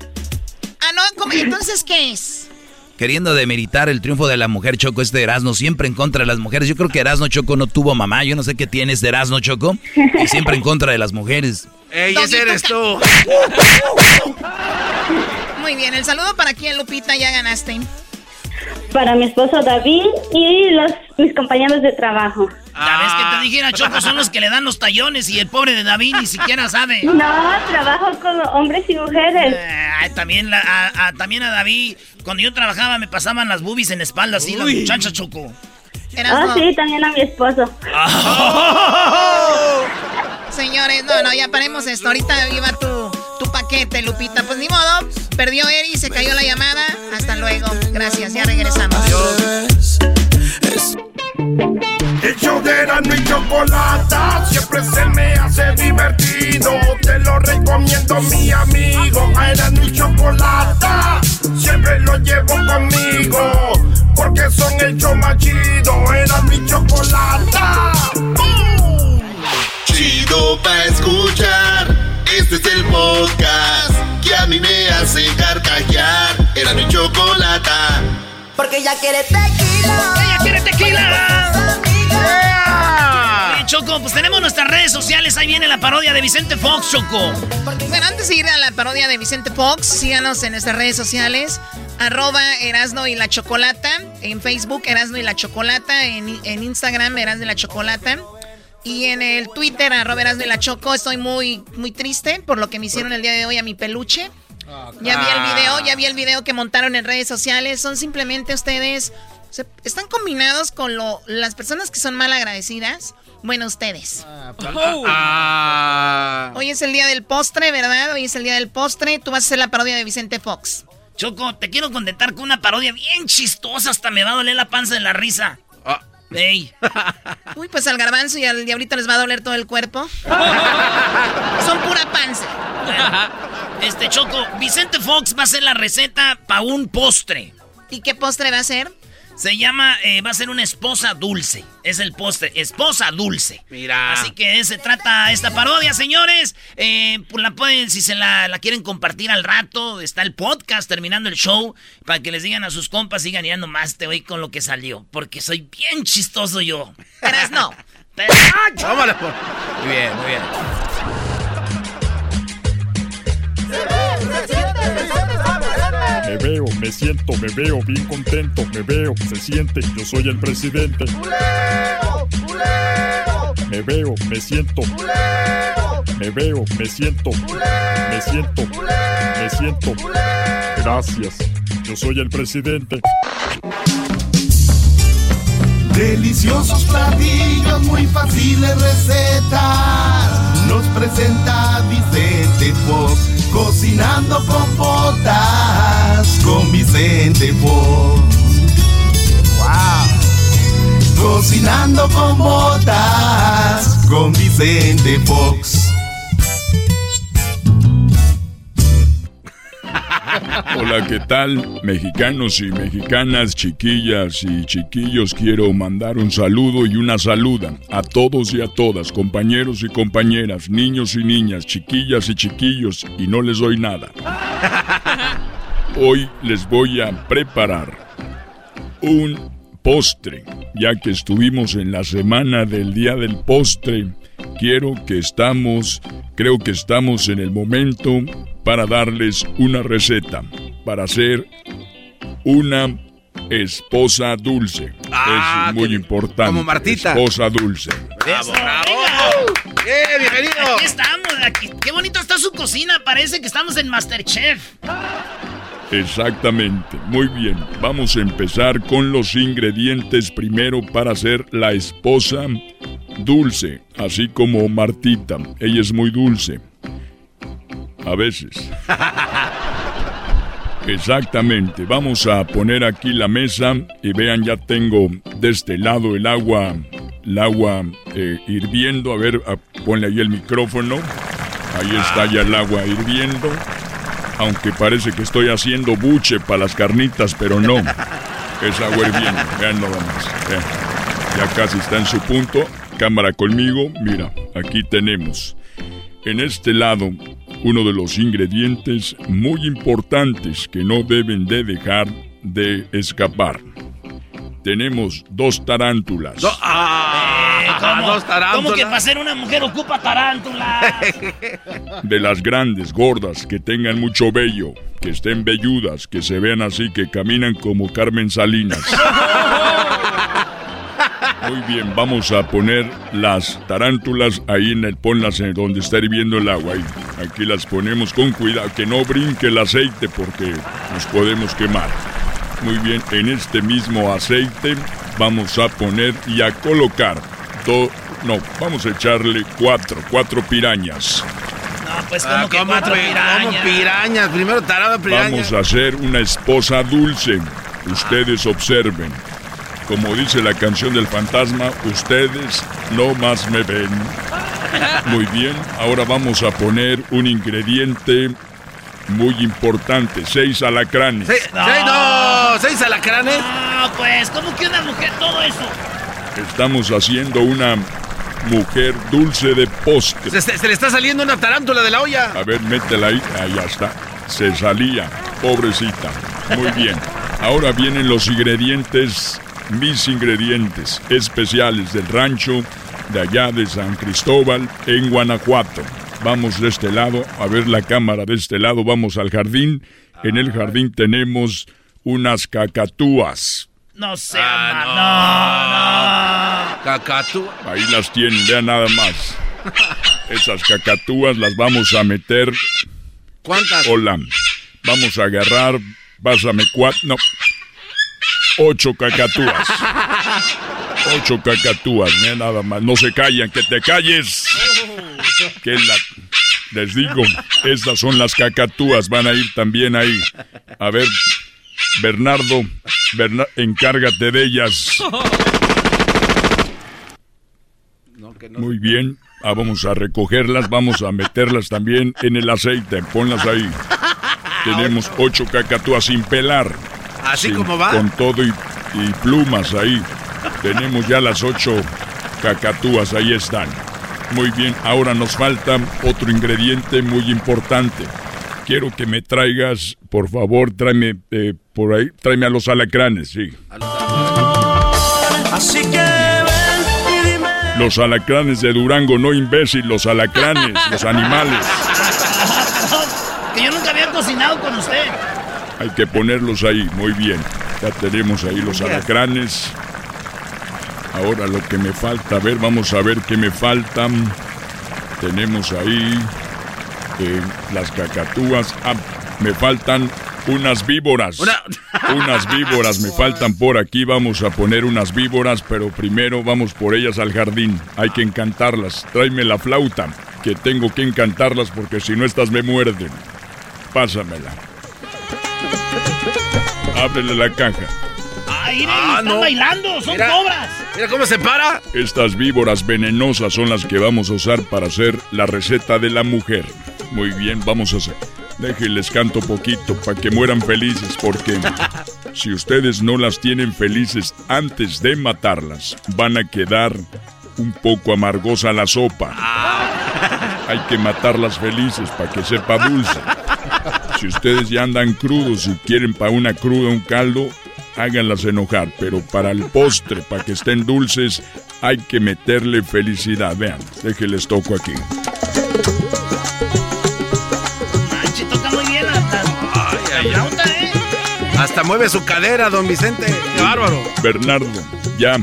Ah, no, ¿cómo? entonces, ¿qué es? Queriendo demeritar el triunfo de la mujer Choco, este Erasmo, siempre en contra de las mujeres. Yo creo que Erasmo Choco no tuvo mamá, yo no sé qué tienes de Erasmo Choco, y siempre en contra de las mujeres. ¡Ey, ese eres tú! Muy bien, el saludo para quién, Lupita, ya ganaste. Para mi esposo David y los mis compañeros de trabajo. Ya ves que te dijera, Choco, son los que le dan los tallones y el pobre de David ni siquiera sabe. No, trabajo con hombres y mujeres. Eh, también, la- a, a- también a David, cuando yo trabajaba me pasaban las boobies en la espalda así, Uy. muchachas, Choco. Ah, sí, también a mi esposo. [LAUGHS] Señores, no, no, ya paremos esto. Ahorita iba tu, tu paquete, Lupita. Pues ni modo, perdió Eri, se cayó la llamada. Hasta luego. Gracias, ya regresamos. El show de Erasmo y Chocolata siempre se me hace divertido. Te lo recomiendo, mi amigo. A Erasmo y Chocolata siempre lo llevo conmigo. Porque son el show más chido. Erasmo y Chocolata. Chido pa' escuchar. Este es el podcast que a mí me hace carcajear. Era mi chocolata. Porque ella quiere tequila. ¡Ella quiere tequila! Choco, pues tenemos nuestras redes sociales. Ahí viene la parodia de Vicente Fox, Choco. Bueno, antes de ir a la parodia de Vicente Fox, síganos en nuestras redes sociales. Arroba Erasno y la Chocolata. En Facebook, Erasno y la Chocolata. En, en Instagram, Erasno y la Chocolata. Y en el Twitter, arroba Erasno y la Choco. Estoy muy, muy triste por lo que me hicieron el día de hoy a mi peluche. Ya vi el video, ya vi el video que montaron en redes sociales. Son simplemente ustedes. se- están combinados con lo, las personas que son mal agradecidas. Bueno, ustedes. Ah. Hoy es el día del postre, ¿verdad? Hoy es el día del postre. Tú vas a hacer la parodia de Vicente Fox. Choco, te quiero contentar con una parodia bien chistosa. Hasta me va a doler la panza de la risa. Ey. [LAUGHS] Uy, pues al garbanzo y al diablito les va a doler todo el cuerpo. Son pura panza. [LAUGHS] Este Choco, Vicente Fox va a hacer la receta para un postre. ¿Y qué postre va a ser? Se llama, eh, va a ser una esposa dulce. Es el postre, esposa dulce. Mira. Así que se trata esta parodia, señores. Eh, pues la pueden, si se la, la quieren compartir al rato, está el podcast terminando el show. Para que les digan a sus compas, sigan mirando más te voy con lo que salió. Porque soy bien chistoso yo. Eras no. [LAUGHS] Tómale, por- Muy bien, muy bien. Me veo, me siento, me veo bien contento, me veo, se siente, yo soy el presidente. Me veo, me siento. Me veo, me siento. Me siento. Me siento. Gracias. Yo soy el presidente. Deliciosos platillos, muy fáciles recetas. Nos presenta Vicente Fox. Cocinando con botas con Vicente Fox. ¡Wow! Cocinando con botas con Vicente Fox. [LAUGHS] Hola, ¿qué tal? Mexicanos y mexicanas, chiquillas y chiquillos, quiero mandar un saludo y una saluda a todos y a todas, compañeros y compañeras, niños y niñas, chiquillas y chiquillos, y no les doy nada. Hoy les voy a preparar un postre, ya que estuvimos en la semana del día del postre. Quiero que estamos, creo que estamos en el momento para darles una receta para hacer una esposa dulce. Ah, es muy que- importante. como Martita. Esposa dulce. ¡Bravo, ¡Eh, bienvenido! Aquí estamos, aquí. Qué bonito está su cocina. Parece que estamos en Masterchef. Exactamente, muy bien. Vamos a empezar con los ingredientes primero para hacer la esposa dulce, así como Martita. Ella es muy dulce. A veces. [LAUGHS] Exactamente, vamos a poner aquí la mesa y vean, ya tengo de este lado el agua, el agua eh, hirviendo. A ver, a- ponle ahí el micrófono. Ahí está ya el agua hirviendo. Aunque parece que estoy haciendo buche para las carnitas, pero no. [LAUGHS] Es agua hirviendo. Vean nada más. vean. Ya casi está en su punto. Cámara conmigo. Mira, aquí tenemos. En este lado uno de los ingredientes muy importantes que no deben de dejar de escapar. Tenemos dos tarántulas. Eh, ¿cómo, dos tarántulas. ¿Cómo que para ser una mujer ocupa tarántula? [LAUGHS] De las grandes, gordas, que tengan mucho vello, que estén velludas, que se vean así, que caminan como Carmen Salinas. [LAUGHS] Muy bien, vamos a poner las tarántulas ahí en el ponlas en donde está hirviendo el agua. Ahí. Aquí las ponemos con cuidado, que no brinque el aceite porque nos podemos quemar. Muy bien, en este mismo aceite vamos a poner y a colocar do- no, vamos a echarle cuatro, cuatro pirañas. No, pues Ah, como que ¿cómo cuatro pi- pirañas. cómo pirañas? Primero tarada piraña. Vamos a hacer una esposa dulce. Ustedes observen. Como dice la canción del fantasma, ustedes no más me ven. Muy bien, ahora vamos a poner un ingrediente muy importante, seis alacranes. Seis, seis, no, seis alacranes. No, pues, ¿cómo que una mujer todo eso? Estamos haciendo una mujer dulce de postre. Se, se- se le está saliendo una tarántula de la olla. A ver, métela ahí. Ahí ya está. Se salía. Pobrecita. Muy bien. Ahora vienen los ingredientes, mis ingredientes especiales del rancho de allá de San Cristóbal en Guanajuato. Vamos de este lado, a ver la cámara de este lado, vamos al jardín. En el jardín tenemos unas cacatúas. No sé, no, no. Cacatúas. Ahí las tienen, vean nada más. Esas cacatúas las vamos a meter. ¿Cuántas? Hola. Vamos a agarrar. Pásame cuatro. No. Ocho cacatúas. Ocho cacatúas, nada más. No se callan, que te calles. Que la. Les digo, estas son las cacatúas, van a ir también ahí. A ver, Bernardo, Berna- encárgate de ellas. Muy bien, ah, vamos a recogerlas, vamos a meterlas también en el aceite, ponlas ahí. [LAUGHS] Tenemos ocho cacatúas sin pelar. Así como va. Con todo y, y plumas ahí. Tenemos ya las ocho cacatúas, ahí están. Muy bien, ahora nos falta otro ingrediente muy importante. Quiero que me traigas, por favor, tráeme eh, por ahí, tráeme a los alacranes, sí. Así que ven y dime. Los alacranes de Durango, no imbécil, los alacranes, los animales. [LAUGHS] Que yo nunca había cocinado con usted. Hay que ponerlos ahí, muy bien. Ya tenemos ahí los alacranes. Ahora lo que me falta, a ver, vamos a ver qué me faltan. Tenemos ahí eh, las cacatúas. Ah, me faltan unas víboras. Unas víboras me faltan por aquí. Vamos a poner unas víboras, pero primero vamos por ellas al jardín. Hay que encantarlas. Tráeme la flauta, que tengo que encantarlas porque si no estas me muerden. Pásamela. [LAUGHS] Ábrele la caja. Ay, miren, Ah, están no. bailando, son Mira. cobras. Mira cómo se para. Estas víboras venenosas son las que vamos a usar para hacer la receta de la mujer. Muy bien, vamos a hacer. Déjenles canto poquito para que mueran felices, porque [LAUGHS] si ustedes no las tienen felices antes de matarlas, van a quedar un poco amargosa la sopa. Hay que matarlas felices para que sepa dulce. [LAUGHS] Si ustedes ya andan crudos y quieren para una cruda un caldo, háganlas enojar. Pero para el postre, para que estén dulces, hay que meterle felicidad. Vean, déjenles toco aquí. Hasta mueve su cadera, don Vicente. Qué bárbaro. Bernardo, ya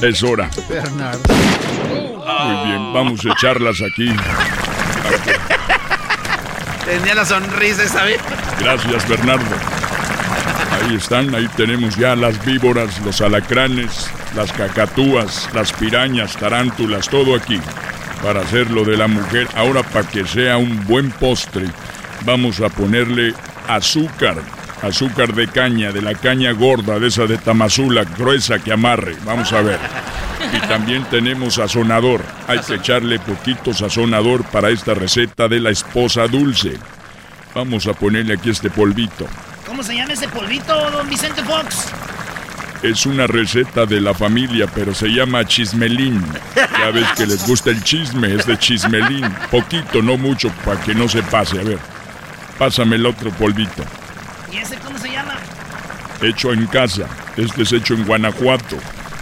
es hora. Bernardo. Muy bien, vamos a echarlas aquí. [LAUGHS] Tenía la sonrisa esa. Gracias, Bernardo. Ahí están, ahí tenemos ya las víboras, los alacranes, las cacatúas, las pirañas, tarántulas, todo aquí para hacerlo de la mujer. Ahora para que sea un buen postre, vamos a ponerle azúcar, azúcar de caña, de la caña gorda, de esa de Tamazula, gruesa que amarre. Vamos a ver. Y también tenemos sazonador. Hay que echarle poquito sazonador para esta receta de la esposa dulce. Vamos a ponerle aquí este polvito. ¿Cómo se llama ese polvito, don Vicente Fox? Es una receta de la familia, pero se llama chismelín. Ya ves que les gusta el chisme, es de chismelín. Poquito, no mucho, para que no se pase. A ver, pásame el otro polvito. ¿Y ese cómo se llama? Hecho en casa. Este es hecho en Guanajuato.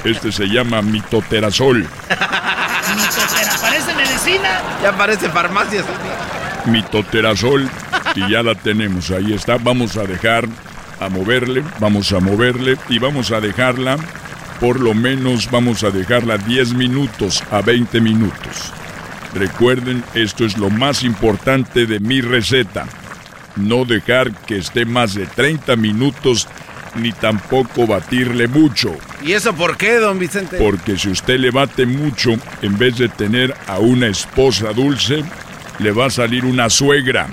Este se llama mitoterazol. [LAUGHS] Mitotera, ¿parece medicina? Ya parece farmacias. Mitoterazol. Y ya la tenemos. Ahí está. Vamos a dejar a moverle. Vamos a moverle. Y vamos a dejarla. Por lo menos vamos a dejarla 10 minutos a 20 minutos. Recuerden, esto es lo más importante de mi receta. No dejar que esté más de 30 minutos ni tampoco batirle mucho. ¿Y eso por qué, don Vicente? Porque si usted le bate mucho, en vez de tener a una esposa dulce, le va a salir una suegra.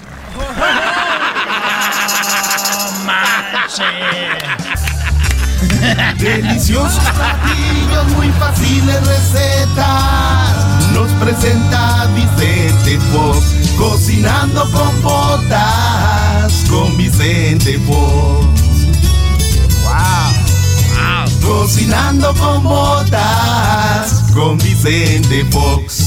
Deliciosos platillos, muy fáciles recetas. Nos presenta Vicente Fox. Cocinando con botas con Vicente Fox. Wow. Cocinando con botas con Vicente Fox.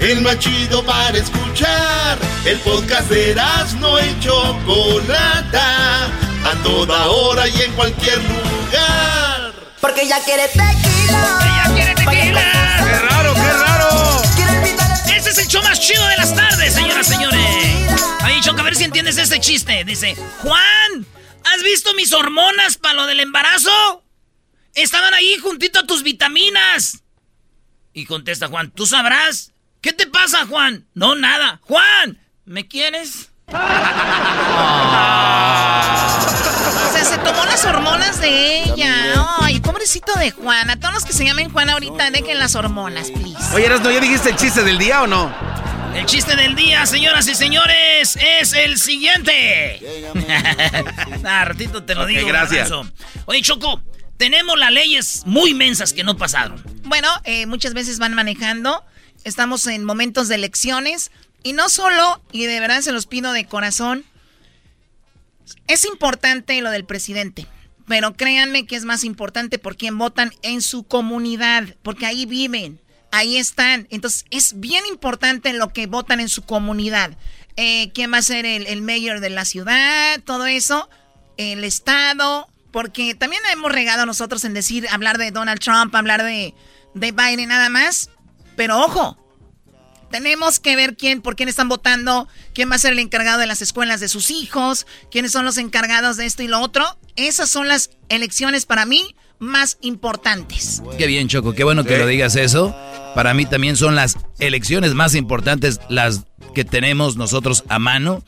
El más chido para escuchar. El podcast de no y Chocolata. A toda hora y en cualquier lugar. Porque ella quiere tequila. ¡Ella quiere tequila! ¡Qué raro, qué raro! Este es el show más chido de las tardes, señoras y señores. Ahí, Choco, a ver si entiendes este chiste. Dice, Juan, ¿has visto mis hormonas para lo del embarazo? Estaban ahí juntito a tus vitaminas. Y contesta Juan, ¿tú sabrás? ¿Qué te pasa, Juan? No, nada. Juan, ¿me quieres? O sea, se tomó las hormonas de ella. Ay, pobrecito de Juan. A todos los que se llamen Juan ahorita, dejen las hormonas, please. Oye, Erasmo, ¿ya dijiste el chiste del día o no? El chiste del día, señoras y señores, es el siguiente. [LAUGHS] ah, ratito te lo digo. gracias. Oye, Choco, tenemos las leyes muy mensas que no pasaron. Bueno, eh, muchas veces van manejando. Estamos en momentos de elecciones. Y no solo, y de verdad se los pido de corazón, es importante lo del presidente. Pero créanme que es más importante por quién votan en su comunidad. Porque ahí viven, ahí están. Entonces es bien importante lo que votan en su comunidad. Eh, ¿Quién va a ser el, el mayor de la ciudad? Todo eso. El estado. Porque también hemos regado nosotros en decir, hablar de Donald Trump, hablar de, de Biden nada más. Pero ojo, tenemos que ver quién, por quién están votando, quién va a ser el encargado de las escuelas de sus hijos, quiénes son los encargados de esto y lo otro. Esas son las elecciones para mí más importantes. Qué bien, Choco, qué bueno que lo digas eso. Para mí también son las elecciones más importantes, las que tenemos nosotros a mano.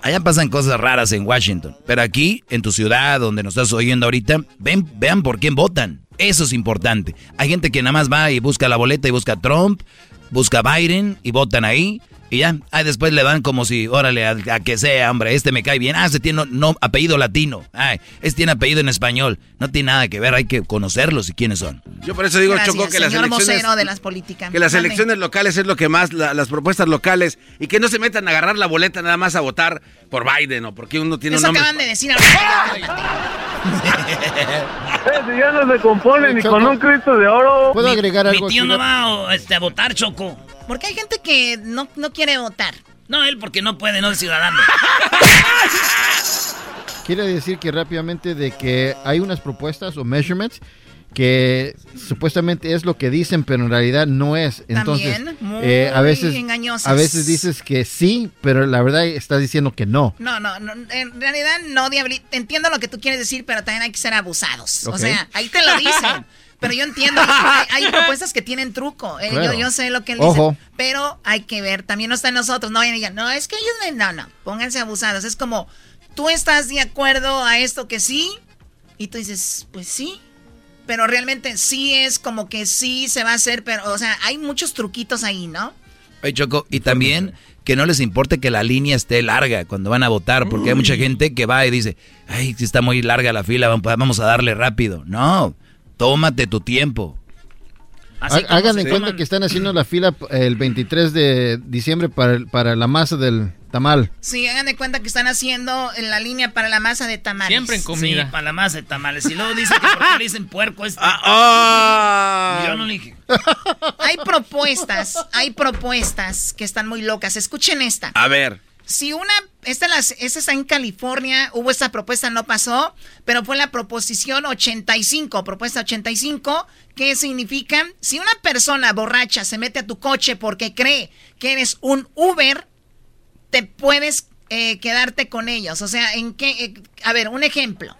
Allá pasan cosas raras en Washington, pero aquí, en tu ciudad, donde nos estás oyendo ahorita, ven, vean por quién votan. Eso es importante. Hay gente que nada más va y busca la boleta y busca Trump, busca Biden y votan ahí. Y ya, ahí después le dan como si, órale, a, a que sea, hombre, este me cae bien. Ah, este tiene no, no, apellido latino. Ay, este tiene apellido en español. No tiene nada que ver, hay que conocerlos y quiénes son. Yo por eso digo, Gracias, Choco, que las señor elecciones... de las políticas. Que las elecciones locales es lo que más, la- las propuestas locales, y que no se metan a agarrar la boleta nada más a votar por Biden o porque uno tiene Eso un nombre. acaban de decir ahorita. [LAUGHS] Si ya no se compone ni con un Cristo de oro. ¿Puedo agregar Mi algo tío aquí? no va este, a votar, Choco. Porque hay gente que no, no quiere votar. No, él porque no puede, no es ciudadano. [LAUGHS] Quiere decir que rápidamente de que hay unas propuestas o measurements que supuestamente es lo que dicen, pero en realidad no es. Entonces, También, muy eh, a veces engañosas. a veces dices que sí, pero la verdad estás diciendo que no. No, no, no, en realidad no, Diabli. Entiendo lo que tú quieres decir, pero también hay que ser abusados. O sea, ahí te lo dicen. [LAUGHS] Pero yo entiendo, hay, hay [LAUGHS] propuestas que tienen truco. eh, Claro. yo, yo sé lo que él Ojo. dice. Pero hay que ver, también no está en nosotros. No vayan y digan, no, es que ellos no, no, no, pónganse abusados. Es como, tú estás de acuerdo a esto que sí, y tú dices, pues sí. Pero realmente sí es como que sí se va a hacer, pero, o sea, hay muchos truquitos ahí, ¿no? Oye, Choco, y también que no les importe que la línea esté larga cuando van a votar, porque hay mucha gente que va y dice, ay, si está muy larga la fila, vam- vamos a darle rápido. No, tómate tu tiempo. Ha- Hagan en cuenta que están haciendo la fila el 23 de diciembre para, el- para la masa del tamal. Sí, hagan de cuenta que están haciendo en la línea para la masa de tamales. Siempre en comida. Sí, para la masa de tamales. Y luego dice que por qué le dicen puerco este. Ah, Yo no le dije. Hay propuestas, hay propuestas que están muy locas. Escuchen esta. A ver. Si una, esta, las, esta está en California, hubo esta propuesta, no pasó, pero fue la proposición 85, propuesta 85, que significa, si una persona borracha se mete a tu coche porque cree que eres un Uber, te puedes eh, quedarte con ellos. O sea, en qué, eh, a ver, un ejemplo.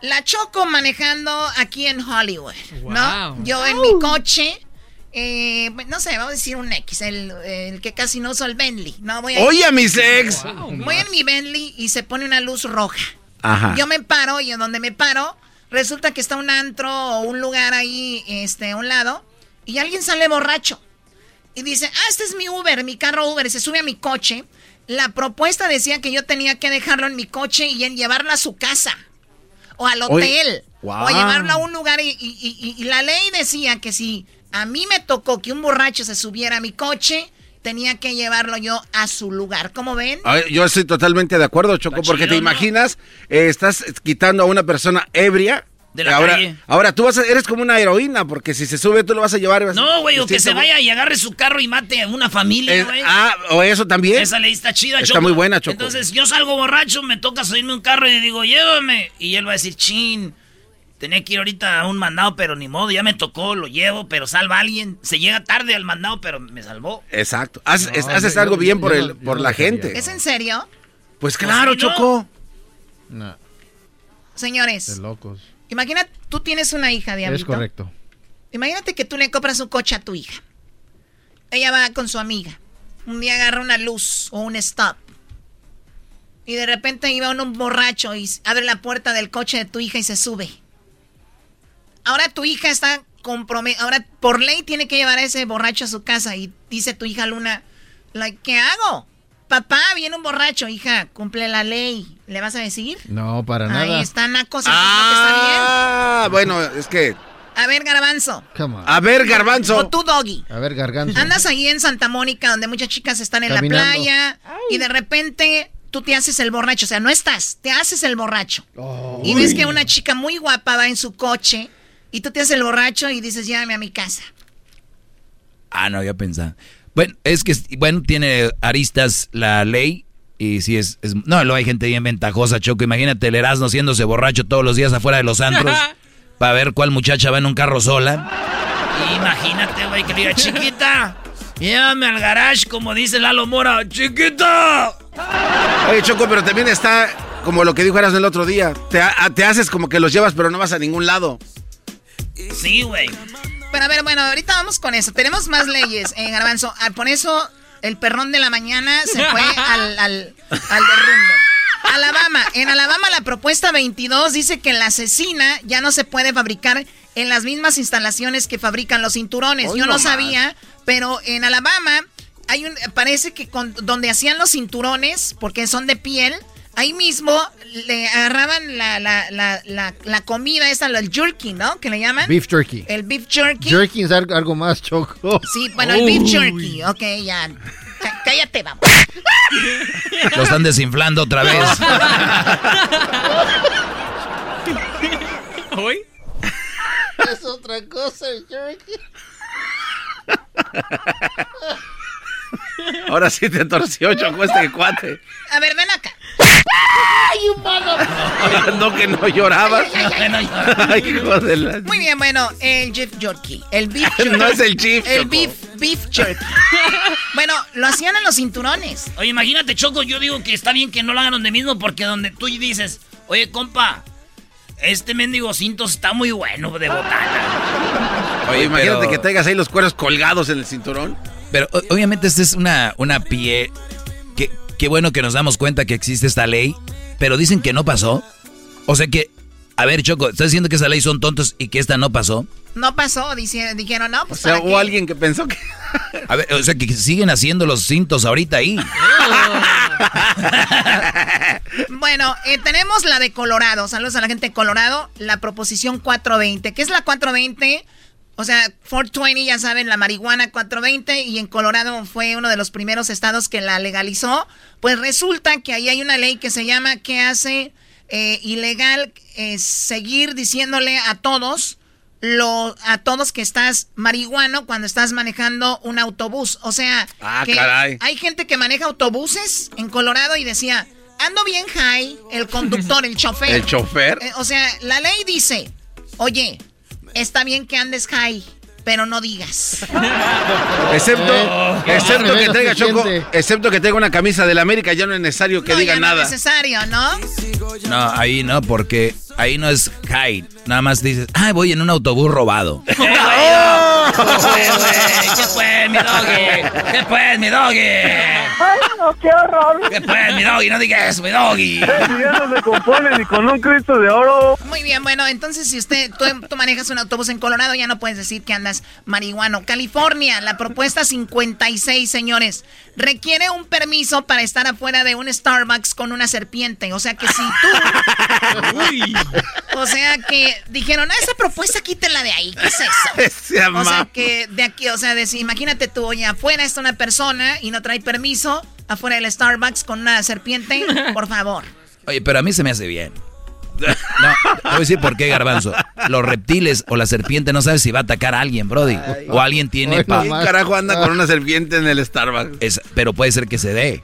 La Choco manejando aquí en Hollywood, ¿no? Wow. Yo en mi coche, eh, no sé, vamos a decir un X, el, el que casi no uso el Bentley. No, voy a- Oye, a mis ex. Voy en mi Bentley y se pone una luz roja. Ajá. Yo me paro y en donde me paro, resulta que está un antro o un lugar ahí, este, a un lado, y alguien sale borracho. Y dice, ah, este es mi Uber, mi carro Uber, y se sube a mi coche. La propuesta decía que yo tenía que dejarlo en mi coche y en llevarlo a su casa. O al Oye, hotel. O llevarlo a un lugar. Y, y- y- y la ley decía que si a mí me tocó que un borracho se subiera a mi coche, tenía que llevarlo yo a su lugar. ¿Cómo ven? Ay, Yo estoy totalmente de acuerdo, Choco, porque te imaginas, eh, estás quitando a una persona ebria. De la ahora, calle. ahora tú vas a- eres como una heroína, porque si se sube tú lo vas a llevar. y vas a- No, güey, o que se vaya y agarre su carro y mate a una familia, güey. ah, o eso también. Esa ley está chida, Está Choco. muy buena, Choco. Entonces, yo salgo borracho, me toca subirme un carro y le digo, llévame. Y él va a decir, chin, tenía que ir ahorita a un mandado, pero ni modo, ya me tocó, lo llevo, pero salva a alguien. Se llega tarde al mandado, pero me salvó. Exacto. Haz- es- No, haces algo yo- bien yo por, el, yo por la gente. ¿Es en serio? Pues claro, sí, ¿no? Choco. No, Señores, de locos. imagina, tú tienes una hija, Es Diablito. correcto. Imagínate que tú le compras un coche a tu hija. Ella va con su amiga. Un día agarra una luz o un stop. Y de repente iba un borracho y abre la puerta del coche de tu hija y se sube. Ahora tu hija está comprometida. Ahora por ley tiene que llevar a ese borracho a su casa. Y dice tu hija Luna, like, ¿qué hago? Papá, viene un borracho. Hija, cumple la ley. ¿Le vas a decir? No, para Ahí nada. está Naco. se supone que está bien. Ah, bueno, es que. A ver, Garbanzo. A ver, O Garbanzo. tú, Doggy. A ver, garganzo. Andas ahí en Santa Mónica donde muchas chicas están en Caminando. la playa y de repente tú te haces el borracho, o sea, no estás, te haces el borracho. Y ves que una chica muy guapa va en su coche y tú te haces el borracho y dices, llévame a mi casa. Ah, no, ya pensaba. Bueno, es que, bueno, tiene aristas la ley y si es, es- No, luego hay gente bien ventajosa, Choco. Imagínate el Erasmo haciéndose borracho todos los días afuera de los antros [LAUGHS] para ver cuál muchacha va en un carro sola. Imagínate, güey, que le diga, chiquita, [LAUGHS] llévame al garage, como dice Lalo Mora, chiquita. Oye, Choco, pero también está como lo que dijo Eras el otro día. Te, te haces como que los llevas, pero no vas a ningún lado. Sí, güey. Pero a ver, bueno, ahorita vamos con eso. Tenemos más leyes, eh, Garbanzo. Ah, por eso el perrón de la mañana se fue al, al, al derrumbe. Alabama. En Alabama la propuesta 22 dice que la asesina ya no se puede fabricar en las mismas instalaciones que fabrican los cinturones. Hoy Yo no sabía, pero en Alabama hay un parece que con- donde hacían los cinturones, porque son de piel, ahí mismo le agarraban la, la, la, la, la comida esa, el jerky, ¿no? Que le llaman. Beef jerky. El beef jerky. Jerky es algo, algo más, Choco. Sí, bueno, el beef jerky. Ok, ya. Cá- Cállate, vamos. Lo están desinflando otra vez. [LAUGHS] ¿Hoy? es otra cosa, el jerky. [LAUGHS] Ahora sí te torció, Choco, este cuate. A ver, ven acá. ¡Ay, humano! [LAUGHS] no, que no llorabas. Ay, hijo de la... Muy bien, bueno, el beef jerky. El beef [LAUGHS] jerky. No es el chief, El Choco. beef, beef jerky. Bueno, lo hacían en los cinturones. Oye, imagínate, Choco, yo digo que está bien que no lo hagan donde mismo, porque donde tú dices, oye, compa, este mendigo cinto está muy bueno de botana. Oye, imagínate que traigas ahí los cueros colgados en el cinturón. Pero o- obviamente esta es una, una pie. Qué, qué bueno que nos damos cuenta que existe esta ley, pero dicen que no pasó. O sea que, a ver, Choco, ¿estás diciendo que esa ley son tontos y que esta no pasó? No pasó, dice- dijeron, no, O pues sea, ¿para hubo qué? alguien que pensó que... A ver, o sea que siguen haciendo los cintos ahorita ahí. [LAUGHS] Bueno, eh, tenemos la de Colorado. Saludos a la gente de Colorado. La proposición 420. ¿Qué es la 420? O sea, 420, ya saben, la marihuana 420. Y en Colorado fue uno de los primeros estados que la legalizó. Pues resulta que ahí hay una ley que se llama que hace eh, ilegal eh, seguir diciéndole a todos. Lo, a todos que estás marihuano cuando estás manejando un autobús. O sea, Ah, que caray. hay gente que maneja autobuses en Colorado y decía, ando bien high, el conductor, el [LAUGHS] chofer. ¿El chofer? Eh, o sea, la ley dice, oye, está bien que andes high, pero no digas. [LAUGHS] Excepto, Eh, excepto que traiga Choco, excepto que traiga una camisa del América, ya no es necesario que No, diga ya nada. No es necesario, ¿no? No, ahí no, porque ahí no es hide. Nada más dices, ah, voy en un autobús robado. [LAUGHS] ¿Qué fue, mi doggy? ¿Qué fue, mi doggy? Ay, no, qué horror. ¿Qué fue, mi doggy? No digas eso, mi doggy. Ya no se compone ni con un Cristo de oro. Muy bien, bueno, entonces si usted, tú, tú manejas un autobús en Colorado, ya no puedes decir que andas marihuano. California, la propuesta 56, señores, requiere un permiso para estar afuera de un Starbucks con una serpiente. O sea que si tú... [LAUGHS] O sea que dijeron, ah, esa propuesta quítela de ahí, ¿qué es eso? [LAUGHS] O sea que de aquí, o sea, de, si- imagínate tú, oye, afuera está una persona y no trae permiso, afuera del Starbucks con una serpiente, por favor. Oye, pero a mí se me hace bien. No, te voy a decir por qué, Garbanzo. Los reptiles o la serpiente no sabes si va a atacar a alguien, Brody. O alguien tiene... pa- ¿Quién carajo anda con una serpiente en el Starbucks? Es- pero puede ser que se dé.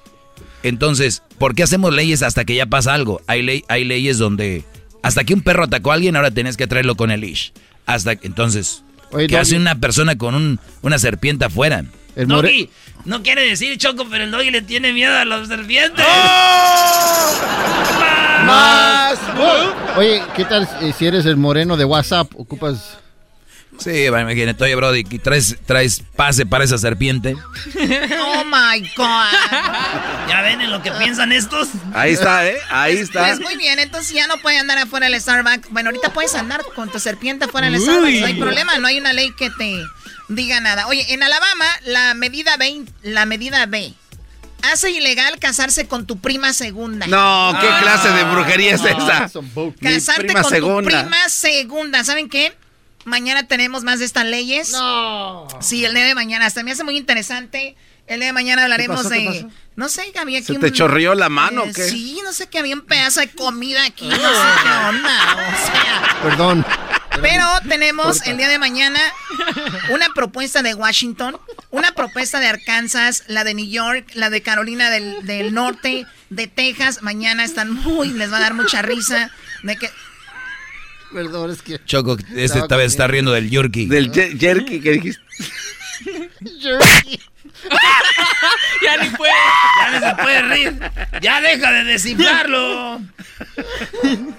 Entonces, ¿por qué hacemos leyes hasta que ya pasa algo? Hay, ley, hay leyes donde hasta que un perro atacó a alguien, ahora tenés que traerlo con el leash. Hasta que- entonces, Oye, ¿qué hace una persona con un- una serpiente afuera? El more- Doggy, no quiere decir Choco, pero el doggy le tiene miedo a los serpientes. [LAUGHS] ¡Más! Oye, ¿qué tal si eres el moreno de WhatsApp? Ocupas. Sí, imagínate, oye, Brody, ¿y ¿traes, traes pase para esa serpiente? Oh my God. ¿Ya ven en lo que piensan estos? Ahí está, ¿eh? Ahí está. Pues muy bien, entonces ya no puede andar afuera del Starbucks. Bueno, ahorita puedes andar con tu serpiente afuera del Starbucks. No hay problema, no hay una ley que te diga nada. Oye, en Alabama, la medida B, la medida B hace ilegal casarse con tu prima segunda. No, ¿qué clase de brujería es esa? Casarte prima con segunda. tu prima segunda. ¿Saben qué? Mañana tenemos más de estas leyes. No. Sí, el día de mañana. Hasta me hace muy interesante. El día de mañana hablaremos pasó? ¿Qué de. pasó? No sé, había aquí ¿Se un- te chorreó la mano o eh, qué? Sí, no sé que había un pedazo de comida aquí. No sé qué onda. O sea. Perdón. Pero tenemos el día de mañana una propuesta de Washington, una propuesta de Arkansas, la de New York, la de Carolina del, del Norte, de Texas. Mañana están muy, les va a dar mucha risa. De que, Perdón, es que. Choco, este esta vez está riendo del Yorkie. Del jerky que dijiste. [LAUGHS] ya ni puede, ya ni se puede reír. Ya deja de desinflarlo.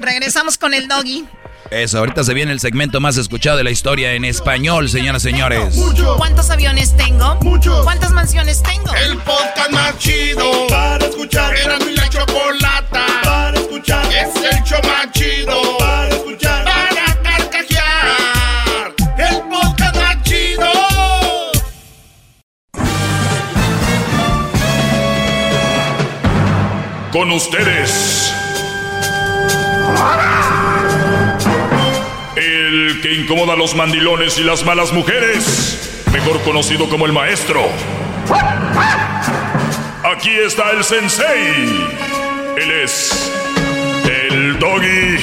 regresamos con el doggy. Eso, ahorita se viene el segmento más escuchado de la historia en español, señoras y señores. ¿Cuántos aviones tengo? ¿Cuántas mansiones tengo? El podcast más chido para escuchar. Era mi la chocolata para escuchar. Es el show más chido para escuchar. Para carcajear. El podcast más chido. Con ustedes. El que incomoda a los mandilones y las malas mujeres. Mejor conocido como el maestro. Aquí está el sensei. Él es. El doggy.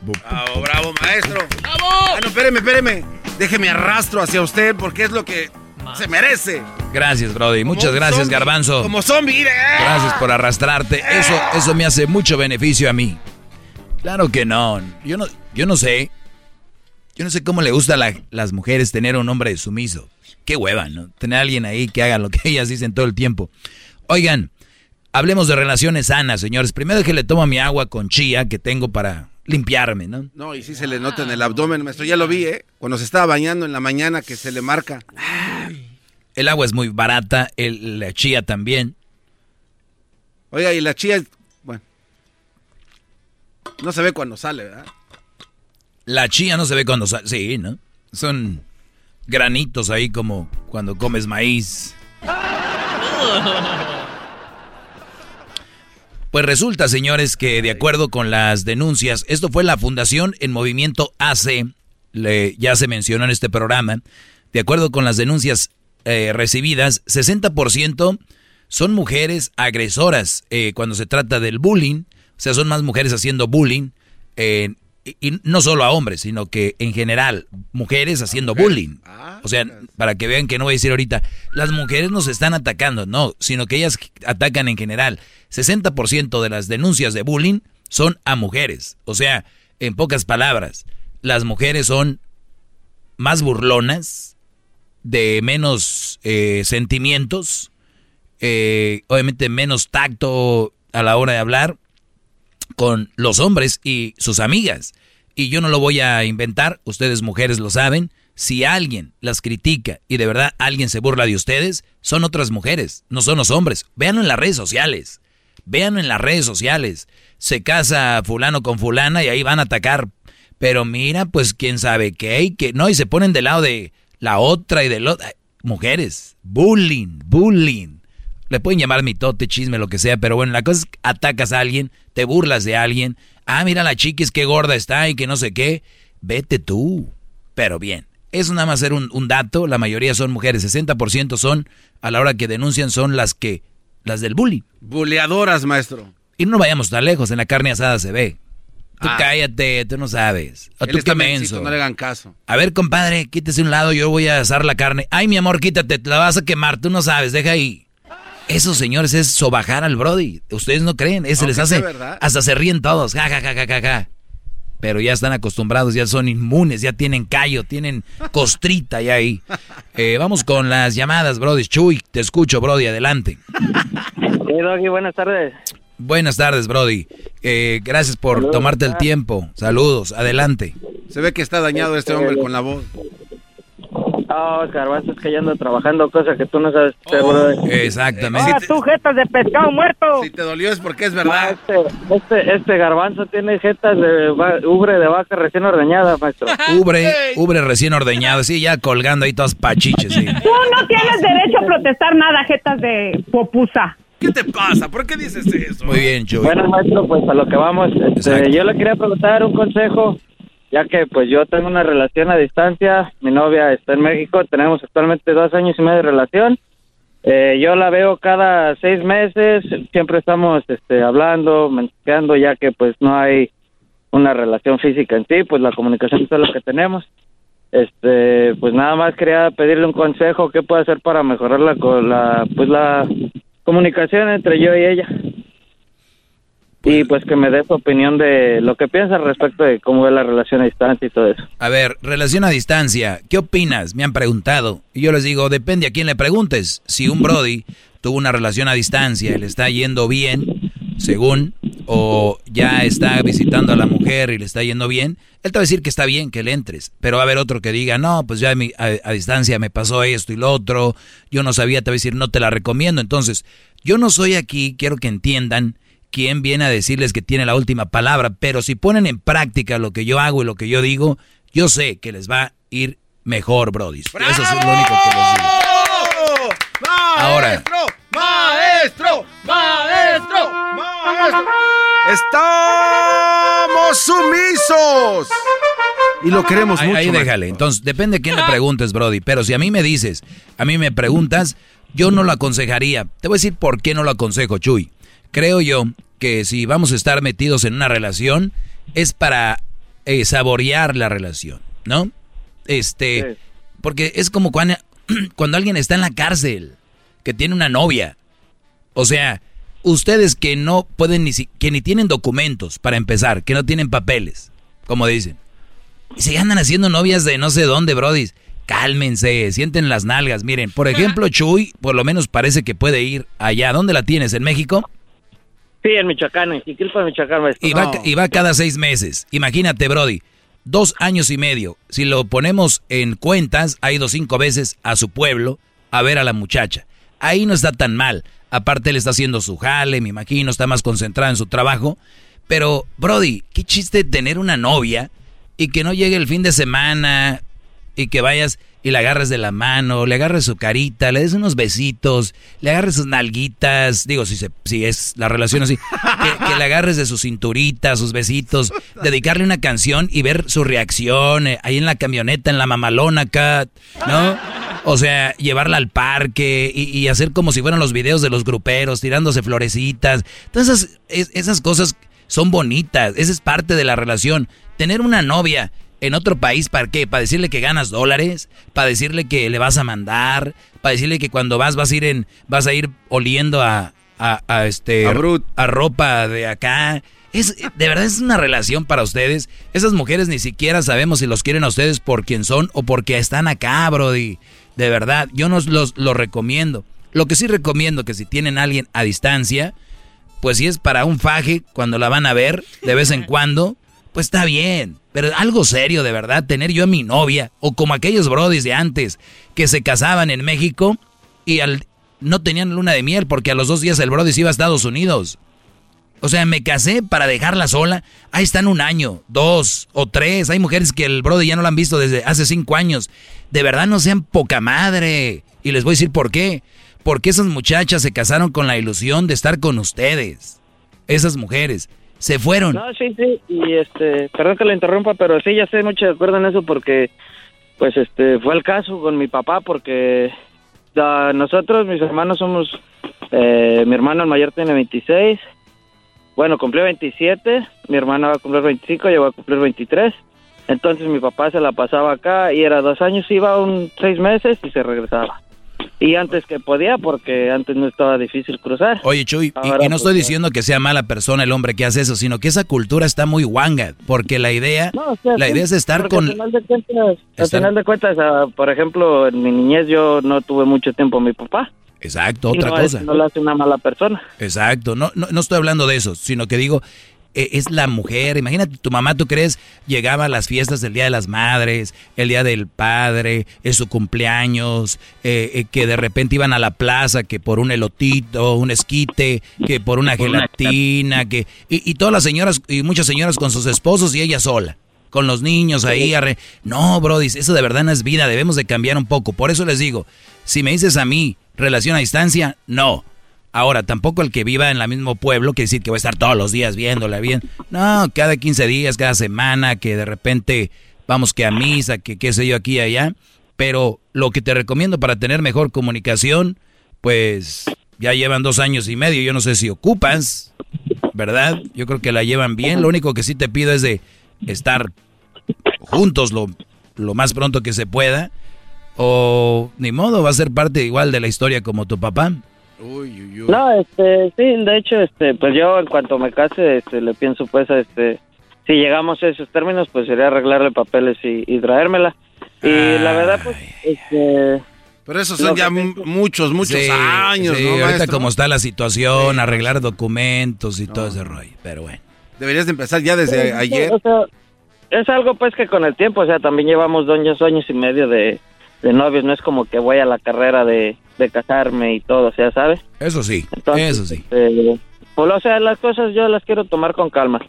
Bravo, bravo, maestro. ¡Bravo! Ah, no, espéreme, espéreme. Déjeme arrastro hacia usted porque es lo que se merece. Gracias, Brody. Muchas Como gracias, zombie, Garbanzo. Como zombie, mire. Gracias por arrastrarte. Eso, eso me hace mucho beneficio a mí. Claro que no. Yo no, yo no sé. Yo no sé cómo le gusta a la- las mujeres tener un hombre sumiso. Qué hueva, ¿no? Tener a alguien ahí que haga lo que [LAUGHS] ellas dicen todo el tiempo. Oigan, Hablemos de relaciones sanas, señores. Primero que le tomo mi agua con chía que tengo para limpiarme, ¿no? No, y sí se le nota en el abdomen, maestro. Ya lo vi, ¿eh? Cuando se estaba bañando en la mañana que se le marca. El agua es muy barata, el, la chía también. Oiga, y la chía, no se ve cuando sale, ¿verdad? La chía no se ve cuando sale, sí, ¿no? Son granitos ahí como cuando comes maíz. Pues resulta, señores, que de acuerdo con las denuncias, esto fue la Fundación en Movimiento AC, le, ya se mencionó en este programa, de acuerdo con las denuncias eh, recibidas, 60% son mujeres agresoras eh, cuando se trata del bullying, o sea, son más mujeres haciendo bullying, eh, y, no solo a hombres, sino que en general, mujeres haciendo bullying. O sea, para que vean que no voy a decir ahorita, las mujeres nos están atacando, no, sino que ellas atacan en general. 60% de las denuncias de bullying son a mujeres. O sea, en pocas palabras, las mujeres son más burlonas, de menos eh, sentimientos, eh, obviamente menos tacto a la hora de hablar con los hombres y sus amigas. Y yo no lo voy a inventar, ustedes mujeres lo saben. Si alguien las critica y de verdad alguien se burla de ustedes, son otras mujeres, no son los hombres. Véanlo en las redes sociales. Véanlo en las redes sociales. Se casa fulano con fulana y ahí van a atacar. Pero mira, pues quién sabe qué y que no, y se ponen del lado de la otra y del otro. Mujeres, bullying, bullying. Le pueden llamar mitote, chisme, lo que sea, pero bueno, la cosa es que atacas a alguien, te burlas de alguien. Ah, mira la chiquis qué gorda está y que no sé qué. Vete tú. Pero bien, eso nada más ser un, un dato. La mayoría son mujeres, 60% son, a la hora que denuncian, son las que, las del bullying. Buleadoras, maestro. Y no vayamos tan lejos, en la carne asada se ve. Tú Ah. cállate, tú no sabes. O Él tú está menso. no le hagan caso. A ver, compadre, quítese un lado, yo voy a asar la carne. Ay, mi amor, quítate, te la vas a quemar, tú no sabes, deja ahí. Eso, señores, es sobajar al Brody. Ustedes no creen, eso Aunque les hace. Hasta se ríen todos, ja, ja, ja, ja, ja, ja. Pero ya están acostumbrados, ya son inmunes, ya tienen callo, tienen costrita ya ahí. [LAUGHS] Eh, vamos con las llamadas, Brody. Chuy, te escucho, Brody, adelante. Sí, Doggy, buenas tardes. Buenas tardes, Brody. Eh, gracias por Saludos, tomarte el ah. tiempo. Saludos, adelante. Se ve que está dañado este hombre con la voz. Oh, Garbanzo, es que ya ando trabajando cosas que tú no sabes hacer, brother. Exactamente. ¡Ah, tú, jetas de pescado muerto! Si te dolió es porque es Ah, verdad. este, este, este garbanzo tiene jetas de ubre de vaca recién ordeñada, maestro. Ubre, ubre recién ordeñado, sí, ya colgando ahí todas pachiches, sí. Tú no tienes derecho a protestar nada, jetas de popusa. ¿Qué te pasa? ¿Por qué dices eso? Muy bien, Chuy. Bueno, maestro, pues a lo que vamos. Este, yo le quería preguntar un consejo, ya que pues yo tengo una relación a distancia, mi novia está en México, tenemos actualmente dos años y medio de relación. Eh, yo la veo cada seis meses, siempre estamos este, hablando, mensajeando, ya que pues no hay una relación física en sí, pues la comunicación es lo que tenemos. Este, pues nada más quería pedirle un consejo, ¿qué puede hacer para mejorar la, la pues la comunicación entre yo y ella? Y pues que me dé su opinión de lo que piensa respecto de cómo ve la relación a distancia y todo eso. A ver, relación a distancia, ¿qué opinas? Me han preguntado. Y yo les digo, depende a quién le preguntes. Si un Brody tuvo una relación a distancia y le está yendo bien, según, o ya está visitando a la mujer y le está yendo bien, él te va a decir que está bien que le entres. Pero va a haber otro que diga, no, pues ya a, mi- a- a distancia me pasó esto y lo otro, yo no sabía, te va a decir, no te la recomiendo. Entonces, yo no soy aquí, quiero que entiendan quién viene a decirles que tiene la última palabra, pero si ponen en práctica lo que yo hago y lo que yo digo, yo sé que les va a ir mejor, Brody. Eso es lo único que les digo. Ahora. ¡Maestro! ¡Maestro! ¡Maestro! ¡Estamos sumisos! Y lo queremos Ahí, mucho. ahí maestro. déjale. Entonces, depende de quién le preguntes, Brody. Pero si a mí me dices, a mí me preguntas, yo no lo aconsejaría. Te voy a decir por qué no lo aconsejo, Chuy. Creo yo que si vamos a estar metidos en una relación, es para eh, saborear la relación, ¿no? Este, porque es como cuando, [CLEARS THROAT] cuando alguien está en la cárcel, que tiene una novia. O sea, ustedes que no pueden ni si- que ni tienen documentos para empezar, que no tienen papeles, como dicen. Y se andan haciendo novias de no sé dónde, brodis. Cálmense, sienten las nalgas. Miren, por ejemplo, [LAUGHS] Chuy, por lo menos parece que puede ir allá. ¿Dónde la tienes? ¿En México? Sí, en Michoacán, en Jiquilpa, Michoacán. maestro. Y va, y va cada seis meses. Imagínate, Brody. Dos años y medio. Si lo ponemos en cuentas, ha ido cinco veces a su pueblo a ver a la muchacha. Ahí no está tan mal. Aparte, él está haciendo su jale, me imagino, está más concentrado en su trabajo. Pero, Brody, qué chiste tener una novia y que no llegue el fin de semana y que vayas y le agarres de la mano, le agarres su carita, le des unos besitos, le agarres sus nalguitas, digo, si, se, si es la relación así, [LAUGHS] que, que le agarres de su cinturita, sus besitos, dedicarle una canción y ver su reacción eh, ahí en la camioneta, en la mamalona acá, ¿no? O sea, llevarla al parque y, y hacer como si fueran los videos de los gruperos, tirándose florecitas. Entonces, esas, es- esas cosas son bonitas, esa es parte de la relación. Tener una novia en otro país, ¿para qué? ¿Para decirle que ganas dólares? ¿Para decirle que le vas a mandar? ¿Para decirle que cuando vas vas a ir en, vas a ir oliendo a, a, a este A Brut. a ropa de acá? Es, de verdad es una relación para ustedes. Esas mujeres ni siquiera sabemos si los quieren a ustedes por quién son o porque están acá, Brody. De verdad, yo no los lo recomiendo. Lo que sí recomiendo que si tienen a alguien a distancia, pues si es para un faje cuando la van a ver de vez en [LAUGHS] cuando, pues está bien. Pero algo serio, de verdad, tener yo a mi novia, o como aquellos brodis de antes, que se casaban en México y al, no tenían luna de miel porque a los dos días el brody se iba a Estados Unidos. O sea, me casé para dejarla sola. Ahí están un año, dos o tres. Hay mujeres que el brody ya no la han visto desde hace cinco años. De verdad no sean poca madre. Y les voy a decir por qué. Porque esas muchachas se casaron con la ilusión de estar con ustedes. Esas mujeres se fueron. No, sí, sí, y este, perdón que le interrumpa, pero sí, ya estoy mucho de acuerdo en eso porque, pues, este, fue el caso con mi papá porque nosotros, mis hermanos, somos, eh, mi hermano el mayor tiene 26, bueno, cumplió 27, mi hermana va a cumplir 25, yo voy a cumplir 23, entonces mi papá se la pasaba acá y era dos años, iba un seis meses y se regresaba. Y antes que podía, porque antes no estaba difícil cruzar. Oye, Chuy, y- Ahora, y, no estoy pues, diciendo que sea mala persona el hombre que hace eso, sino que esa cultura está muy guanga, porque la idea, No, o sea, la sí, idea es estar con... Al final de cuentas, al Estar- final de cuentas, ah, por ejemplo, en mi niñez yo no tuve mucho tiempo a mi papá. Exacto, Y otra no, es- cosa. no lo hace una mala persona. Exacto, no, no, no estoy hablando de eso, sino que digo, es la mujer. Imagínate, tu mamá, ¿tú crees? Llegaba a las fiestas del Día de las Madres, el Día del Padre, es su cumpleaños, eh, eh, que de repente iban a la plaza, que por un elotito, un esquite, que por una Por una gelatina, que y, y todas las señoras, y muchas señoras con sus esposos y ella sola. Con los niños ahí, arre- no, Brody, eso de verdad no es vida, debemos de cambiar un poco. Por eso les digo, si me dices a mí, relación a distancia, no. Ahora, tampoco el que viva en el mismo pueblo quiere decir que voy a estar todos los días viéndola bien. No, cada 15 días, cada semana, que de repente vamos que a misa, que qué sé yo aquí y allá. Pero lo que te recomiendo para tener mejor comunicación, pues ya llevan dos años y medio. Yo no sé si ocupas, ¿verdad? Yo creo que la llevan bien. Lo único que sí te pido es de estar juntos lo, lo más pronto que se pueda. O ni modo, va a ser parte igual de la historia como tu papá. No, este, sí, de hecho, este, pues yo en cuanto me case, este, le pienso pues, a este, si llegamos a esos términos, pues sería arreglarle papeles y, y traérmela. Y la verdad, pues, este... Pero esos son ya mu- muchos, muchos Sí, años, sí, ¿no, ahorita maestro? como está la situación, arreglar documentos y todo ese rollo. Pero bueno. Deberías de empezar ya desde Sí, ayer. o sea, es algo pues que con el tiempo, o sea, también llevamos dos años, años y medio de, de novios, no es como que voy a la carrera de, de casarme y todo, o sea, ¿sabes? Eso sí, Entonces, eso sí. este, pues, o sea, las cosas yo las quiero tomar con calma.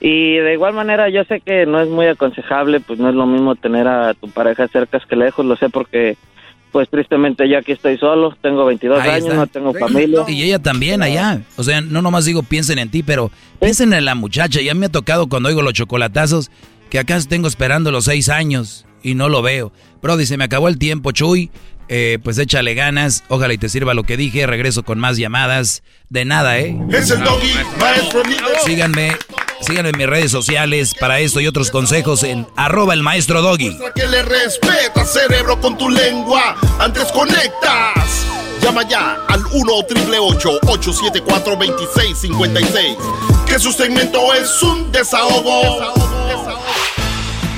Y de igual manera, yo sé que no es muy aconsejable, pues no es lo mismo tener a tu pareja cerca que lejos, lo sé porque, pues tristemente yo aquí estoy solo, tengo 22 Ahí años, está. no tengo familia. Y ella también allá. O sea, no nomás digo piensen en ti, pero piensen en la muchacha. Ya me ha tocado cuando oigo los chocolatazos que acá tengo esperando los seis años y no lo veo. Brody, se me acabó el tiempo, Chuy. Eh, pues échale ganas. Ojalá y te sirva lo que dije. Regreso con más llamadas. De nada, ¿eh? Es el doggy, maestro. Síganme. Síganme en mis redes sociales para esto y otros consejos en arroba el maestro doggy. Que le respeta, cerebro, con tu lengua. Antes conectas. Llama ya al 1-888-874-2656. Que su segmento es un desahogo.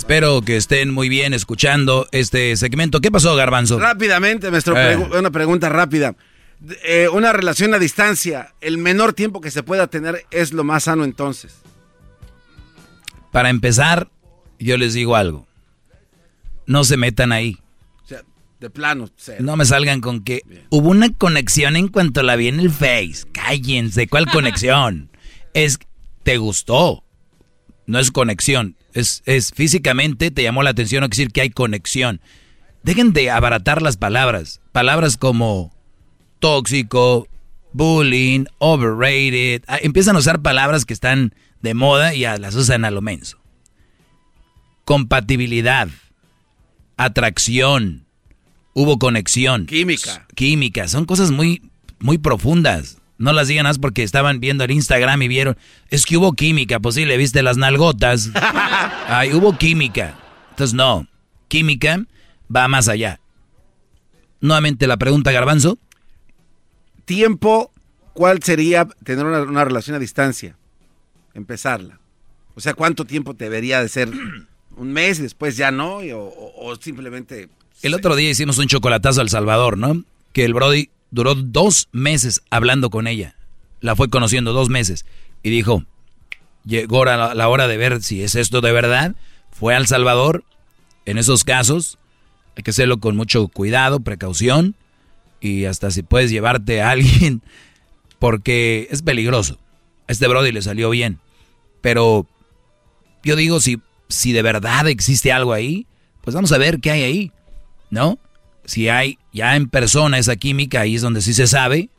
Espero que estén muy bien escuchando este segmento. ¿Qué pasó, Garbanzo? Rápidamente, maestro, Eh. pregu- una pregunta rápida. Eh, una relación a distancia, el menor tiempo que se pueda tener es lo más sano entonces. Para empezar, yo les digo algo. No se metan ahí. O sea, de plano, cero. No me salgan con que hubo una conexión en cuanto la vi en el Face. Cállense, ¿cuál [LAUGHS] conexión? Es, te gustó. No es conexión. Es, es físicamente te llamó la atención, no quiere decir que hay conexión. Dejen de abaratar las palabras. Palabras como tóxico, bullying, overrated. Ah, Empiezan a usar palabras que están de moda y las usan a lo menso. Compatibilidad, atracción, hubo conexión. Química. Química, son cosas muy, muy profundas. No las digan más porque estaban viendo el Instagram y vieron, es que hubo química, pues sí, le viste las nalgotas. [LAUGHS] Ay, hubo química. Entonces no, química va más allá. Nuevamente la pregunta, Garbanzo. Tiempo, ¿cuál sería tener una, una relación a distancia? Empezarla. O sea, ¿cuánto tiempo debería de ser? [CLEARS THROAT] ¿Un mes y después ya no? Y- o, o- o simplemente... El otro día hicimos un chocolatazo al Salvador, ¿no? Que el Brody duró dos meses hablando con ella. La fue conociendo dos meses. Y dijo, llegó la, la hora de ver si es esto de verdad. Fue al Salvador. En esos casos hay que hacerlo con mucho cuidado, precaución. Y hasta si puedes llevarte a alguien. [LAUGHS] Porque es peligroso. A este Brody le salió bien. Pero yo digo, si, si de verdad existe algo ahí, pues vamos a ver qué hay ahí. ¿no? Si hay ya en persona esa química, ahí es donde sí se sabe,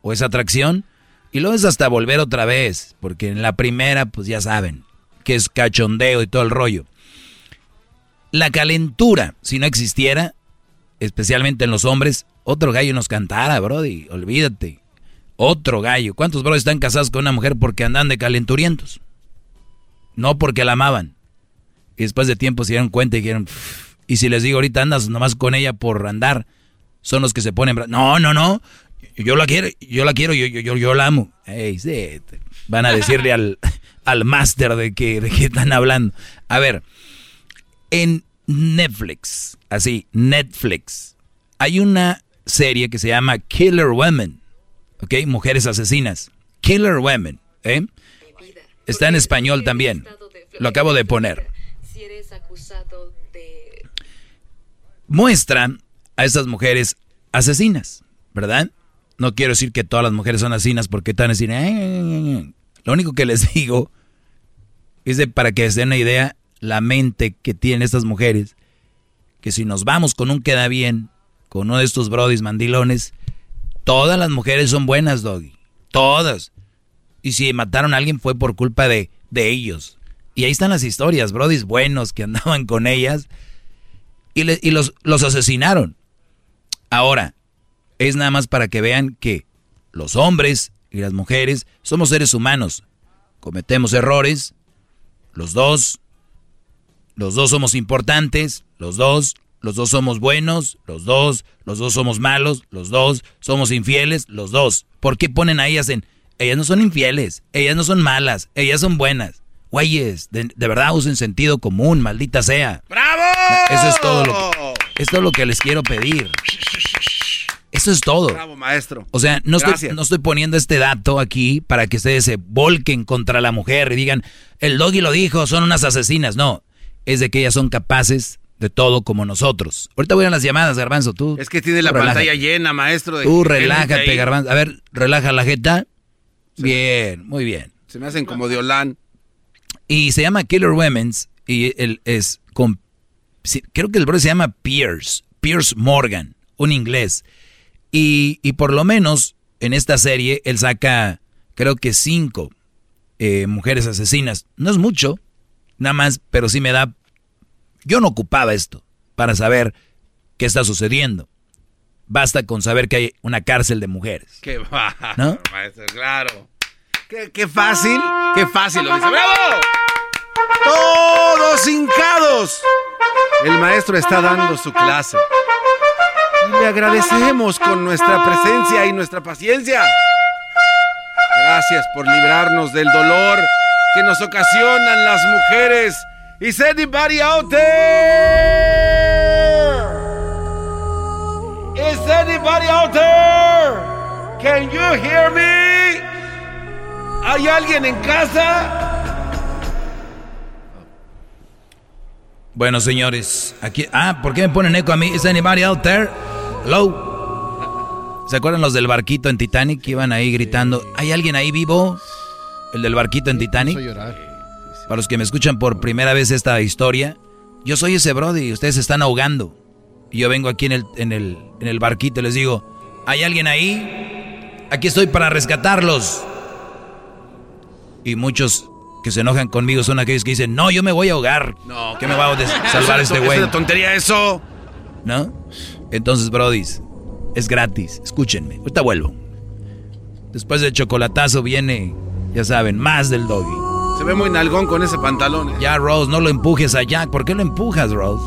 o esa atracción, y luego es hasta volver otra vez, porque en la primera, pues ya saben, que es cachondeo y todo el rollo. La calentura, si no existiera, especialmente en los hombres, otro gallo nos cantara, Brody, olvídate. Otro gallo. ¿Cuántos brothers están casados con una mujer porque andan de calenturientos? No porque la amaban. Y después de tiempo se dieron cuenta y dijeron, "Pff, y si les digo ahorita andas nomás con ella por andar, son los que se ponen... No, no, no. Yo la quiero, yo la quiero, yo, yo, yo, yo la amo. Sí, van a decirle al, [LAUGHS] al máster de que, de qué están hablando. A ver, en Netflix, así, Netflix, hay una serie que se llama Killer Women, ¿ok? Mujeres asesinas. Killer Women, ¿eh? Está en español también. Lo acabo de poner. Muestra a esas mujeres asesinas, ¿verdad? No quiero decir que todas las mujeres son asesinas porque están así. "Ay, ay, ay, ay". Lo único que les [LAUGHS] digo es de para que se den una idea la mente que tienen estas mujeres, que si nos vamos con un queda bien, con uno de estos brodis mandilones, todas las mujeres son buenas, doggy. Todas. Y si mataron a alguien fue por culpa de, de ellos. Y ahí están las historias, brodis buenos que [LAUGHS] andaban con ellas y, le- y los, los asesinaron. Ahora, es nada más para que vean que los hombres y las mujeres somos seres humanos. Cometemos errores, los dos, los dos somos importantes, los dos, los dos somos buenos, los dos, los dos somos malos, los dos somos infieles, los dos. ¿Por qué ponen a ellas en, ellas no son infieles, ellas no son malas, ellas son buenas? Güeyes, de, de verdad usen sentido común, maldita sea. ¡Bravo! Eso es todo lo que, esto es lo que les quiero pedir. Eso es todo. Bravo, maestro. O sea, no estoy, Gracias. no estoy poniendo este dato aquí para que ustedes se volquen contra la mujer y digan, el doggy lo dijo, son unas asesinas. No, es de que ellas son capaces de todo como nosotros. Ahorita voy a las llamadas, Garbanzo, tú. Es que tiene la relájate. pantalla llena, maestro. de Tú relájate. Garbanzo. A ver, relaja la jeta. Bien, muy bien. Se me hacen como de Olán. Y se llama Killer Women's y él es con creo que el bro se llama Pierce, Pierce Morgan, un inglés. Y, y por lo menos en esta serie él saca creo que cinco eh, mujeres asesinas. No es mucho, nada más, pero sí me da... Yo no ocupaba esto para saber qué está sucediendo. Basta con saber que hay una cárcel de mujeres. Qué va, ¿No? maestro, claro. Qué, qué fácil, qué fácil lo dice. ¡Bravo! Todos hincados. el maestro está dando su clase. Y le agradecemos con nuestra presencia y nuestra paciencia. Gracias por librarnos del dolor que nos ocasionan las mujeres. Is anybody out there? Is anybody out there? Can you hear me? ¿Hay alguien en casa? Bueno, señores, aquí. Ah, ¿por qué me ponen eco a mí? ¿Is anybody out there? Hello. ¿Se acuerdan los del barquito en Titanic que iban ahí gritando? ¿Hay alguien ahí vivo? El del barquito en Titanic. Para los que me escuchan por primera vez esta historia, yo soy ese Brody y ustedes se están ahogando. Y yo vengo aquí en el, en el, en el barquito y les digo, ¿hay alguien ahí? Aquí estoy para rescatarlos. Y muchos que se enojan conmigo son aquellos que dicen, no, yo me voy a ahogar. No, ¿Qué me va a salvar este es güey? tontería eso. ¿No? Entonces, brodis, es gratis. Escúchenme. Ahorita vuelvo. Después del chocolatazo viene, ya saben, más del doggy. Se ve muy nalgón con ese pantalón. ¿eh? Ya, Rose, no lo empujes a Jack. ¿Por qué lo empujas, Rose?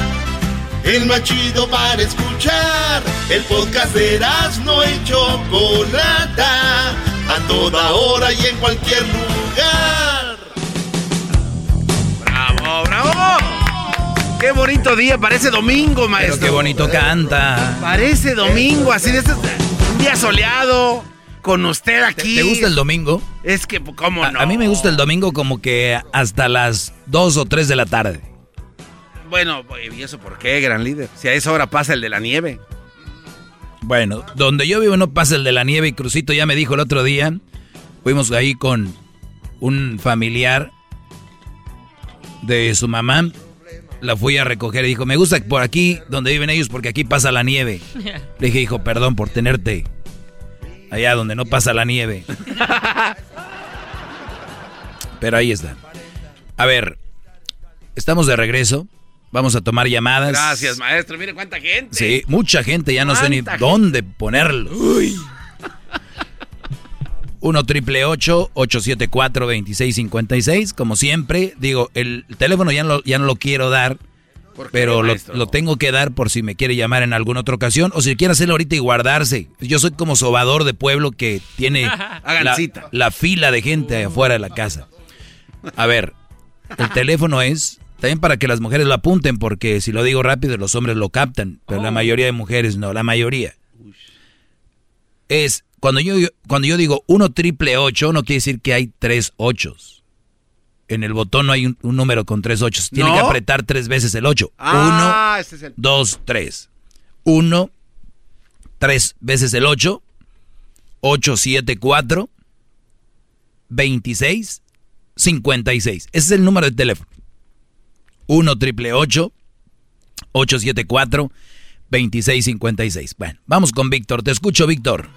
El más chido para escuchar. El podcast de no y Chocolata. A toda hora y en cualquier lugar. ¡Bravo, bravo! ¡Qué bonito día! Parece domingo, maestro. Pero qué bonito canta. Parece domingo, así de este un día soleado, con usted aquí. ¿Te gusta el domingo? Es que, ¿cómo A, no? a mí me gusta el domingo como que hasta las 2 o 3 de la tarde. Bueno, ¿y eso por qué, gran líder? Si a esa hora pasa el de la nieve. Bueno, donde yo vivo no pasa el de la nieve y Crucito ya me dijo el otro día, fuimos ahí con un familiar de su mamá, la fui a recoger y dijo, me gusta por aquí donde viven ellos porque aquí pasa la nieve. [LAUGHS] Le dije, hijo, perdón por tenerte allá donde no pasa la nieve. [LAUGHS] Pero ahí está. A ver, estamos de regreso. Vamos a tomar llamadas. Gracias, maestro. Mire cuánta gente. Sí, mucha gente, ya no sé ni dónde ponerlos. 1 [LAUGHS] triple 874 2656 Como siempre, digo, el teléfono ya no, lo- ya no lo quiero dar, ¿Por qué, pero lo, lo tengo que dar por si me quiere llamar en alguna otra ocasión o si quiere hacerlo ahorita y guardarse. Yo soy como sobador de pueblo que tiene [LAUGHS] la, la fila de gente afuera de la casa. A ver, el teléfono es también para que las mujeres lo apunten, porque si lo digo rápido, los hombres lo captan, pero la mayoría de mujeres no, la mayoría. Es cuando yo, cuando yo digo 1 triple 8, no quiere decir que hay tres ochos. En el botón no hay un, un número con tres ochos. Tiene ¿No? que apretar tres veces el 8. Ah, 1, ese es el... 2, 3. 1, 3 veces el 8. 8, 7, 4. 26, 56. Ese es el número de teléfono. 1 triple 8 874 2656. Bueno, vamos con Víctor. Te escucho, Víctor.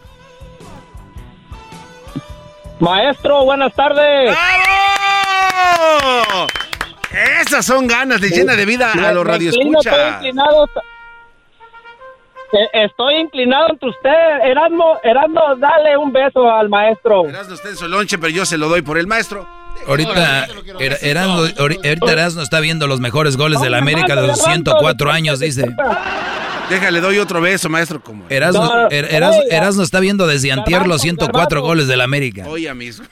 Maestro, buenas tardes. ¡Bravo! Esas son ganas, le llena de vida a los Estoy radioescuchas. inclinado, Eh, estoy inclinado ante usted. Erasmo, Erasmo, dale un beso al maestro. Erasno usted en su lonche, pero yo se lo doy por el maestro. Ahorita Era- Erasmo, ahori- ahorita Erasmo está viendo los mejores goles de la América de los 104 años, dice. Déjale, doy otro beso, maestro. Como... Erasmo, No, Er- está viendo desde antier los 104 Garbanzo. goles de la América. Oye, amigo.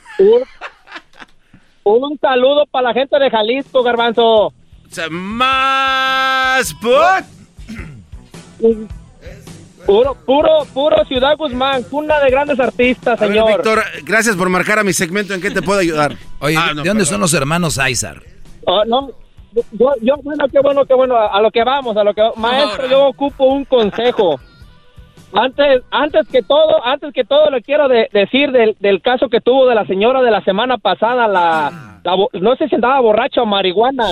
Un, un saludo para la gente de Jalisco, Garbanzo. Más put. Puro, puro, puro Ciudad Guzmán, cuna de grandes artistas, A ver, señor. Víctor, gracias por marcar a mi segmento. ¿En qué te puedo ayudar? [LAUGHS] Oye, Ah, ¿de dónde perdón. son los hermanos Aizar? Oh, no, yo, yo, bueno, qué bueno, qué bueno, a, a lo que vamos, a lo que maestro, yo ocupo un consejo. Antes, antes que todo, antes que todo le quiero de- decir del, del caso que tuvo de la señora de la semana pasada, la, la bo- no sé si andaba borracha o marihuana,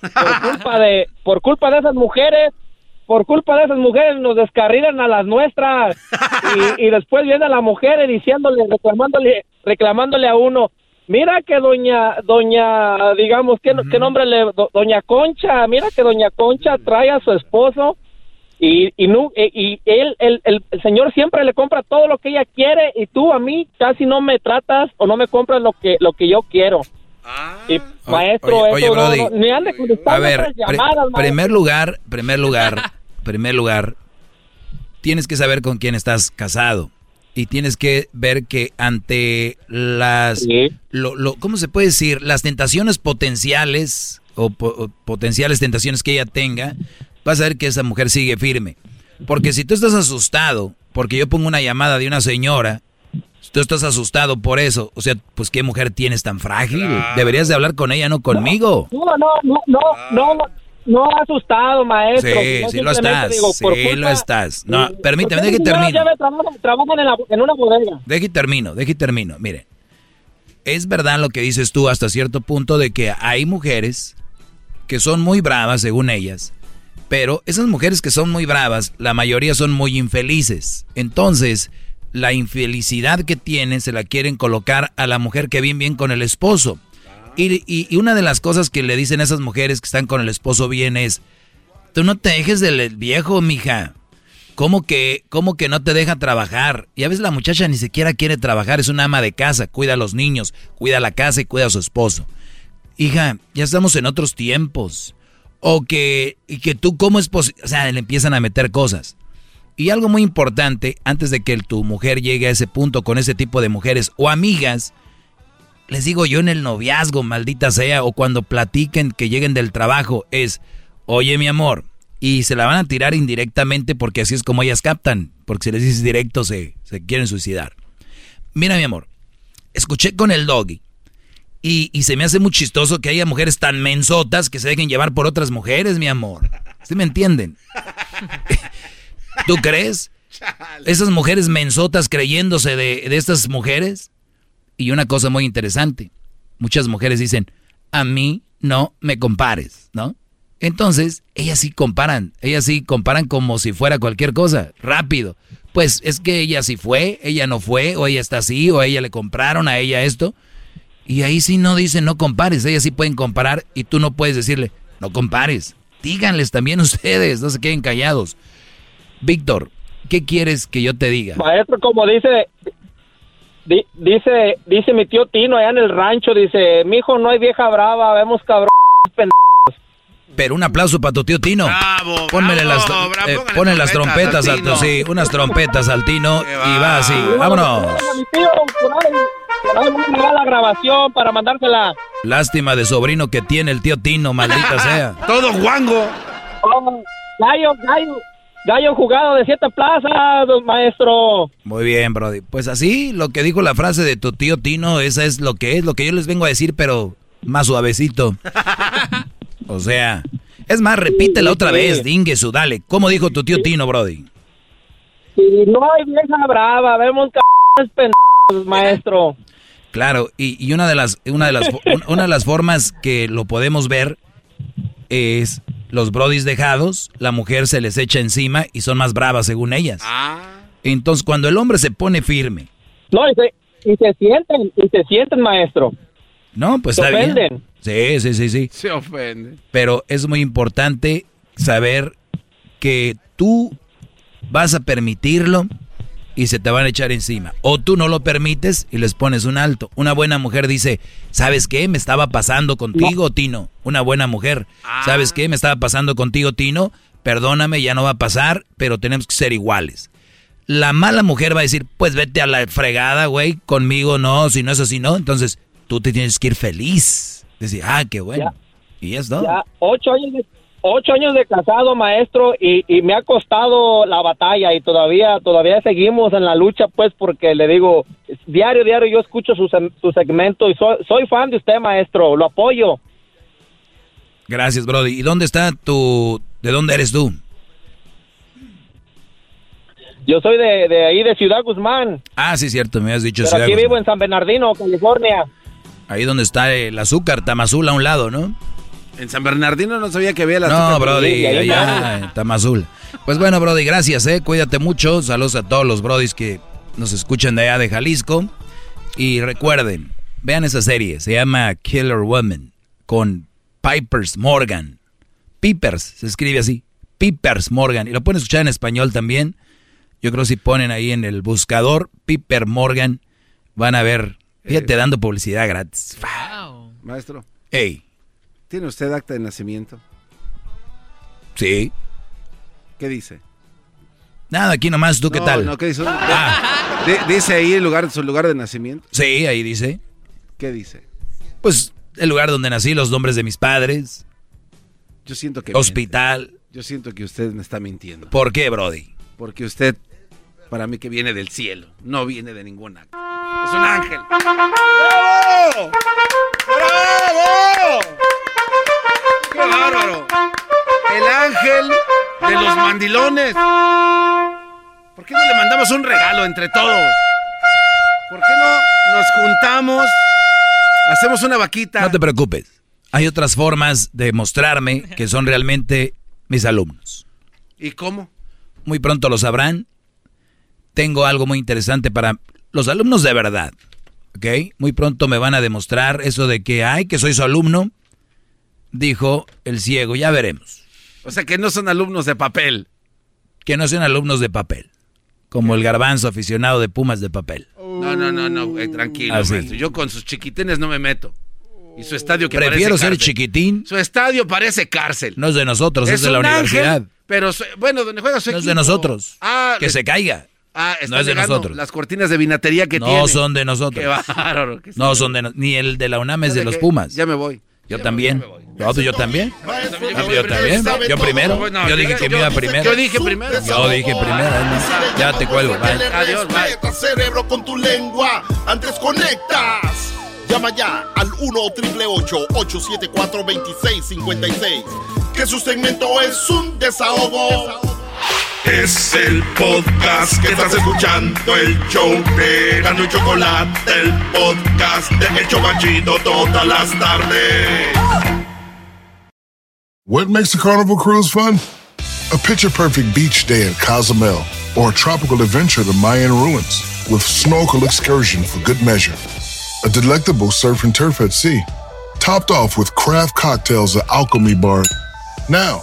por culpa de, por culpa de esas mujeres, por culpa de esas mujeres nos descarrilan a las nuestras [LAUGHS] y, y después viene la mujer diciéndole, reclamándole, reclamándole a uno, mira que doña, doña, digamos, ¿qué, qué nombre le, do- doña Concha, mira que doña Concha trae a su esposo y, y, nu- e- y él, el, el, el señor siempre le compra todo lo que ella quiere y tú a mí casi no me tratas o no me compras lo que, lo que yo quiero. y maestro, oye, oye, eso no- Brody. no- ni ande contestando A ver, llamadas, maestro. primer lugar, primer lugar, [LAUGHS] primer lugar, tienes que saber con quién estás casado y tienes que ver que ante las, lo, lo- ¿cómo se puede decir? Las tentaciones potenciales o, po- o potenciales tentaciones que ella tenga, vas a ver que esa mujer sigue firme. Porque si tú estás asustado, porque yo pongo una llamada de una señora, si tú estás asustado por eso, o sea, pues qué mujer tienes tan frágil. Deberías de hablar con ella, no conmigo. No, no, no, no, no, no ha asustado, maestro. Sí, No, sí lo estás, digo, sí culpa- lo estás. No, Eh, permíteme, deje y termino. trabajan, trabajan en, la- en una bodega. Deje y termino, deje y termino. Mire, es verdad lo que dices tú hasta cierto punto de que hay mujeres que son muy bravas, según ellas, pero esas mujeres que son muy bravas, la mayoría son muy infelices. Entonces, la infelicidad que tienen se la quieren colocar a la mujer que bien bien con el esposo. Y, y- y una de las cosas que le dicen a esas mujeres que están con el esposo bien es, tú no te dejes del viejo, mija. ¿Cómo que, ¿Cómo que no te deja trabajar? Y a veces la muchacha ni siquiera quiere trabajar, es una ama de casa, cuida a los niños, cuida la casa y cuida a su esposo. Hija, ya estamos en otros tiempos. O que, y que tú, ¿cómo es posible? O sea, le empiezan a meter cosas. Y algo muy importante, antes de que tu mujer llegue a ese punto con ese tipo de mujeres o amigas, les digo yo en el noviazgo, maldita sea, o cuando platiquen que lleguen del trabajo, es, oye mi amor, y se la van a tirar indirectamente porque así es como ellas captan, porque si les dices directo se, se quieren suicidar. Mira mi amor, escuché con el doggy y, y se me hace muy chistoso que haya mujeres tan mensotas que se dejen llevar por otras mujeres, mi amor. ¿Sí me entienden? [LAUGHS] ¿Tú crees? Esas mujeres mensotas creyéndose de, de estas mujeres. Y una cosa muy interesante, muchas mujeres dicen, a mí no me compares, ¿no? Entonces, ellas sí comparan, ellas sí comparan como si fuera cualquier cosa, rápido. Pues es que ella sí fue, ella no fue, o ella está así, o ella le compraron a ella esto. Y ahí sí no dicen no compares, ellas sí pueden comparar y tú no puedes decirle, no compares. Díganles también [LAUGHS] ustedes, no se queden callados. Víctor, ¿qué quieres que yo te diga? Maestro, como dice, di- dice, dice mi tío Tino allá en el rancho, dice, mijo, no hay vieja brava, vemos cabrón. Pero un aplauso para tu tío Tino. Bravo, Pónmele las, bravo, eh, ponle las trompetas trompetas al al Tino. sí, unas trompetas al Tino y va así. Vámonos. Mi tío, por ahí, por ahí me da la grabación para mandársela. Lástima de sobrino que tiene el tío Tino, maldita [LAUGHS] sea. Todo guango. Oh, gallo, gallo, gallo jugado de siete plazas, maestro. Muy bien, Brody. Pues así, lo que dijo la frase de tu tío Tino, esa es lo que es, lo que yo les vengo a decir, pero más suavecito. [LAUGHS] O sea, es más, repítela otra vez, dingue su, dale. ¿Cómo dijo tu tío Tino, Brody? Si no hay vieja brava, vemos pendejos, maestro. Claro, y, y una de las una de las un- [LAUGHS] una de las formas que lo podemos ver es los brodis dejados, la mujer se les echa encima y son más bravas según ellas. Entonces, cuando el hombre se pone firme, No, y se, y se sienten, y se sienten, maestro. no, pues Se está bien. ofenden. Sí, sí, sí, sí. Se ofende. Pero es muy importante saber que tú vas a permitirlo y se te van a echar encima. O tú no lo permites y les pones un alto. Una buena mujer dice, ¿sabes qué? Me estaba pasando contigo, Tino. Una buena mujer. ¿Sabes qué? Me estaba pasando contigo, Tino. Perdóname, ya no va a pasar, pero tenemos que ser iguales. La mala mujer va a decir, pues vete a la fregada, güey, conmigo no, si no es así, no. Entonces, tú te tienes que ir feliz. Decir, ah, qué bueno. Y es todo. Ya ocho años ocho años de casado, maestro, y, y me ha costado la batalla y todavía todavía seguimos en la lucha, pues, porque le digo, diario, diario yo escucho su, su segmento y soy, soy fan de usted, maestro, lo apoyo. Gracias, Brody. ¿Y dónde está tu... ¿De dónde eres tú? Yo soy de, de ahí, de Ciudad Guzmán, Ah, sí, cierto, me has dicho. pero Ciudad aquí Guzmán. vivo en San Bernardino, California. Ahí donde está el azúcar, Tamazul a un lado, ¿no? En San Bernardino no sabía que había la No, Brody, allá en Tamazul. Pues bueno, Brody, gracias, eh. Cuídate mucho. Saludos a todos los Brodis que nos escuchan de allá de Jalisco. Y recuerden, vean esa serie. Se llama Killer Woman con Pipers Morgan. Pipers, se escribe así. Pipers Morgan. Y lo pueden escuchar en español también. Yo creo que si ponen ahí en el buscador Piper Morgan, van a ver. Fíjate, dando publicidad gratis. Maestro. Ey. ¿Tiene usted acta de nacimiento? Sí. ¿Qué dice? Nada, aquí nomás, ¿tú qué No, tal? No, ¿qué dice? Ah. Di- ¿Dice ahí el lugar, su lugar de nacimiento? Sí, ahí dice. ¿Qué dice? Pues el lugar donde nací, los nombres de mis padres. Yo siento que... Hospital. miente. Yo siento que usted me está mintiendo. ¿Por qué, Brody? Porque usted, para mí que viene del cielo, no viene de ningún acta. Es un ángel. ¡Bravo! ¡Bravo! ¡Qué bárbaro! El ángel de los mandilones. ¿Por qué no le mandamos un regalo entre todos? ¿Por qué no nos juntamos? Hacemos una vaquita. No te preocupes. Hay otras formas de mostrarme que son realmente mis alumnos. ¿Y cómo? Muy pronto lo sabrán. Tengo algo muy interesante para los alumnos de verdad. ¿Ok? Muy pronto me van a demostrar eso de que, ay, que soy su alumno. Dijo el ciego, ya veremos. O sea que no son alumnos de papel. Que no sean alumnos de papel. Como el garbanzo aficionado de Pumas de papel. No, no, no, no, eh, tranquilo, maestro. Yo con sus chiquitines no me meto. Y su estadio que Prefiero ser cárcel. chiquitín. Su estadio parece cárcel. No es de nosotros, es, de la ángel, universidad. pero su- bueno, donde juega su No es de nosotros. Ah, que se caiga. Ah, no es de nosotros. Las cortinas de vinatería que no tiene. son de nosotros. Qué bárbaro. que No son de no- ni el de la UNAM es de de los Pumas. Ya me voy. Yo también. No, pues yo también. Ah, pues yo también. Yo primero. Yo dije que me iba yo- primero. Yo dije primero. Yo dije primero. Ya te cuelgo. Bye. Adiós, bye. Cerebro, con tu lengua. Antes conectas. Llama ya al 1 874 2656 Que su segmento es un desahogo. Es el podcast que estás escuchando, el show de Gano y Chocolate, el podcast de todas las tardes. What makes a carnival cruise fun? A picture perfect beach day in Cozumel or a tropical adventure to Mayan ruins with snorkel excursion for good measure. A delectable surf and turf at sea, topped off with craft cocktails at Alchemy Bar. Now,